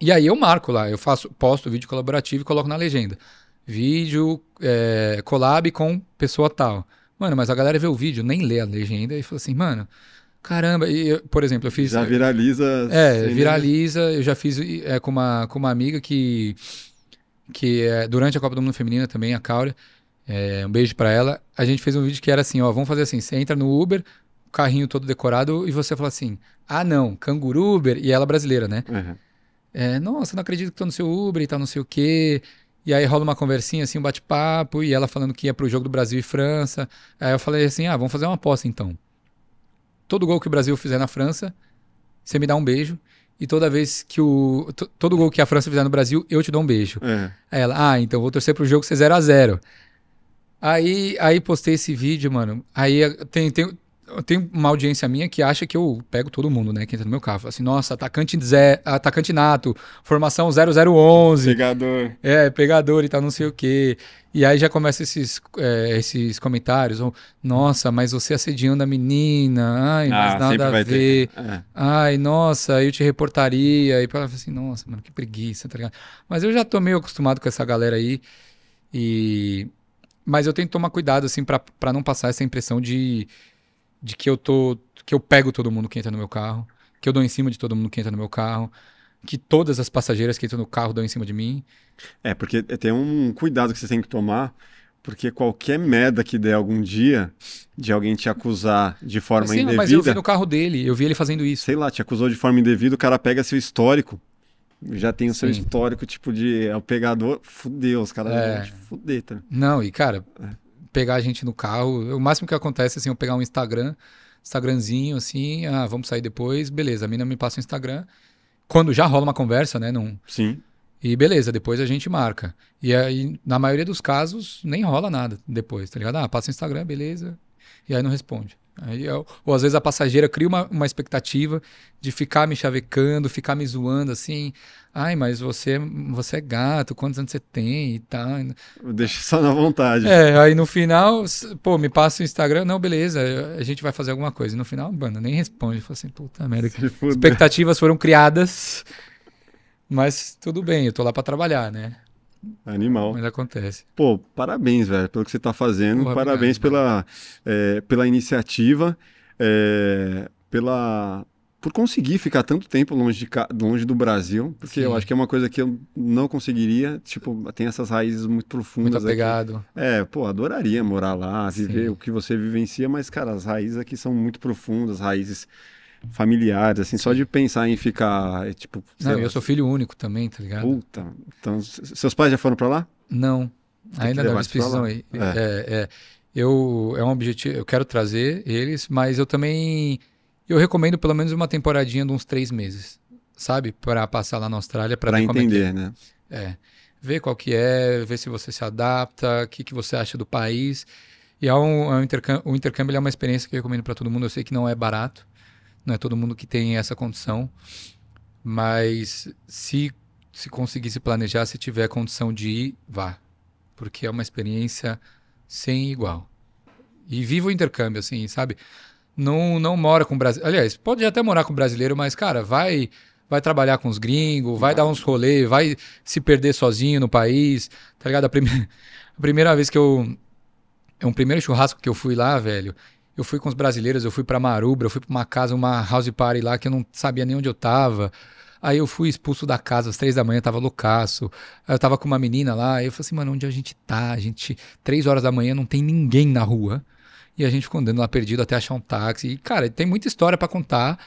E aí eu marco lá, eu faço, posto vídeo colaborativo e coloco na legenda. Vídeo é, collab com pessoa tal. Mano, mas a galera vê o vídeo, nem lê a legenda e fala assim, mano, caramba. E, eu, por exemplo, eu fiz. Já viraliza. É, viraliza. Eu já fiz é, com, uma, com uma amiga que, que é, durante a Copa do Mundo Feminina também, a Cáuria, é, um beijo pra ela. A gente fez um vídeo que era assim, ó, vamos fazer assim, você entra no Uber, o carrinho todo decorado, e você fala assim, ah não, canguru Uber, e ela brasileira, né? Uhum. É, Nossa, não acredito que tô no seu Uber e tal, não sei o quê. E aí rola uma conversinha, assim, um bate-papo, e ela falando que ia pro jogo do Brasil e França. Aí eu falei assim, ah, vamos fazer uma aposta então. todo gol que o Brasil fizer na França, você me dá um beijo. E toda vez que o. Todo gol que a França fizer no Brasil, eu te dou um beijo. É. Aí ela, ah, então vou torcer pro jogo ser 0 a 0 Aí, aí postei esse vídeo, mano. Aí tem, tem, tem uma audiência minha que acha que eu pego todo mundo, né? Que entra no meu carro. Fala assim, nossa, atacante, Zé, atacante nato, formação 0011. Pegador. É, pegador e tal, não sei o quê. E aí já começa esses, é, esses comentários. Ou, nossa, mas você assediando a menina. Ai, mas ah, nada a ver. É. Ai, nossa, eu te reportaria. E fala assim, nossa, mano, que preguiça, tá ligado? Mas eu já tô meio acostumado com essa galera aí. E mas eu tenho que tomar cuidado, assim, para não passar essa impressão de, de que eu tô. que eu pego todo mundo que entra no meu carro, que eu dou em cima de todo mundo que entra no meu carro, que todas as passageiras que entram no carro dão em cima de mim. É, porque tem um cuidado que você tem que tomar, porque qualquer merda que der algum dia de alguém te acusar de forma assim, indevida. Mas eu vi no carro dele, eu vi ele fazendo isso. Sei lá, te acusou de forma indevida, o cara pega seu histórico já tem o seu Sim. histórico, tipo, de é o pegador, fudeu, os caras é. vão te fuder, tá? Não, e cara, é. Pegar a gente no carro, o máximo que acontece assim, eu pegar um Instagram, Instagramzinho, assim, ah, vamos sair depois, beleza, a mina me passa o Instagram, quando já rola uma conversa, né, não... Sim. E beleza, depois a gente marca. E aí, na maioria dos casos, nem rola nada depois, tá ligado? Ah, passa o Instagram, beleza, e aí não responde. Aí eu, ou às vezes a passageira cria uma, uma expectativa de ficar me chavecando, ficar me zoando assim. Ai, mas você, você é gato, quantos anos você tem e tal. Deixa só na vontade. É, aí no final, pô, me passa o Instagram, não, beleza, a gente vai fazer alguma coisa. E no final, banda, nem responde. Fala assim, puta merda. Expectativas foram criadas, mas tudo bem, eu tô lá para trabalhar, né? Animal. Mas acontece. Pô, parabéns, velho, pelo que você está fazendo. Parabéns obrigado, pela, é, pela iniciativa, é, pela por conseguir ficar tanto tempo longe, de, longe do Brasil, porque Sim. eu acho que é uma coisa que eu não conseguiria, tipo, tem essas raízes muito profundas. Muito apegado. Aqui. É, pô, adoraria morar lá, viver Sim. o que você vivencia, mas, cara, as raízes aqui são muito profundas, raízes familiares, assim, só de pensar em ficar, é, tipo... Não, lá, eu sou filho único também, tá ligado? Puta, então, seus pais já foram para lá? Não, Tem ainda não, eles precisam ir. É. É, é, eu, é um objetivo, eu quero trazer eles, mas eu também, eu recomendo pelo menos uma temporadinha de uns três meses, sabe? Para passar lá na Austrália, para entender, é né? É, ver qual que é, ver se você se adapta, o que, que você acha do país. E é um, é um intercâmbio, o intercâmbio é uma experiência que eu recomendo para todo mundo. Eu sei que não é barato, não é todo mundo que tem essa condição, mas se se conseguir se planejar, se tiver condição de ir, vá, porque é uma experiência sem igual. E viva o intercâmbio, assim, sabe? Não, não mora com brasileiro. Aliás, pode até morar com brasileiro, mas, cara, vai vai trabalhar com os gringos, vai dar uns rolês, vai se perder sozinho no país, tá ligado? A, prime... a primeira vez que eu. É um primeiro churrasco que eu fui lá, velho. Eu fui com os brasileiros, eu fui para Marubra, eu fui para uma casa, uma house party lá que eu não sabia nem onde eu tava. Aí eu fui expulso da casa às três da manhã, tava loucaço. Aí eu tava com uma menina lá, aí eu falei assim, mano, onde a gente tá? A gente, três horas da manhã, não tem ninguém na rua. E a gente ficou andando lá perdido até achar um táxi. E, cara, tem muita história para contar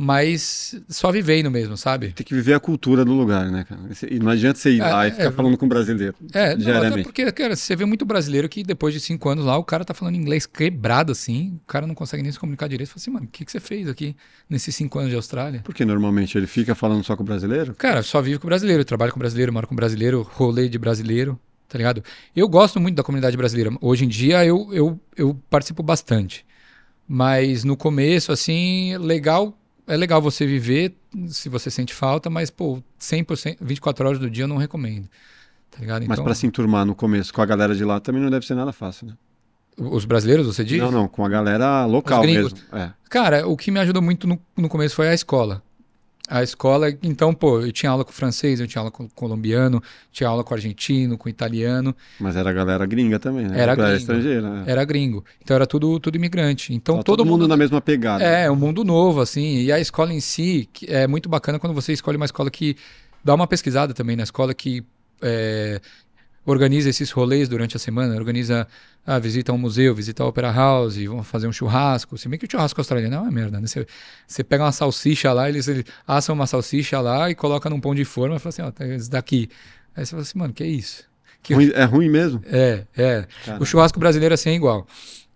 mas só vivendo mesmo, sabe? Tem que viver a cultura do lugar, né, cara? E não adianta você ir é, lá e ficar é, falando com brasileiro. É, não, até porque, cara, você vê muito brasileiro que depois de cinco anos lá, o cara tá falando inglês quebrado assim, o cara não consegue nem se comunicar direito. Fala assim, mano, o que, que você fez aqui nesses cinco anos de Austrália? Porque normalmente ele fica falando só com o brasileiro? Cara, só vive com o brasileiro, trabalha com brasileiro, mora com brasileiro, rolê de brasileiro, tá ligado? Eu gosto muito da comunidade brasileira. Hoje em dia eu, eu, eu participo bastante. Mas no começo, assim, legal é legal você viver se você sente falta, mas, pô, 100%, 24 horas do dia eu não recomendo. Tá ligado? Então, mas para se enturmar no começo com a galera de lá também não deve ser nada fácil, né? Os brasileiros, você diz? Não, não, com a galera local mesmo. É. Cara, o que me ajudou muito no, no começo foi a escola a escola, então, pô, eu tinha aula com francês, eu tinha aula com colombiano, tinha aula com argentino, com italiano. Mas era galera gringa também, né? Era, gringo, estrangeira. Né? Era gringo. Então era tudo, tudo imigrante. Então todo, todo mundo, mundo na mesma pegada. É, um mundo novo, assim. E a escola em si é muito bacana quando você escolhe uma escola que dá uma pesquisada também na escola que é, organiza esses rolês durante a semana, organiza ah, visita um museu, visita a Opera House, vão fazer um churrasco. Se bem que o churrasco australiano é uma merda, né? Você, você pega uma salsicha lá, eles, eles assam uma salsicha lá e coloca num pão de forma e fala assim, ó, tá esse daqui. Aí você fala assim, mano, que é isso? Que... Ruim, é ruim mesmo? É, é. Caramba. O churrasco brasileiro assim é igual.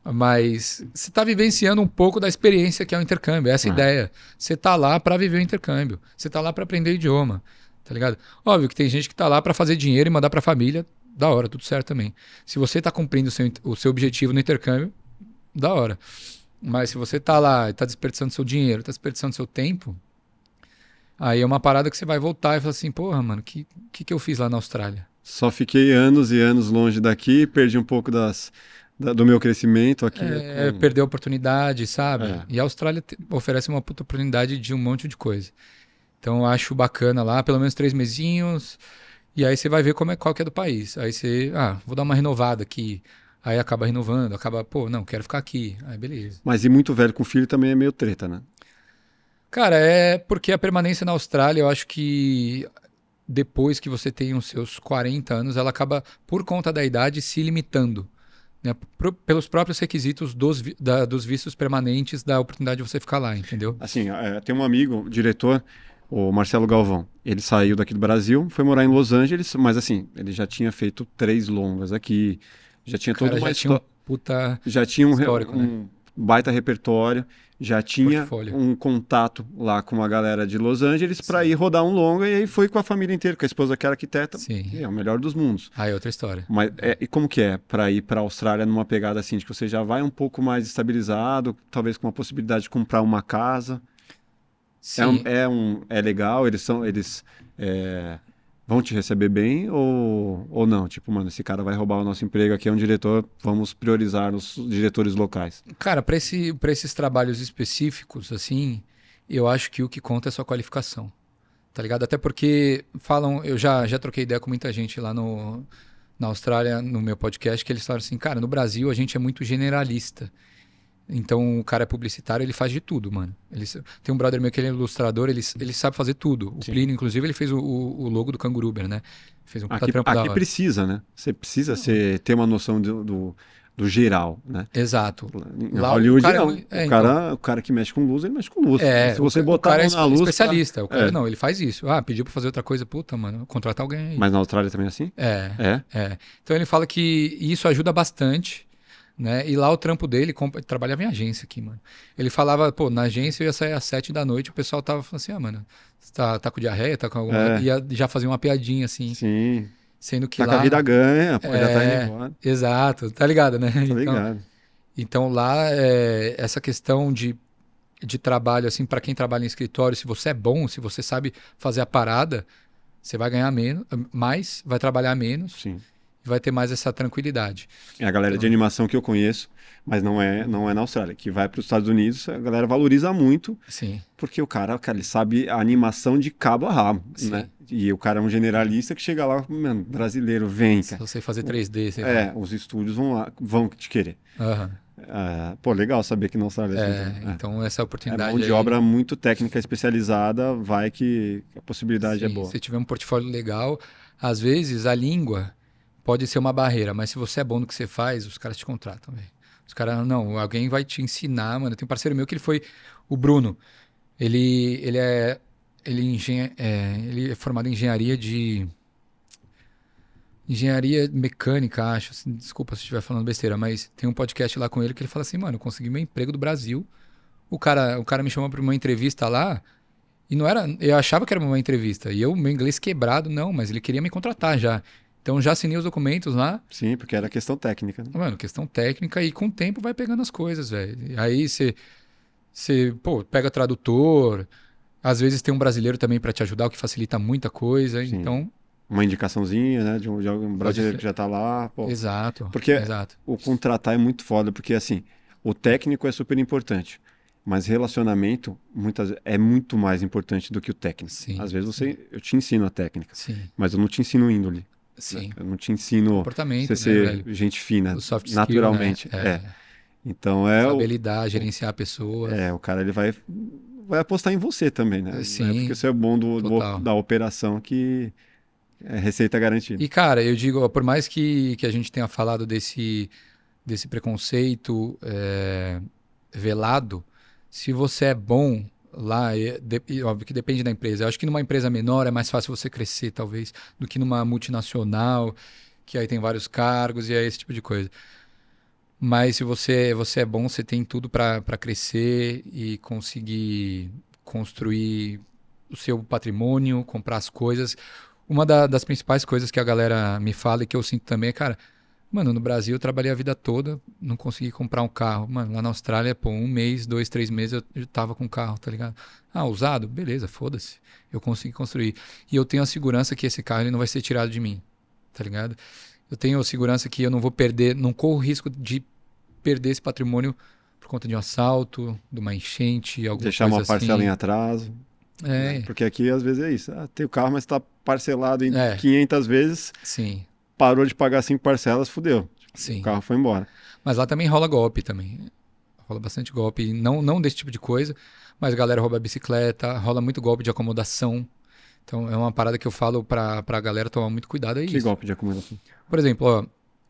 Mas você está vivenciando um pouco da experiência que é o intercâmbio, essa é a Ah. ideia. Você tá lá para viver o intercâmbio, você tá lá para aprender o idioma, tá ligado? Óbvio que tem gente que tá lá para fazer dinheiro e mandar para a família, da hora, tudo certo também. Se você tá cumprindo o seu, o seu objetivo no intercâmbio, da hora. Mas se você tá lá e tá desperdiçando seu dinheiro, tá desperdiçando seu tempo, aí é uma parada que você vai voltar e falar assim, porra, mano, que que, que eu fiz lá na Austrália? Só fiquei anos e anos longe daqui, perdi um pouco das, da- do meu crescimento aqui. É, com- perdeu a oportunidade, sabe? É. E a Austrália te- oferece uma puta oportunidade de um monte de coisa. Então eu acho bacana lá, pelo menos três mesinhos. E aí você vai ver como é, qual que é do país. Aí você, ah, vou dar uma renovada aqui. Aí acaba renovando, acaba, pô, não, quero ficar aqui. Aí beleza. Mas ir muito velho com filho também é meio treta, né? Cara, é porque a permanência na Austrália, eu acho que depois que você tem os seus 40 anos, ela acaba, por conta da idade, se limitando. Né? Pro- pelos próprios requisitos dos, da- dos vistos permanentes da oportunidade de você ficar lá, entendeu? Assim, é, tem um amigo, diretor, o Marcelo Galvão. Ele saiu daqui do Brasil, foi morar em Los Angeles, mas assim, ele já tinha feito três longas aqui, já tinha O cara toda uma já tinha um histó- puta... já tinha um, né? um baita repertório, já tinha Portfólio. um contato lá com a galera de Los Angeles para ir rodar um longa e aí foi com a família inteira, com a esposa que era arquiteta, Sim. é o melhor dos mundos. Aí é outra história. Mas é, e como que é para ir para a Austrália numa pegada assim, de que você já vai um pouco mais estabilizado, talvez com a possibilidade de comprar uma casa? É, um, é, um, é legal, eles são, eles é, vão te receber bem ou, ou não? Tipo, mano, esse cara vai roubar o nosso emprego aqui, é um diretor, vamos priorizar os diretores locais. Cara, para esse, pra esses trabalhos específicos, assim, eu acho que o que conta é sua qualificação. Tá ligado? Até porque falam, eu já, já troquei ideia com muita gente lá no, na Austrália, no meu podcast, que eles falaram assim, cara, no Brasil a gente é muito generalista. Então o cara é publicitário, ele faz de tudo, mano. Ele, tem um brother meu que ele é ilustrador, ele, ele sabe fazer tudo. O Sim. Plínio, inclusive, ele fez o, o, o logo do Canguru Uber, né? Fez um puta Aqui, trampo aqui precisa, né? Você precisa ser, ter uma noção do, do, do geral, né? Exato. Em Lá o Hollywood, cara é não. é, o, cara, o cara que mexe com luz, ele mexe com luz. É, Se você o, botar o a cara é na luz... especialista. O cara, É. não, ele faz isso. Ah, pediu pra fazer outra coisa, puta, mano, contratar alguém aí. Mas na Austrália também é assim? É, É? é. Então ele fala que isso ajuda bastante, né? E lá o trampo dele, trabalhava em agência aqui, mano. Ele falava, pô, na agência eu ia sair às sete da noite, o pessoal tava falando assim, ah, mano, você tá, tá com diarreia, tá com alguma... É. Ia já fazer uma piadinha, assim, Sim. sendo que Tá lá... com a vida ganha, pô, já tá É. indo embora. Exato, tá ligado, né? Tá Então, ligado. então lá, é, essa questão de, de trabalho, assim, para quem trabalha em escritório, se você é bom, se você sabe fazer a parada, você vai ganhar menos, mais, vai trabalhar menos Sim. E vai ter mais essa tranquilidade. É a galera de animação que eu conheço, mas não é, não é na Austrália, que vai para os Estados Unidos, a galera valoriza muito, Sim, porque o cara, cara, ele sabe a animação de cabo a rabo, Sim. né? E o cara é um generalista que chega lá, mano, brasileiro, vem, se cara. você fazer 3D, você É, os estúdios vão lá, vão te querer. vai. Aham. Ah, pô, legal saber que na Austrália é É, também. É. então essa É oportunidade mão de aí, obra muito técnica especializada, vai que a possibilidade é sim, boa. Se tiver um portfólio legal, às vezes a língua pode ser uma barreira, mas se você é bom no que você faz, os caras te contratam, velho. Os caras, não, alguém vai te ensinar, mano. Tem um parceiro meu que ele foi, o Bruno. Ele, ele é, ele, engenha, é, ele é formado em engenharia de engenharia mecânica, acho. assim, desculpa se estiver falando besteira, mas tem um podcast lá com ele que ele fala assim, mano, eu consegui meu emprego do Brasil. O cara, o cara me chamou para uma entrevista lá e não era, eu achava que era uma entrevista e eu meu inglês quebrado não, mas ele queria me contratar já. Então já assinei os documentos lá, Sim, porque era questão técnica, né? mano, questão técnica e com o tempo vai pegando as coisas, velho. Aí você você, pô, pega tradutor, às vezes tem um brasileiro também para te ajudar, o que facilita muita coisa. Sim. Então, Uma indicaçãozinha, né, de um, de algum brasileiro que já tá lá, pô. exato. Porque- exato. o contratar é muito foda, porque assim, o técnico é super importante, mas relacionamento muitas é muito mais importante do que o técnico. Sim, Às vezes você, eu te ensino a técnica, Sim. mas eu não te ensino índole. Né? Sim. Eu não te ensino Comportamento, você né, ser gente fina, skill, naturalmente. né? É. Então é o, Saber lidar, gerenciar pessoas. é, o cara ele vai vai apostar em você também, né? É Sim, porque você é bom do, do- da operação que é receita garantida. E, cara, eu digo, por mais que, que a gente tenha falado desse, desse preconceito é, velado, se você é bom lá, é, de- e óbvio que depende da empresa. Eu acho que numa empresa menor é mais fácil você crescer, talvez, do que numa multinacional, que aí tem vários cargos e é esse tipo de coisa. Mas se você, você é bom, você tem tudo para crescer e conseguir construir o seu patrimônio, comprar as coisas. Uma da, das principais coisas que a galera me fala e que eu sinto também é, cara, mano, no Brasil eu trabalhei a vida toda, não consegui comprar um carro. Mano, lá na Austrália, pô, um mês, dois, três meses eu, tava com carro, tá ligado? Ah, usado? Beleza, foda-se. Eu consegui construir. E eu tenho a segurança que esse carro ele não vai ser tirado de mim, tá ligado? Eu tenho a segurança que eu não vou perder, não corro risco de perder esse patrimônio por conta de um assalto, de uma enchente, alguma Deixar coisa uma parcela assim. em atraso. É, né? Porque aqui às vezes é isso. Ah, tem o carro, mas está parcelado em É. 500 vezes, sim, parou de pagar cinco parcelas, fudeu. sim. O carro foi embora. Mas lá também rola golpe também. Rola bastante golpe, não, não desse tipo de coisa, mas a galera rouba bicicleta, rola muito golpe de acomodação. Então é uma parada que eu falo pra, pra galera tomar muito cuidado é Que isso. golpe de acomodação. Por exemplo, ó,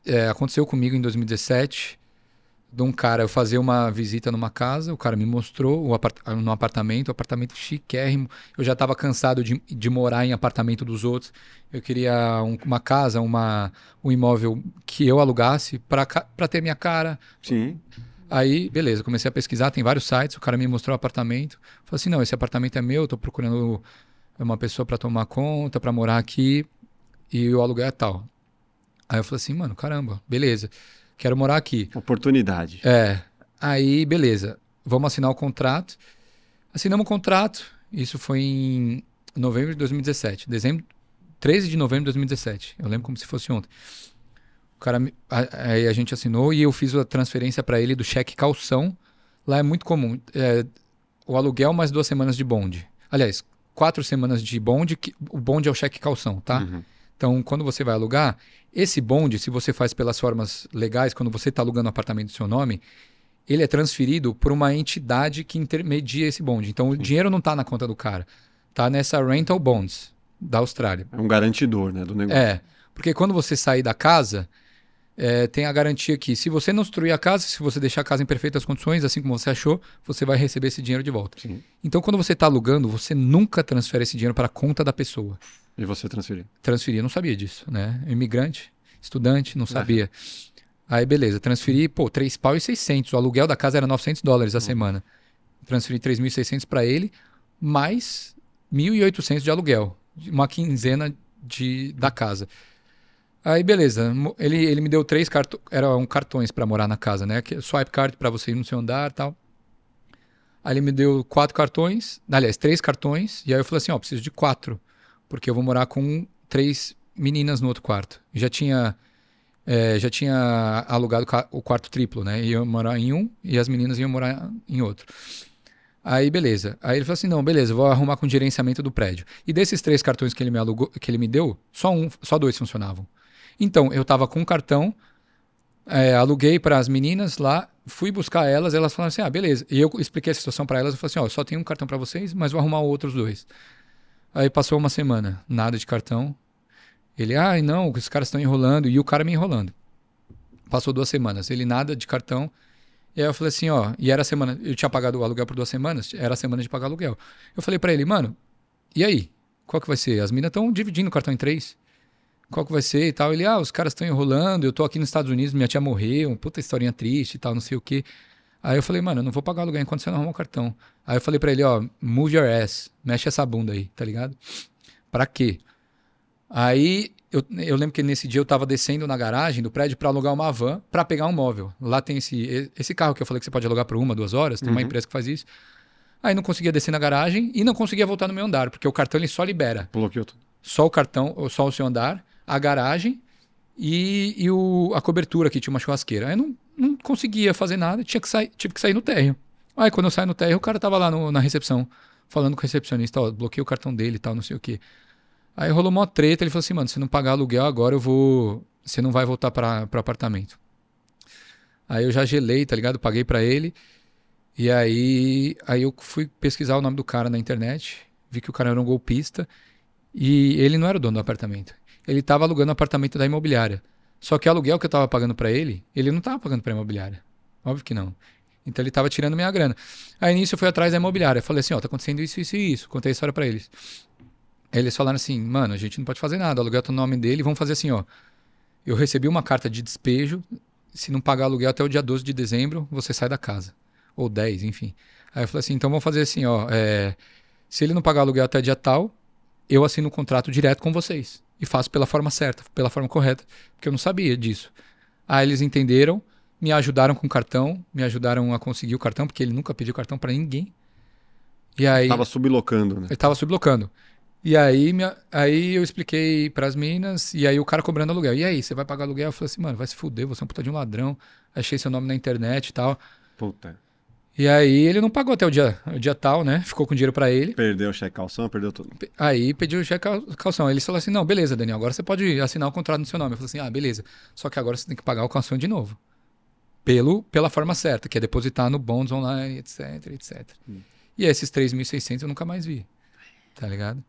é, aconteceu comigo em 2017, de um cara, eu fazer uma visita numa casa, o cara me mostrou o apart no apartamento, um apartamento chiquérrimo. Eu já estava cansado de, de morar em apartamento dos outros. Eu queria um- uma casa, uma, um imóvel que eu alugasse para ter minha cara. Sim. Aí, beleza, comecei a pesquisar, tem vários sites, o cara me mostrou o apartamento. Falei assim, não, esse apartamento é meu, tô procurando uma pessoa para tomar conta, para morar aqui, e o aluguel é tal. Aí eu falei assim, mano, caramba, beleza, quero morar aqui. Oportunidade. É, aí, beleza, vamos assinar o contrato. Assinamos o contrato, isso foi em novembro de 2017, dezembro, 13 de novembro de 2017, eu lembro como se fosse ontem. O cara, aí a gente assinou e eu fiz a transferência para ele do cheque calção. Lá é muito comum, é, o aluguel mais duas semanas de bonde. Aliás, quatro semanas de bonde, que, o bonde é o cheque calção, tá? Uhum. Então, quando você vai alugar, esse bonde, se você faz pelas formas legais, quando você está alugando um apartamento do seu nome, ele é transferido por uma entidade que intermedia esse bonde. Então, o dinheiro não está na conta do cara, está nessa rental bonds da Austrália. É um garantidor, né, do negócio. É, porque quando você sair da casa, é, tem a garantia que se você não destruir a casa, se você deixar a casa em perfeitas condições, assim como você achou, você vai receber esse dinheiro de volta. Sim. Então, quando você está alugando, você nunca transfere esse dinheiro para a conta da pessoa E você transferir. transferir, eu não sabia disso, né? Imigrante, estudante, não sabia. Aí, beleza, transferi, pô, 3 pau e 600. O aluguel da casa era 900 dólares a semana. Transferi 3.600 para ele, mais 1.800 de aluguel. Uma quinzena de, da casa. Aí, beleza. Ele, ele me deu três cartões, eram cartões para morar na casa, né? Swipe card para você ir no seu andar tal. Aí ele me deu quatro cartões, aliás, três cartões, e aí eu falei assim, ó, preciso de quatro, porque eu vou morar com três meninas no outro quarto. Já tinha é, já tinha alugado o quarto triplo, né? Ia morar em um e as meninas iam morar em outro. Aí, beleza. Aí ele falou assim: não, beleza, vou arrumar com o gerenciamento do prédio. E desses três cartões que ele me alugou, que ele me deu, só um, só dois funcionavam. Então, eu tava com um cartão, é, aluguei para as meninas lá, fui buscar elas, elas falaram assim: ah, beleza. E eu expliquei a situação para elas, eu falei assim: ó, eu só tenho um cartão para vocês, mas vou arrumar outros dois. Aí passou uma semana, nada de cartão. Ele, ah, não, os caras estão enrolando, e o cara me enrolando. Passou duas semanas, ele nada de cartão. E aí eu falei assim, ó, e era a semana, eu tinha pagado o aluguel por duas semanas, era a semana de pagar aluguel. Eu falei pra ele, mano, e aí? Qual que vai ser? As minas estão dividindo o cartão em três. Qual que vai ser e tal? Ele, ah, os caras estão enrolando, eu tô aqui nos Estados Unidos, minha tia morreu, uma puta historinha triste e tal, não sei o quê. Aí eu falei, mano, eu não vou pagar aluguel enquanto você não arrumar o cartão. Aí eu falei pra ele, ó, move your ass, mexe essa bunda aí, tá ligado? Pra quê? Aí eu, eu lembro que nesse dia eu tava descendo na garagem do prédio pra alugar uma van pra pegar um móvel. Lá tem esse, esse carro que eu falei que você pode alugar por uma, duas horas, tem uma Uhum. empresa que faz isso. Aí não conseguia descer na garagem e não conseguia voltar no meu andar, porque o cartão ele só libera Bloqueou tudo. só o cartão, só o seu andar, a garagem e, e o, a cobertura que tinha uma churrasqueira. Aí não, não conseguia fazer nada, tinha que sair, tive que sair no térreo. Aí quando eu saí no térreo, o cara tava lá no- na recepção, falando com o recepcionista, ó, bloqueei o cartão dele e tal, não sei o quê. Aí rolou uma treta, ele falou assim, mano, se não pagar aluguel agora, eu vou. Você não vai voltar para apartamento. Aí eu já gelei, tá ligado? Paguei pra ele. E aí, aí eu fui pesquisar o nome do cara na internet, vi que o cara era um golpista. E ele não era o dono do apartamento. Ele estava alugando o apartamento da imobiliária. Só que o aluguel que eu estava pagando para ele, ele não estava pagando para a imobiliária. Óbvio que não. Então ele estava tirando minha grana. Aí nisso eu fui atrás da imobiliária. Falei assim, ó, tá acontecendo isso, isso e isso. Contei a história para eles. Aí eles falaram assim, mano, a gente não pode fazer nada. O aluguel tá no nome dele. Vamos fazer assim, ó. Eu recebi uma carta de despejo se não pagar aluguel até o dia 12 de dezembro, você sai da casa. Ou 10, enfim. Aí eu falei assim, então vamos fazer assim, ó. É, se ele não pagar aluguel até dia tal, eu assino um contrato direto com vocês. E faço pela forma certa, pela forma correta. Porque eu não sabia disso. Aí eles entenderam, me ajudaram com o cartão, me ajudaram a conseguir o cartão, porque ele nunca pediu cartão para ninguém. E aí. Tava sublocando, né? Ele tava sublocando. E aí, minha, aí eu expliquei pras minas, e aí o cara cobrando aluguel. E aí, você vai pagar aluguel? Eu falei assim, mano, vai se fuder, você é um puta de um ladrão. Achei seu nome na internet e tal. Puta. E aí ele não pagou até o dia, o dia tal, né? Ficou com dinheiro pra ele. Perdeu o cheque calção, perdeu tudo. Aí pediu o cheque cal- calção. Ele falou assim: não, beleza, Daniel, agora você pode assinar o contrato no seu nome. Eu falei assim: ah, beleza. Só que agora você tem que pagar o calção de novo. Pelo, pela forma certa, que é depositar no Bonds Online, etc, etc. E esses 3.600 eu nunca mais vi. Tá ligado?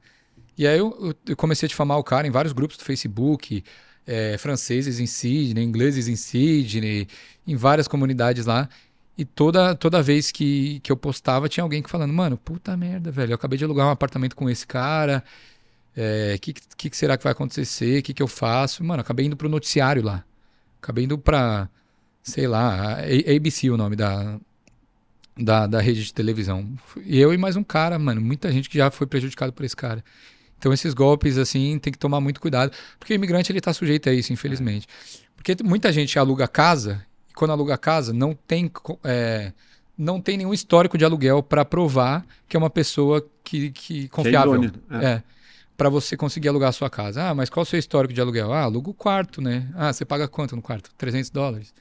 E aí eu, eu- eu comecei a difamar o cara em vários grupos do Facebook, é, franceses em Sydney, ingleses em Sydney, em várias comunidades lá. E toda, toda vez que, que eu postava, tinha alguém que falando, mano, puta merda, velho, eu acabei de alugar um apartamento com esse cara, o que, que, que será que vai acontecer, o que, que eu faço? Mano, acabei indo pro noticiário lá. Acabei indo pra, sei lá, ABC o nome da, da, da rede de televisão. E eu e mais um cara, mano, muita gente que já foi prejudicado por esse cara. Então esses golpes, assim, tem que tomar muito cuidado, porque o imigrante, ele tá sujeito a isso, infelizmente. Porque muita gente aluga casa, e quando aluga casa, não tem, é, não tem nenhum histórico de aluguel para provar que é uma pessoa que, que confiável. idôneo, é. É. Para você conseguir alugar a sua casa. Ah, mas qual o seu histórico de aluguel? Ah, aluga o quarto, né? Ah, você paga quanto no quarto? 300 dólares.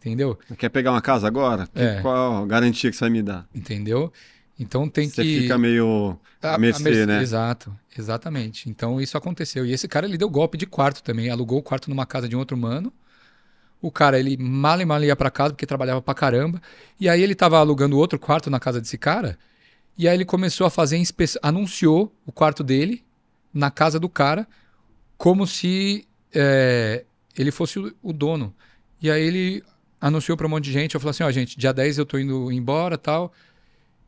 Entendeu? Quer pegar uma casa agora? Que- É. Qual a garantia que você vai me dar? Entendeu? Então tem Você que. fica meio A- à a mercê, mercê- né? Exato, exatamente. Então isso aconteceu. E esse cara ele deu golpe de quarto também, alugou o quarto numa casa de um outro mano. O cara ele mal e mal ia pra casa porque trabalhava pra caramba. E aí ele tava alugando outro quarto na casa desse cara. E aí ele começou a fazer anunciou o quarto dele na casa do cara como se é, ele fosse o, o dono. E aí ele anunciou pra um monte de gente. Eu falei assim: ó, gente, dia 10 eu tô indo embora tal.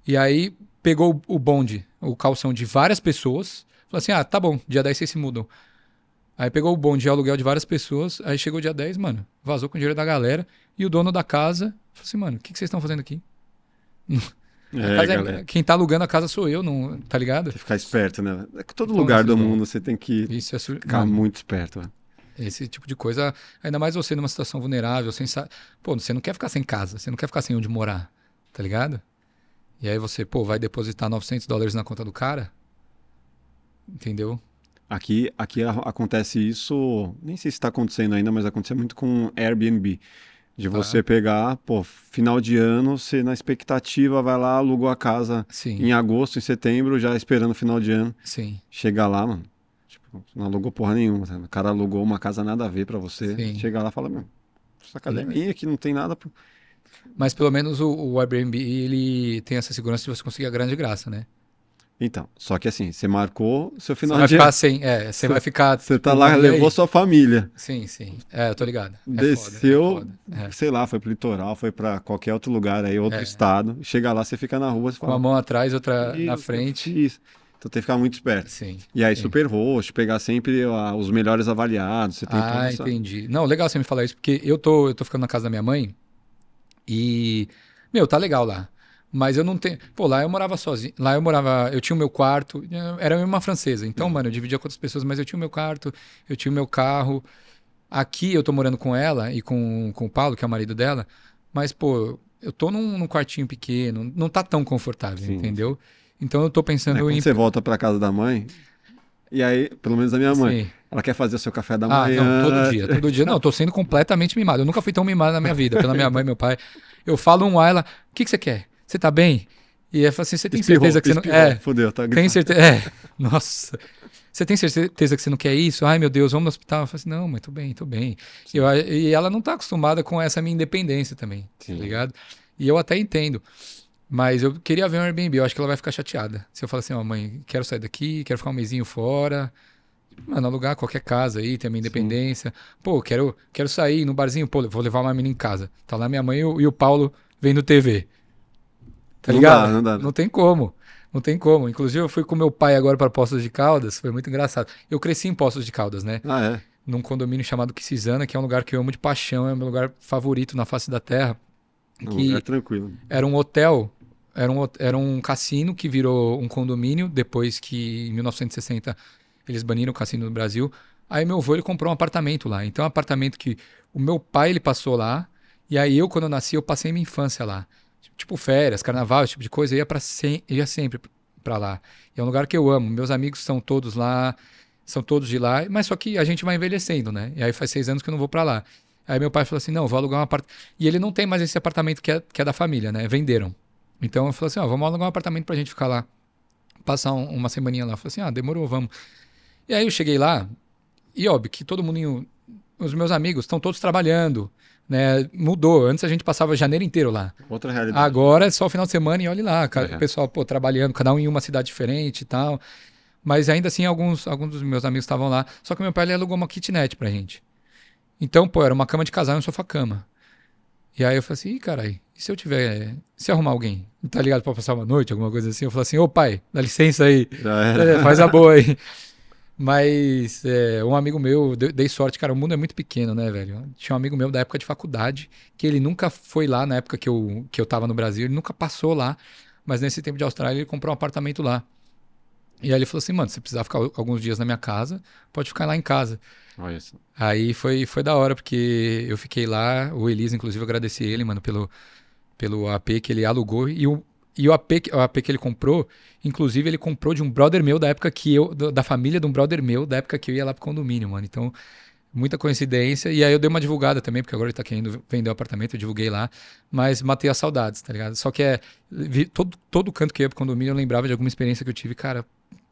E aí pegou o bonde, o calção de várias pessoas. Falou assim: ah, tá bom, dia 10 vocês se mudam. Aí pegou o bonde de aluguel de várias pessoas. Aí chegou dia 10, mano, vazou com o dinheiro da galera. E o dono da casa falou assim: mano, o que, que vocês estão fazendo aqui? É, é- quem tá alugando a casa sou eu, não, tá ligado? Tem que ficar esperto, né? É que todo Então, lugar do mundo você tem que Isso é sur... ficar Mano, muito esperto. né? Esse tipo de coisa, ainda mais você numa situação vulnerável, sem sa... pô, você não quer ficar sem casa, você não quer ficar sem onde morar, tá ligado? E aí você, pô, vai depositar 900 dólares na conta do cara? Entendeu? Aqui, aqui acontece isso, nem sei se está acontecendo ainda, mas acontece muito com Airbnb. De você pegar, pô, final de ano, você na expectativa vai lá, alugou a casa Sim, em agosto, em setembro, já esperando o final de ano. sim. Chega lá, mano, tipo, não alugou porra nenhuma. sabe? O cara alugou uma casa nada a ver pra você. Sim. Chega lá e fala, meu, essa casa é aqui, não tem nada. Pra... Mas pelo menos o, o Airbnb, ele tem essa segurança de você conseguir a grande graça, né? Então, só que assim, você marcou seu Você final vai de ficar sem, é, você vai ficar... Você tá tipo, lá, e aí? levou sua família. Sim, sim. É, eu tô ligado. É Desceu, foda, é. É. sei lá, foi pro litoral, foi pra qualquer outro lugar aí, outro É. estado. Chega lá, você fica na rua, você Com fala. uma mão atrás, outra na "Isso, frente. Isso. Então tem que ficar muito esperto. Sim. E aí, Sim. super host, pegar sempre ah, os melhores avaliados. Você tem Ah, entendi. Não, legal você me falar isso, porque eu tô, eu tô ficando na casa da minha mãe e, meu, tá legal lá. Mas eu não tenho. Pô, lá eu morava sozinho. Lá eu morava. Eu tinha o meu quarto. Era uma francesa. Então, mano, eu dividia com outras pessoas, mas eu tinha o meu quarto, eu tinha o meu carro. Aqui eu tô morando com ela e com, com o Paulo, que é o marido dela. Mas, pô, eu tô num, num quartinho pequeno. Não tá tão confortável, Sim. entendeu? Então eu tô É, pensando quando em. você volta pra casa da mãe, e aí, pelo menos a minha mãe, Sim. ela quer fazer o seu café da Ah, manhã. não, todo dia, todo dia. Não, eu tô sendo completamente mimado. Eu nunca fui tão mimado na minha vida, pela minha mãe e meu pai. Eu falo um A, ela, o que, que você quer? Você tá bem? E ela fala assim, você tem Espirrou, certeza que você não... espirrou, É, Fudeu, tá tem certeza... É, nossa. Você tem certeza que você não quer isso? Ai, meu Deus, vamos no hospital. Eu falo assim, não, mas tô bem, tô bem. E, eu- e ela não tá acostumada com essa minha independência também, Sim. tá ligado? E eu até entendo. Mas eu queria ver um Airbnb, eu acho que ela vai ficar chateada. Se eu falar assim, ó, mãe, quero sair daqui, quero ficar um mesinho fora. Mano, alugar qualquer casa aí, ter a minha independência. Pô, quero, quero sair no barzinho, pô, vou levar uma menina em casa. Tá lá minha mãe e o, e o Paulo vendo TV. Tá Não ligado? dá, não dá. Não tem como. Não tem como. Inclusive, eu fui com meu pai agora para Poços de Caldas, foi muito engraçado. Eu cresci em Poços de Caldas, né? Ah, é. num condomínio chamado Quisizana, que é um lugar que eu amo de paixão, é o meu lugar favorito na face da terra. Que é tranquilo. era um hotel, era um, era um cassino que virou um condomínio depois que em 1960 eles baniram o cassino no Brasil. Aí meu avô ele comprou um apartamento lá. Então um apartamento que o meu pai ele passou lá e aí eu quando eu nasci eu passei minha infância lá. Tipo férias, carnaval, esse tipo de coisa, eu ia para ia sempre para lá. E é um lugar que eu amo. Meus amigos são todos lá, são todos de lá, mas só que a gente vai envelhecendo, né? E aí faz seis anos que eu não vou para lá. Aí meu pai falou assim, não, vou alugar um apartamento. E ele não tem mais esse apartamento que é, que é da família, né? Venderam. Então eu falei assim, ó, vamos alugar um apartamento pra gente ficar lá. Passar um- uma semaninha lá. Eu falei assim, ah, demorou, vamos. E aí eu cheguei lá, e óbvio que todo mundo, os meus amigos estão todos trabalhando, né? Mudou. Antes a gente passava janeiro inteiro lá. Outra realidade. Agora é só o final de semana e olhe lá, cara, É. o pessoal, pô, trabalhando, cada um em uma cidade diferente e tal. Mas ainda assim, alguns, alguns dos meus amigos estavam lá. Só que meu pai ele alugou uma kitnet pra gente. Então, pô, era uma cama de casal e um sofá-cama. E aí eu falei assim, ih, carai, e se eu tiver. Se arrumar alguém, tá ligado, pra passar uma noite, alguma coisa assim? Eu falei assim, ô pai, dá licença aí. É, faz a boa aí. Mas é, um amigo meu, dei, sorte, cara, o mundo é muito pequeno, né, velho? Tinha um amigo meu da época de faculdade, que ele nunca foi lá na época que eu, que eu tava no Brasil, ele nunca passou lá, mas nesse tempo de Austrália ele comprou um apartamento lá. E aí ele falou assim, mano, se precisar ficar alguns dias na minha casa, pode ficar lá em casa. Olha isso. Aí foi, foi da hora, porque eu fiquei lá, o Elisa, inclusive, agradeci ele, mano, pelo, pelo AP que ele alugou. E o, e o, AP, que- o AP que ele comprou, inclusive, ele comprou de um brother meu da época que eu, da família de um brother meu, da época que eu ia lá pro condomínio, mano. Então, muita coincidência. E aí eu dei uma divulgada também, porque agora ele tá querendo vender o apartamento, eu divulguei lá. Mas matei as saudades, tá ligado? Só que é. vi- todo, todo canto que eu ia pro condomínio, eu lembrava de alguma experiência que eu tive, cara,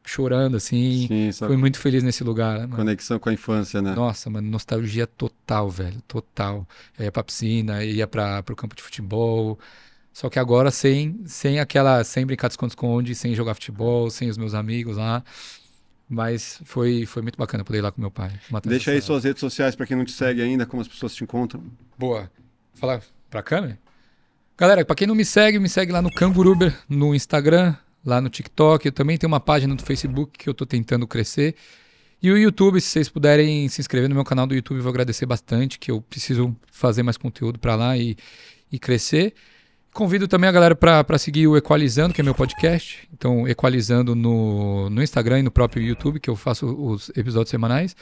chorando, assim. Sim, Fui muito feliz nesse lugar, né, mano? conexão com a infância, né? Nossa, mano, nostalgia total, velho, total. Eu ia pra piscina, ia pra, pro campo de futebol. Só que agora sem, sem aquela, sem brincar de esconde-esconde, sem jogar futebol, sem os meus amigos lá. Mas foi, foi muito bacana poder ir lá com meu pai. Deixa aí suas redes sociais pra quem não te segue ainda, como as pessoas te encontram. Boa. Falar pra câmera? Galera, pra quem não me segue, me segue lá no Canguruber, no Instagram, lá no TikTok. Eu também tenho uma página no Facebook que eu tô tentando crescer. E o YouTube, se vocês puderem se inscrever no meu canal do YouTube, eu vou agradecer bastante, que eu preciso fazer mais conteúdo pra lá e, e crescer. Convido também a galera para seguir o Equalizando, que é meu podcast. Então, Equalizando no, no Instagram e no próprio YouTube, que eu faço os episódios semanais.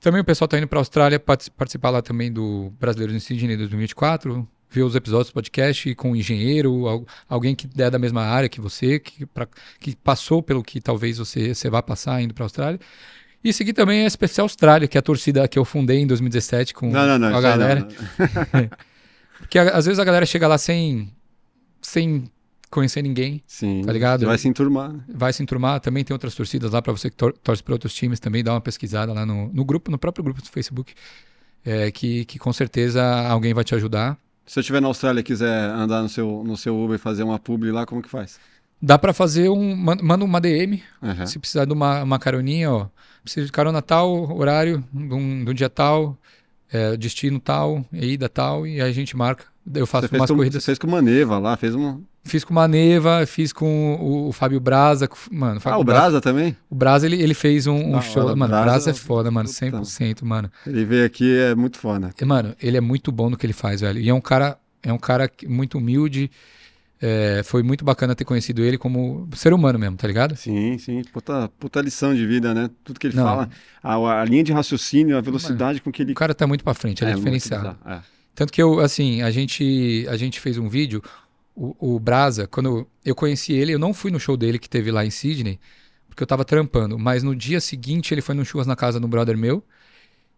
Também o pessoal está indo para a Austrália partic- participar lá também do Brasileiros em Sydney 2024, ver os episódios do podcast com um engenheiro, al- alguém que é da mesma área que você, que, pra- que passou pelo que talvez você, você vá passar indo para a Austrália. E seguir também a SPC Austrália, que é a torcida que eu fundei em 2017 com, Não, não, não. a aí não, galera. não. Porque a- às vezes a galera chega lá sem, sem conhecer ninguém, Sim. Tá ligado? Vai se enturmar. né? vai se enturmar. Também tem outras torcidas lá para você que tor torce para outros times também, dá uma pesquisada lá no, no grupo, no próprio grupo do Facebook, é, que, que com certeza alguém vai te ajudar. Se eu estiver na Austrália e quiser andar no seu, no seu Uber e fazer uma publi lá, como que faz? Dá para fazer um. man- Manda uma DM, Aham. se precisar de uma, uma caroninha, ó. Preciso de carona tal, horário, de um, de um dia tal, é, destino tal, ida tal, e aí a gente marca. Eu faço Você umas com, corridas. você fez com uma Neva lá, fez um... Fiz com o Maneva, fiz com o, o Fábio Braza. Mano, Ah, Fábio o Brasa também? O Braza, ele, ele fez um, um show. hora, Mano, o Brasa- Braza é foda, mano. Puta. 100%, mano. Ele veio aqui, é muito foda. E, Mano, ele é muito bom no que ele faz, velho. E é um cara, é um cara muito humilde. É, foi muito bacana ter conhecido ele como ser humano mesmo, tá ligado? Sim, sim. Puta, puta lição de vida, né? Tudo que ele Não. fala, a, a linha de raciocínio, a velocidade com que ele... O cara tá muito pra frente, ele é, muito diferenciado. é. Tanto que eu, assim, a gente, a gente fez um vídeo, o, o Brasa, quando eu conheci ele, eu não fui no show dele que teve lá em Sydney, porque eu tava trampando, mas no dia seguinte ele foi no churras na casa do brother meu,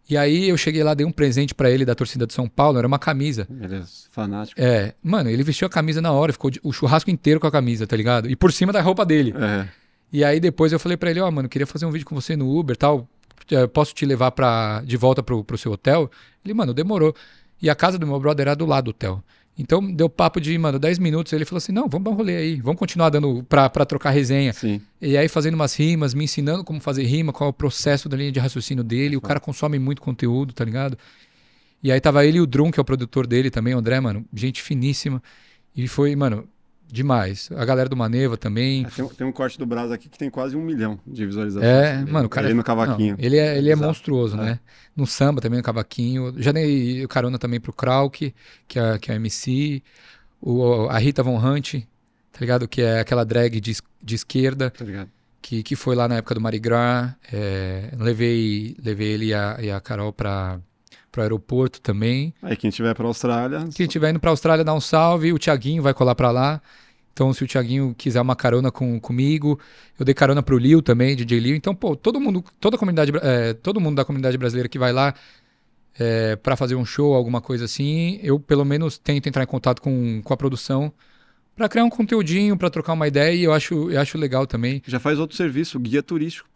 e aí eu cheguei lá, dei um presente pra ele da torcida de São Paulo, era uma camisa. Ele é fanático. É, mano, ele vestiu a camisa na hora, ficou o churrasco inteiro com a camisa, tá ligado? E por cima da roupa dele. É. E aí depois eu falei pra ele, ó, mano, queria fazer um vídeo com você no Uber, tal, eh, posso te levar pra, de volta pro, pro seu hotel? Ele, mano, demorou. E a casa do meu brother era do lado do hotel. Então deu papo de, mano, 10 minutos, ele falou assim, não, vamos dar um rolê aí, vamos continuar dando pra, pra trocar resenha. Sim. E aí fazendo umas rimas, me ensinando como fazer rima, qual é o processo da linha de raciocínio dele. O cara consome muito conteúdo, tá ligado? E aí tava ele e o Drum, que é o produtor dele também, o André, mano, gente finíssima. E foi, mano, Demais. A galera do Maneva também. É, tem, tem, um corte do Braz aqui que tem quase um milhão de visualizações. É, mano, o cara. Ele no cavaquinho. Não, ele é, ele é monstruoso, é. né? No samba também, no cavaquinho. Já dei carona também pro Krauk, que é, que é MC. O, a Rita Von Hunt, tá ligado? Que é aquela drag de, de esquerda. Tá ligado. Que, que foi lá na época do Mardi Gras. É, levei, levei ele e a, e a Carol pra para o aeroporto também. Aí quem tiver para Austrália, quem tiver indo para Austrália dá um salve, o Tiaguinho vai colar para lá. Então, se o Tiaguinho quiser uma carona com, comigo, eu dei carona pro Lil também, DJ Lil. Então, pô, todo mundo, toda a comunidade, é, todo mundo da comunidade brasileira que vai lá é, para fazer um show, alguma coisa assim, eu pelo menos tento entrar em contato com, com a produção para criar um conteúdinho, para trocar uma ideia e eu acho, eu acho legal também. Já faz outro serviço, guia turístico.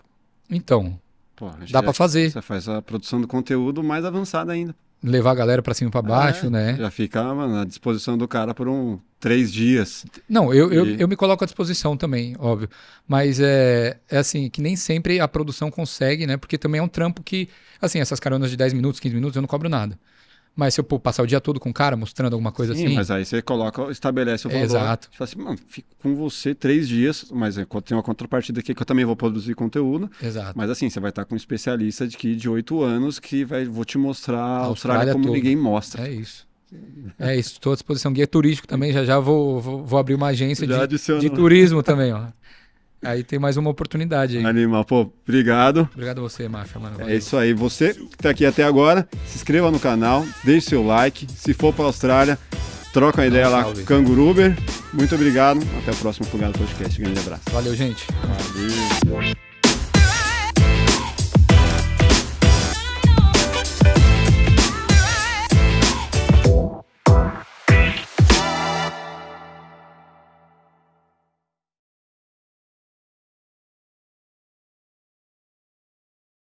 Então, Pô, dá para fazer. Você faz a produção do conteúdo mais avançada ainda levar a galera para cima para baixo, é, né? Já fica mano, à disposição do cara por um três dias. Não, eu, e... eu, eu me coloco à disposição também, óbvio. Mas é, é assim, que nem sempre a produção consegue, né? Porque também é um trampo que, assim, essas caronas de 10 minutos, 15 minutos, eu não cobro nada. Mas se eu pô, passar o dia todo com o cara, mostrando alguma coisa Sim, assim. mas aí você coloca, estabelece o valor. Exato. Você fala assim, mano, fico com você três dias, mas é, tem uma contrapartida aqui que eu também vou produzir conteúdo. Exato. Mas assim, você vai estar com um especialista de que de oito anos que vai, vou te mostrar a Austrália, Austrália como ninguém mostra. É isso. É isso, estou à disposição. Guia turístico também, já já vou, vou, vou abrir uma agência de, de turismo também, ó. Aí tem mais uma oportunidade aí. Animal, pô, obrigado. Obrigado a você, Máfia, mano. Valeu. É isso aí. Você que tá aqui até agora, se inscreva no canal, deixe seu like. Se for pra Austrália, troca uma ideia lá com o Canguruber. Muito obrigado. Até o próximo Plugado Podcast. Grande abraço. Valeu, gente. Valeu.